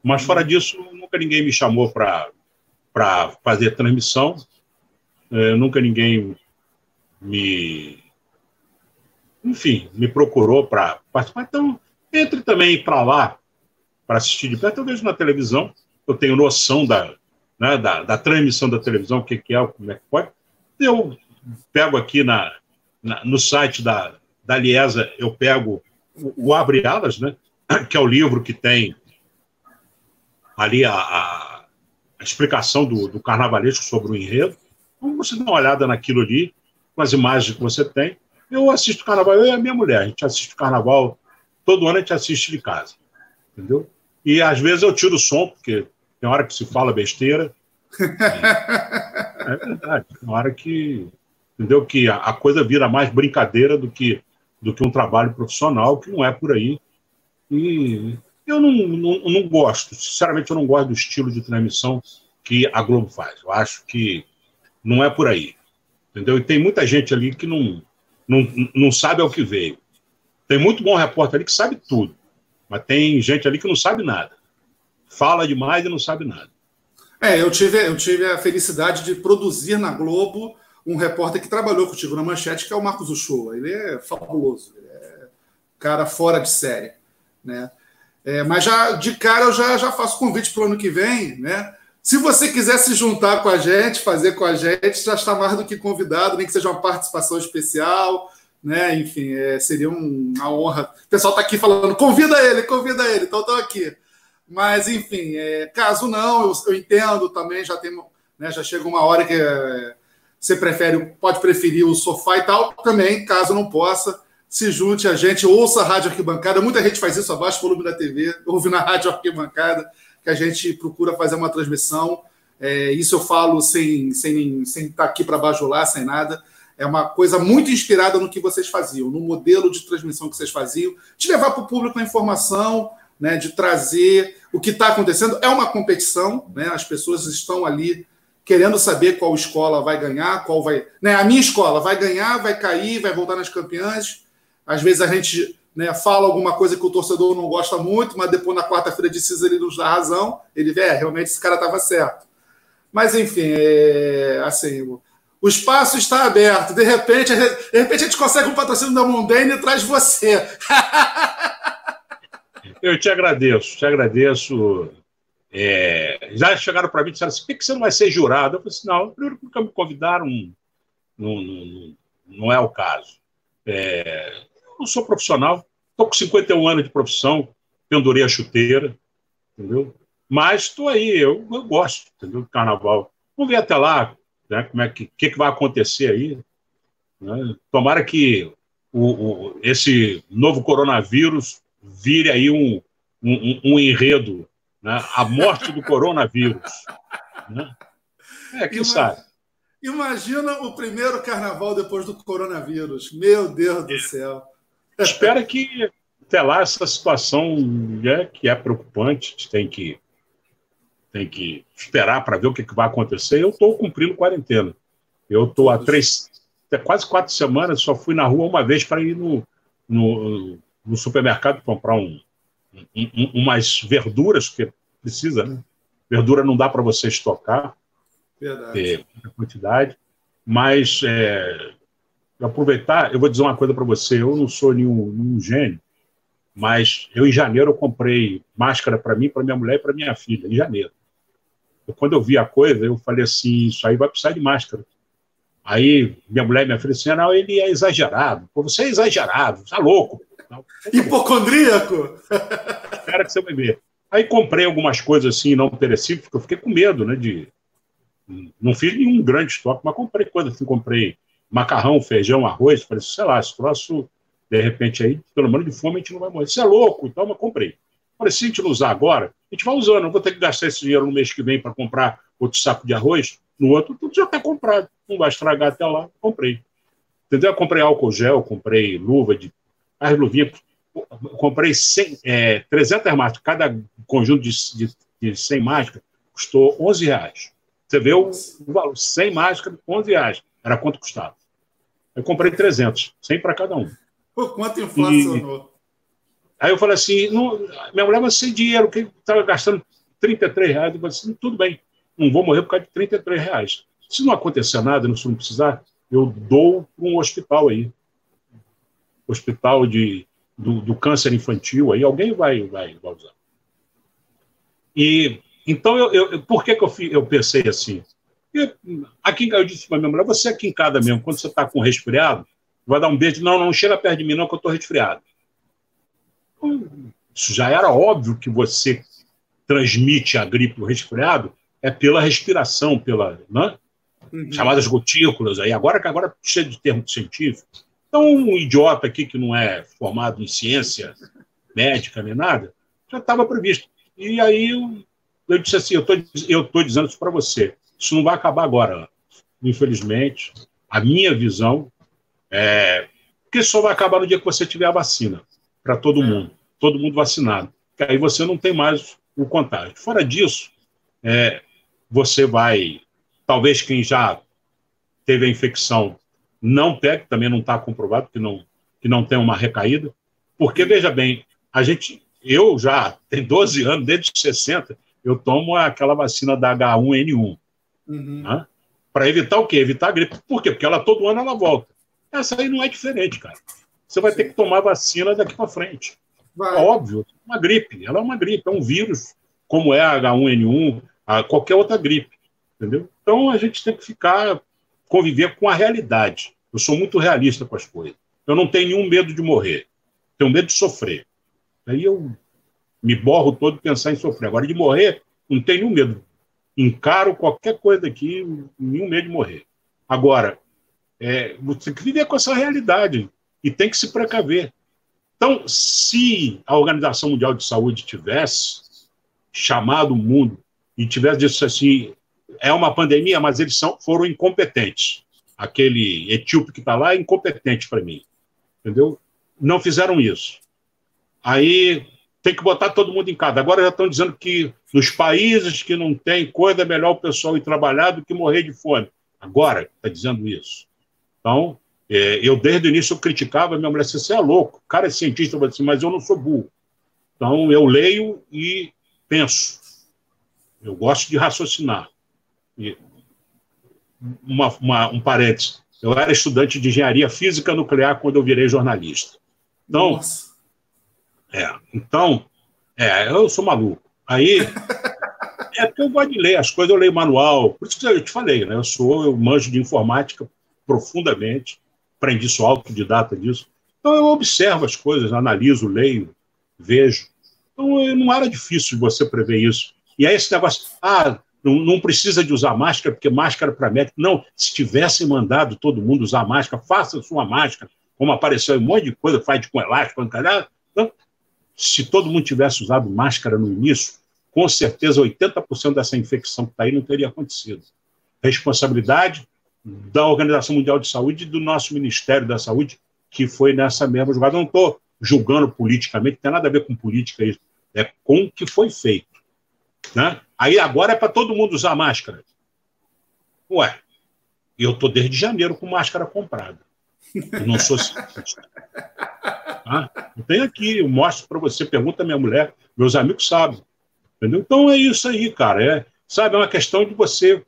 Mas fora uhum. disso, nunca ninguém me chamou para fazer transmissão, é, nunca ninguém me enfim, me procurou para participar. Então, entre também para lá para assistir de perto. Eu vejo na televisão, eu tenho noção da, né, da, da, transmissão da televisão, o que, que é, como é que pode. Eu pego aqui na, na no site da, da Liesa, eu pego o, o Abre Alas, né, que é o livro que tem ali a, a, a explicação do, do carnavalesco sobre o enredo. Então, você dá uma olhada naquilo ali, com as imagens que você tem. Eu assisto carnaval, eu e a minha mulher, a gente assiste carnaval, todo ano a gente assiste de casa, entendeu? E às vezes eu tiro o som, porque tem hora que se fala besteira. é verdade, tem hora que, entendeu? Que a, a coisa vira mais brincadeira do que, do que um trabalho profissional, que não é por aí. E eu não, não, não gosto, sinceramente, eu não gosto do estilo de transmissão que a Globo faz. Eu acho que não é por aí. Entendeu? E tem muita gente ali que não, não, não sabe ao que veio. Tem muito bom repórter ali que sabe tudo, mas tem gente ali que não sabe nada. Fala demais e não sabe nada. É, eu tive, eu tive a felicidade de produzir na Globo um repórter que trabalhou contigo na Manchete, que é o Marcos Uchoa. Ele é fabuloso, ele é cara fora de série, né? É, mas já de cara eu já, já faço convite para o ano que vem, né? Se você quiser se juntar com a gente, fazer com a gente, já está mais do que convidado, nem que seja uma participação especial, né? Enfim, é, seria um, uma honra. O pessoal está aqui falando, convida ele, convida ele, então estou aqui. Mas, enfim, é, caso não, eu, eu, entendo também, já tem, né, já chega uma hora que é, você prefere, pode preferir o sofá e tal, também, caso não possa, se junte a gente, ouça a Rádio Arquibancada. Muita gente faz isso, abaixa o volume da TV, ouve na Rádio Arquibancada, que a gente procura fazer uma transmissão. É, isso eu falo sem, sem, sem estar aqui para bajular, sem nada. É uma coisa muito inspirada no que vocês faziam, no modelo de transmissão que vocês faziam, de levar para o público a informação, né, de trazer o que está acontecendo. É uma competição, né, as pessoas estão ali querendo saber qual escola vai ganhar, qual vai. Né, a minha escola vai ganhar, vai cair, vai voltar nas campeãs. Às vezes a gente né, fala alguma coisa que o torcedor não gosta muito, mas depois na quarta-feira de ele nos dá razão. Ele vê, é, realmente esse cara estava certo. Mas enfim, é, assim, o, espaço está aberto. De repente, de repente a gente consegue um patrocínio da Mondane e traz você. Eu te agradeço, te agradeço. É, já chegaram para mim e disseram assim: por que você não vai ser jurado? Eu falei assim: não, primeiro porque me convidaram, não, não, não é o caso. É, não sou profissional, estou com 51 anos de profissão, pendurei a chuteira, entendeu? Mas estou aí, eu, eu, gosto, entendeu? Do carnaval. Vamos ver até lá, né? Como é que, que, que vai acontecer aí. Né? Tomara que o, o, esse novo coronavírus vire aí um, um, um enredo, né? A morte do coronavírus. Né? É, quem sabe. Imagina o primeiro carnaval depois do coronavírus. Meu Deus do céu. Espera que até lá essa situação é, que é preocupante, tem que, tem que esperar para ver o que, que vai acontecer. Eu estou cumprindo quarentena. Eu estou há três, quase quatro semanas, só fui na rua uma vez para ir no, no, no, supermercado comprar um, um, umas verduras, que precisa, né? Verdura não dá para você estocar, Verdade. muita quantidade, mas é, aproveitar, eu vou dizer uma coisa para você, eu não sou nenhum, nenhum, gênio, mas eu em janeiro eu comprei máscara para mim, para minha mulher e para minha filha, em janeiro. Eu, quando eu vi a coisa, eu falei assim, isso aí vai precisar de máscara. Aí minha mulher e minha filha assim, não, ele é exagerado. Pô, você é exagerado, você é louco. Não, Hipocondríaco? Espera que você vai ver. Aí comprei algumas coisas assim, não perecíveis, porque eu fiquei com medo, né, de... Não fiz nenhum grande estoque, mas comprei coisas assim, comprei macarrão, feijão, arroz. Falei, sei lá, esse troço, de repente aí, pelo menos de fome, a gente não vai morrer. Isso é louco, então, mas comprei. Falei, se a gente não usar agora, a gente vai usando. Não vou ter que gastar esse dinheiro no mês que vem para comprar outro saco de arroz. No outro, tudo já está comprado. Não vai estragar até lá. Comprei. Entendeu? Eu comprei álcool gel, comprei luva de. As luvinhas. Comprei 100, é, 300 máscaras. Cada conjunto de, de, de 100 máscaras custou 11 reais. Você vê o, valor: 100 máscaras, 11 reais. Era quanto custava. Eu comprei 300, 100 para cada um. Por quanto inflacionou? E... Aí eu falei assim, não, minha mulher, mas sem dinheiro, que estava gastando 33 reais. Eu falei assim, tudo bem, não vou morrer por causa de 33 reais. Se não acontecer nada, se não precisar, eu dou para um hospital aí. hospital de, do, do câncer infantil, aí alguém vai, vai, vai usar. E então, eu, eu, por que, que eu, eu pensei assim? Eu, aqui eu disse para minha mulher, você aqui em casa mesmo, quando você está com resfriado, vai dar um beijo, não, não chega perto de mim não, que eu estou resfriado. Isso já era óbvio que você transmite a gripe, o resfriado, é pela respiração, pela, né? Uhum. chamadas gotículas, aí agora que agora cheio de termos científicos. Então, um idiota aqui que não é formado em ciência médica nem nada, já estava previsto. E aí eu, eu disse assim, eu tô, estou dizendo isso para você, isso não vai acabar agora, infelizmente. A minha visão é que só vai acabar no dia que você tiver a vacina para todo é. mundo, todo mundo vacinado. Que aí você não tem mais o contágio. Fora disso, é, você vai, talvez quem já teve a infecção não pegue, também não está comprovado que não, que não tem uma recaída, porque, veja bem, a gente, eu já tenho 12 anos, desde 60, eu tomo aquela vacina da H1N1. Uhum. Né? Para evitar o quê? Evitar a gripe. Por quê? Porque ela todo ano ela volta. Essa aí não é diferente, cara. Você vai Sim. ter que tomar vacina daqui para frente. Vai. É óbvio, uma gripe. Ela é uma gripe, é um vírus, como é a H1N1, a qualquer outra gripe. Entendeu? Então a gente tem que ficar, conviver com a realidade. Eu sou muito realista com as coisas. Eu não tenho nenhum medo de morrer. Tenho medo de sofrer. Aí eu me borro todo pensar em sofrer. Agora, de morrer, não tenho nenhum medo. Encaro qualquer coisa aqui, nenhum medo de morrer. Agora, é, você tem que viver com essa realidade e tem que se precaver. Então, se a Organização Mundial de Saúde tivesse chamado o mundo e tivesse dito assim, é uma pandemia, mas eles são, foram incompetentes. Aquele etíope que está lá é incompetente para mim. Entendeu? Não fizeram isso. Aí tem que botar todo mundo em casa. Agora já estão dizendo que nos países que não tem coisa, é melhor o pessoal ir trabalhar do que morrer de fome. Agora está dizendo isso. Então, é, eu desde o início eu criticava, minha mulher você é louco, o cara é cientista, eu disse, mas eu não sou burro. Então, eu leio e penso. Eu gosto de raciocinar. E uma, uma, um parênteses, eu era estudante de engenharia física nuclear quando eu virei jornalista. Então, Nossa é, então, é, eu sou maluco. Aí, é porque eu gosto de ler as coisas, eu leio manual. Por isso que eu te falei, né? Eu sou, eu manjo de informática profundamente, aprendi, sou autodidata disso. Então, eu observo as coisas, analiso, leio, vejo. Então, não era difícil você prever isso. E aí, esse negócio, ah, não, não precisa de usar máscara, porque máscara para médico. Não, se tivessem mandado todo mundo usar máscara, faça sua máscara, como apareceu um monte de coisa, faz com elástico, então, se todo mundo tivesse usado máscara no início, com certeza 80% dessa infecção que está aí não teria acontecido. Responsabilidade da Organização Mundial de Saúde e do nosso Ministério da Saúde, que foi nessa mesma jogada. não estou julgando politicamente, não tem nada a ver com política isso, é com o que foi feito. Né? Aí agora é para todo mundo usar máscara. Ué, eu estou desde janeiro com máscara comprada. Eu não sou cientista. Tá? Eu tenho aqui, eu mostro para você, pergunta minha mulher, meus amigos sabem. Entendeu? Então é isso aí, cara. É, sabe, é uma questão de você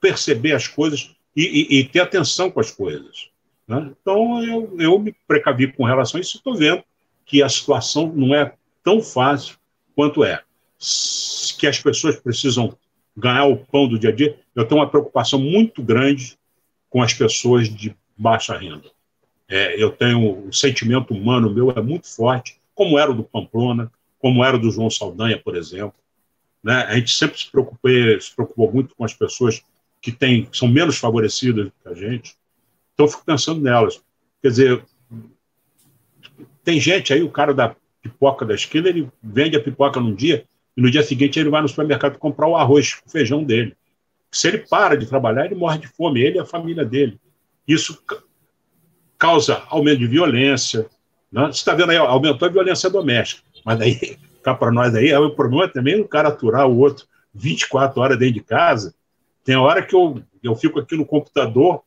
perceber as coisas e, e, e ter atenção com as coisas. Né? Então eu, eu me precavi com relação a isso estou vendo que a situação não é tão fácil quanto é. Que as pessoas precisam ganhar o pão do dia a dia. Eu tenho uma preocupação muito grande com as pessoas de baixa renda. É, eu tenho o sentimento humano meu é muito forte, como era o do Pamplona, como era o do João Saldanha, por exemplo. Né? A gente sempre se preocupou, se preocupou muito com as pessoas que têm, que são menos favorecidas que a gente. Então eu fico pensando nelas. Quer dizer, tem gente aí, o cara da pipoca da esquina, ele vende a pipoca num dia e no dia seguinte ele vai no supermercado comprar o arroz, o feijão dele. Se ele para de trabalhar, ele morre de fome, ele e a família dele. Isso causa aumento de violência. Né? Você está vendo aí, aumentou a violência doméstica. Mas daí, cá para nós aí, é o problema também o cara aturar o outro 24 horas dentro de casa. Tem hora que eu, eu fico aqui no computador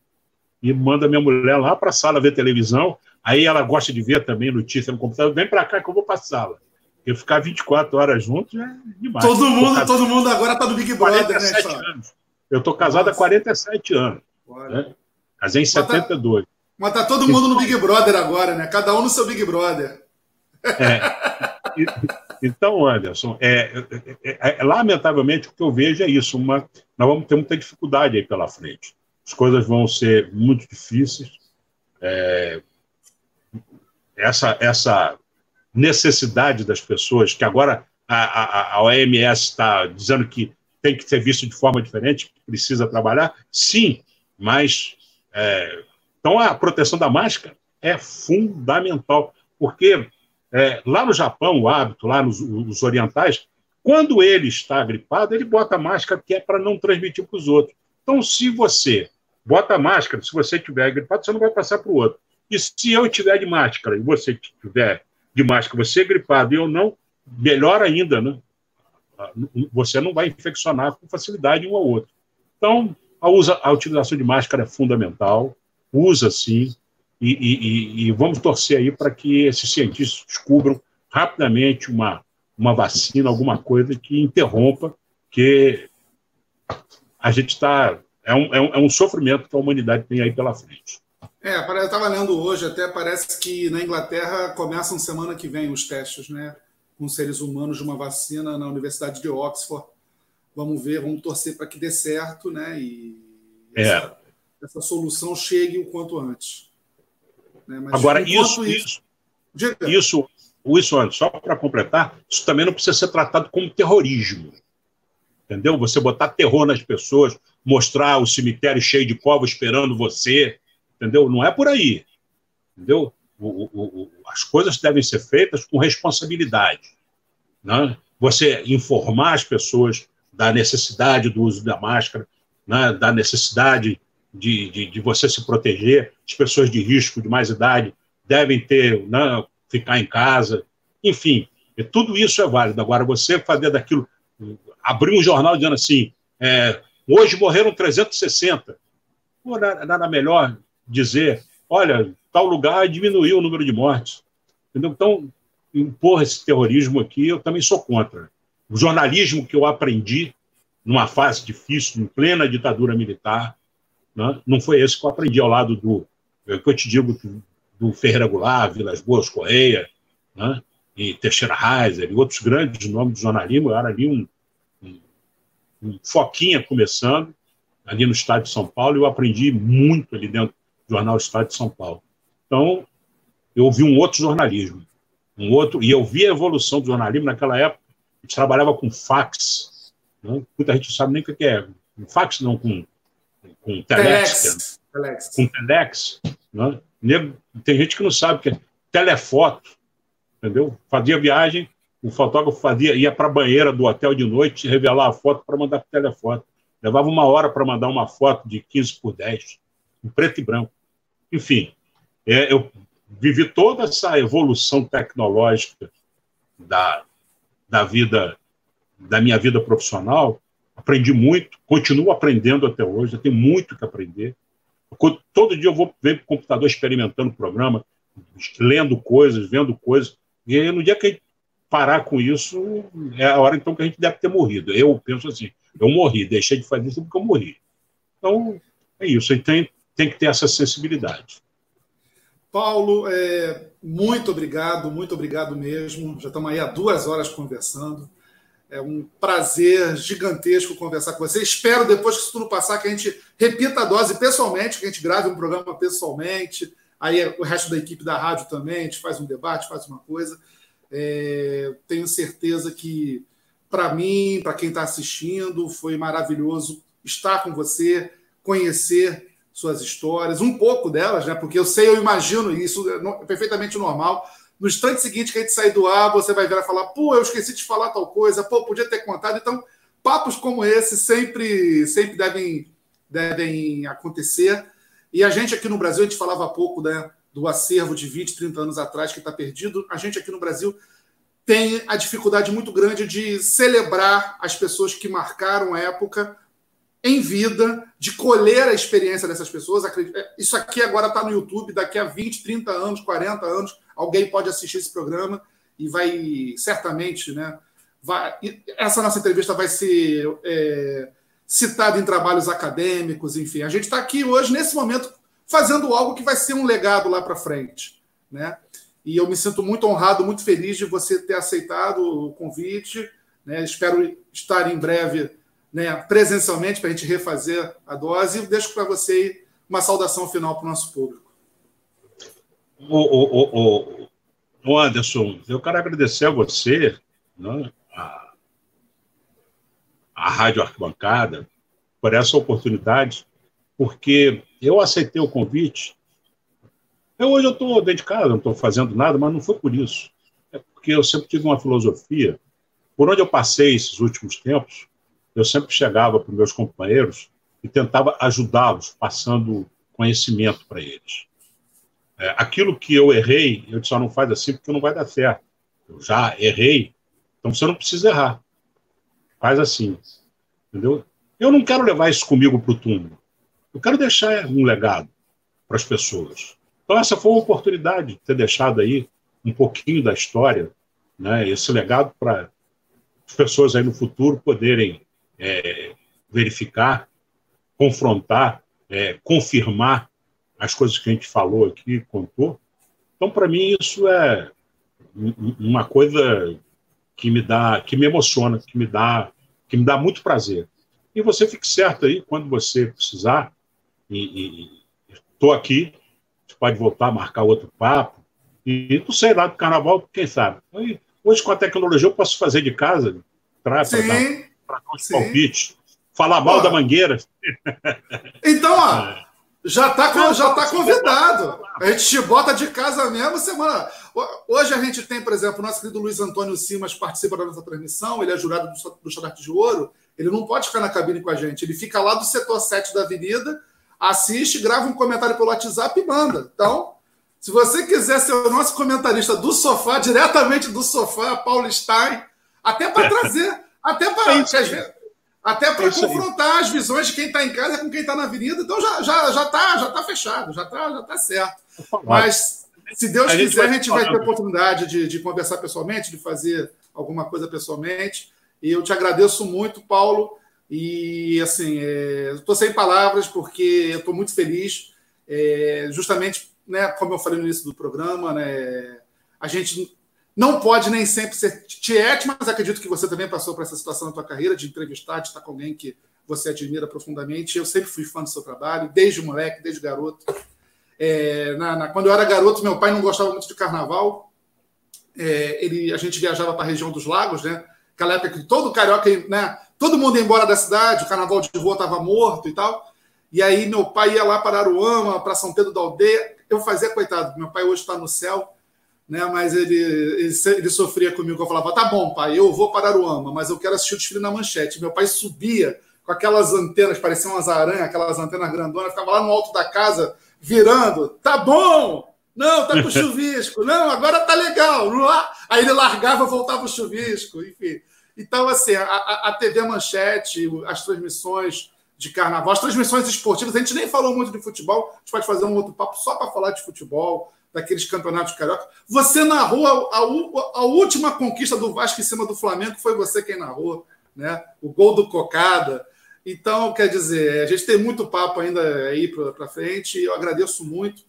e mando a minha mulher lá para a sala ver televisão. Aí ela gosta de ver também notícia no computador. Vem para cá que eu vou para a sala. Eu ficar 24 horas juntos é demais. Todo mundo, todo mundo agora está no Big Brother, 47 né? Anos. Eu estou casado Nossa. há 47 anos. Né? Casei em 72. Mas tá todo mundo no Big Brother agora, né? Cada um no seu Big Brother. É. Então, Anderson, é, é, é, é, lamentavelmente o que eu vejo é isso. Uma, nós vamos ter muita dificuldade aí pela frente. As coisas vão ser muito difíceis. É, essa, essa necessidade das pessoas, que agora a, a, a OMS está dizendo que tem que ser visto de forma diferente, que precisa trabalhar, sim, mas é, então a proteção da máscara é fundamental, porque é, lá no Japão, o hábito, lá nos, orientais, quando ele está gripado, ele bota máscara que é para não transmitir para os outros. Então, se você bota máscara, se você tiver gripado, você não vai passar para o outro. E se eu tiver de máscara e você tiver de máscara, você é gripado e eu não, melhor ainda, né? Você não vai infeccionar com facilidade um ao outro. Então, a, usa, a utilização de máscara é fundamental, usa sim, e, e, e vamos torcer aí para que esses cientistas descubram rapidamente uma, uma vacina, alguma coisa que interrompa, que a gente está. É um, é, um, é um sofrimento que a humanidade tem aí pela frente. É, eu estava lendo hoje, até parece que na Inglaterra começam semana que vem os testes, né? Com seres humanos de uma vacina na Universidade de Oxford. Vamos ver, vamos torcer para que dê certo, né? E é. Essa, solução chegue o quanto antes. Né? Agora, isso, isso, isso, isso, antes, só para completar, isso também não precisa ser tratado como terrorismo. Entendeu? Você botar terror nas pessoas, mostrar o cemitério cheio de povos esperando você, entendeu? Não é por aí. Entendeu? O, o, o, as coisas devem ser feitas com responsabilidade. Né? Você informar as pessoas da necessidade do uso da máscara, né? da necessidade de, de, de, você se proteger, as pessoas de risco, de mais idade, devem ter, né, ficar em casa, enfim, tudo isso é válido. Agora, você fazer daquilo, abrir um jornal dizendo assim, é, hoje morreram 360, Pô, nada melhor dizer, olha, tal lugar diminuiu o número de mortes. Entendeu? Então, impor esse terrorismo aqui, eu também sou contra. O jornalismo que eu aprendi numa fase difícil, em plena ditadura militar, né? Não foi esse que eu aprendi ao lado do, é que eu te digo, do Ferreira Goulart, Vilas Boas Correia, né? e Teixeira Reiser, e outros grandes nomes do jornalismo. Eu era ali um, um, um foquinha começando, ali no Estado de São Paulo, e eu aprendi muito ali dentro do jornal Estado de São Paulo. Então, eu vi um outro jornalismo, um outro, e eu vi a evolução do jornalismo naquela época. A gente trabalhava com fax, né? muita gente não sabe nem o que é. Fax não, com com telex, telex. com telex, né? tem gente que não sabe que é telefoto, entendeu? Fazia viagem, o fotógrafo fazia, ia para a banheira do hotel de noite revelar a foto para mandar para telefoto. Levava uma hora para mandar uma foto de 15 por 10, em preto e branco. Enfim, é, eu vivi toda essa evolução tecnológica da, da vida, da minha vida profissional, aprendi muito, continuo aprendendo até hoje, tenho muito que aprender. Todo dia eu vou ver o computador experimentando o programa, lendo coisas, vendo coisas, e no dia que a gente parar com isso, é a hora então que a gente deve ter morrido. Eu penso assim, eu morri, deixei de fazer isso porque eu morri. Então, é isso, a gente tem, tem que ter essa sensibilidade. Paulo, é, muito obrigado, muito obrigado mesmo. Já estamos aí há duas horas conversando. É um prazer gigantesco conversar com você. Espero, depois que isso tudo passar, que a gente repita a dose pessoalmente, que a gente grave um programa pessoalmente. Aí o resto da equipe da rádio também, a gente faz um debate, faz uma coisa. É, tenho certeza que, para mim, para quem está assistindo, foi maravilhoso estar com você, conhecer suas histórias, um pouco delas, né? Porque eu sei, eu imagino, isso é perfeitamente normal no instante seguinte que a gente sair do ar, você vai ver e falar: pô, eu esqueci de falar tal coisa, pô, podia ter contado. Então, papos como esse sempre, sempre devem, devem acontecer. E a gente aqui no Brasil, a gente falava há pouco né, do acervo de 20, 30 anos atrás que está perdido. A gente aqui no Brasil tem a dificuldade muito grande de celebrar as pessoas que marcaram a época em vida, de colher a experiência dessas pessoas. Isso aqui agora está no YouTube, daqui a 20, 30 anos, 40 anos, alguém pode assistir esse programa e vai certamente, né? Vai, essa nossa entrevista vai ser é, citada em trabalhos acadêmicos, enfim. A gente está aqui hoje, nesse momento, fazendo algo que vai ser um legado lá para frente. Né? E eu me sinto muito honrado, muito feliz de você ter aceitado o convite. Né? Espero estar em breve né, presencialmente para a gente refazer a dose. E deixo para você uma saudação final para o nosso público. O, o, o, Anderson, eu quero agradecer a você, né, a, a Rádio Arquibancada, por essa oportunidade, porque eu aceitei o convite eu, hoje eu estou dentro de casa, não estou fazendo nada, mas não foi por isso. É porque eu sempre tive uma filosofia. Por onde eu passei esses últimos tempos, eu sempre chegava para meus companheiros e tentava ajudá-los, passando conhecimento para eles. É, aquilo que eu errei, eu só não faz assim porque não vai dar certo. Eu já errei, então você não precisa errar. Faz assim. Entendeu? Eu não quero levar isso comigo para o túmulo. Eu quero deixar um legado para as pessoas. Então, essa foi uma oportunidade de ter deixado aí um pouquinho da história, né, esse legado para as pessoas aí no futuro poderem é, verificar, confrontar, é, confirmar as coisas que a gente falou aqui, contou. Então, para mim, isso é uma coisa que me dá, que me emociona, que me dá, que me dá muito prazer. E você fique certo aí, quando você precisar, e estou aqui pode voltar a marcar outro papo. E não sei lá do carnaval, quem sabe. Hoje, com a tecnologia, eu posso fazer de casa, para dar uns palpites, falar mal Pô. da mangueira. Então, ó, já está já tá convidado. A gente te bota de casa mesmo semana. Hoje a gente tem, por exemplo, o nosso querido Luiz Antônio Simas participa da nossa transmissão, ele é jurado do, do Estandarte de Ouro. Ele não pode ficar na cabine com a gente, ele fica lá do setor 7 da avenida assiste, grava um comentário pelo WhatsApp e manda. Então, se você quiser ser o nosso comentarista do sofá, diretamente do sofá, Paulo Stein, até para trazer, até para é até para confrontar as visões de quem está em casa com quem está na avenida, então já já já está já tá fechado, já está já tá certo. Mas se Deus a quiser, a gente vai ter oportunidade de, de conversar pessoalmente, de fazer alguma coisa pessoalmente. E eu te agradeço muito, Paulo. E, assim, é, estou sem palavras porque eu estou muito feliz. É, justamente, né, como eu falei no início do programa, né, a gente não pode nem sempre ser tiete, mas acredito que você também passou por essa situação na tua carreira de entrevistar, de estar com alguém que você admira profundamente. Eu sempre fui fã do seu trabalho, desde moleque, desde garoto. É, na, na, quando eu era garoto, meu pai não gostava muito de carnaval. É, ele, a gente viajava para a região dos lagos, né? Aquela época que todo carioca, né? Todo mundo ia embora da cidade, o carnaval de rua estava morto e tal. E aí meu pai ia lá para Aruama, para São Pedro da Aldeia. Eu fazia, coitado, meu pai hoje está no céu, né? Mas ele, ele, ele, sofria comigo. Eu falava, tá bom, pai, eu vou para Aruama, mas eu quero assistir o desfile na manchete. Meu pai subia com aquelas antenas, pareciam umas aranhas, aquelas antenas grandonas, ficava lá no alto da casa, virando. Tá bom! Não, tá com chuvisco. Não, agora tá legal. Aí ele largava, voltava o chuvisco, enfim. Então, assim, a, a TV Manchete, as transmissões de carnaval, as transmissões esportivas, a gente nem falou muito de futebol, a gente pode fazer um outro papo só para falar de futebol, daqueles campeonatos carioca. Você narrou a, a, a, última conquista do Vasco em cima do Flamengo, foi você quem narrou, né? O gol do Cocada. Então, quer dizer, a gente tem muito papo ainda aí para frente. Eu agradeço muito,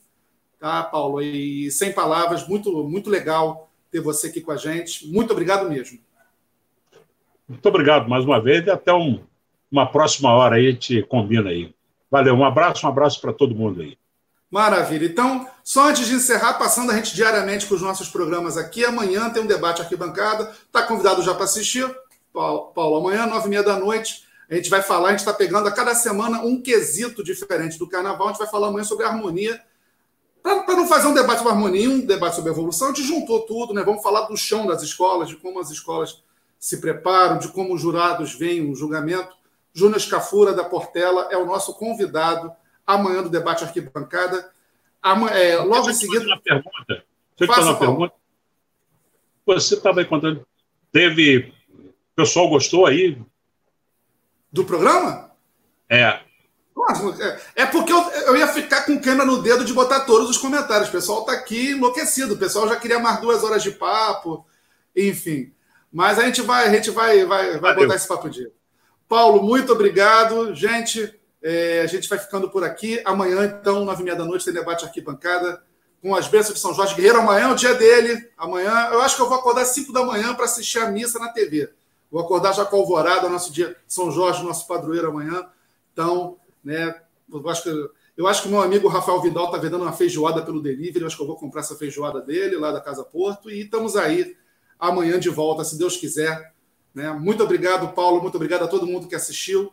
tá, Paulo? E sem palavras, muito, muito legal ter você aqui com a gente. Muito obrigado mesmo. Muito obrigado mais uma vez e até um, uma próxima hora aí, a gente combina aí. Valeu, um abraço, um abraço para todo mundo aí. Maravilha. Então, só antes de encerrar, passando a gente diariamente com os nossos programas aqui. Amanhã tem um debate aqui bancada. Está convidado já para assistir. Paulo, Paulo, amanhã, nove e meia da noite, a gente vai falar, a gente está pegando a cada semana um quesito diferente do carnaval. A gente vai falar amanhã sobre harmonia. Para não fazer um debate sobre harmonia, um debate sobre evolução, a gente juntou tudo, né? Vamos falar do chão das escolas, de como as escolas se preparam, de como os jurados veem o julgamento. Júnior Escafura, da Portela, é o nosso convidado amanhã do debate arquibancada. É, logo em seguida. Uma pergunta. Deixa eu te fazer uma pergunta. Você estava aí contando. Teve. O pessoal gostou aí? Do programa? É. É porque eu, eu ia ficar com cana no dedo de botar todos os comentários. O pessoal está aqui enlouquecido. O pessoal já queria mais duas horas de papo. Enfim. Mas a gente vai, a gente vai, vai, vai botar esse papo dia. Paulo, muito obrigado. Gente, É, a gente vai ficando por aqui. Amanhã, então, nove e meia da noite, tem debate arquibancada com as bênçãos de São Jorge Guerreiro. Amanhã é o dia dele. Amanhã, eu acho que eu vou acordar 5 da manhã para assistir a missa na TV. Vou acordar já com a alvorada, nosso dia São Jorge, nosso padroeiro amanhã. Então, né, eu acho que eu acho que meu amigo Rafael Vidal está vendendo uma feijoada pelo delivery. Eu acho que eu vou comprar essa feijoada dele lá da Casa Porto. E estamos aí amanhã de volta, se Deus quiser. Né? Muito obrigado, Paulo. Muito obrigado a todo mundo que assistiu.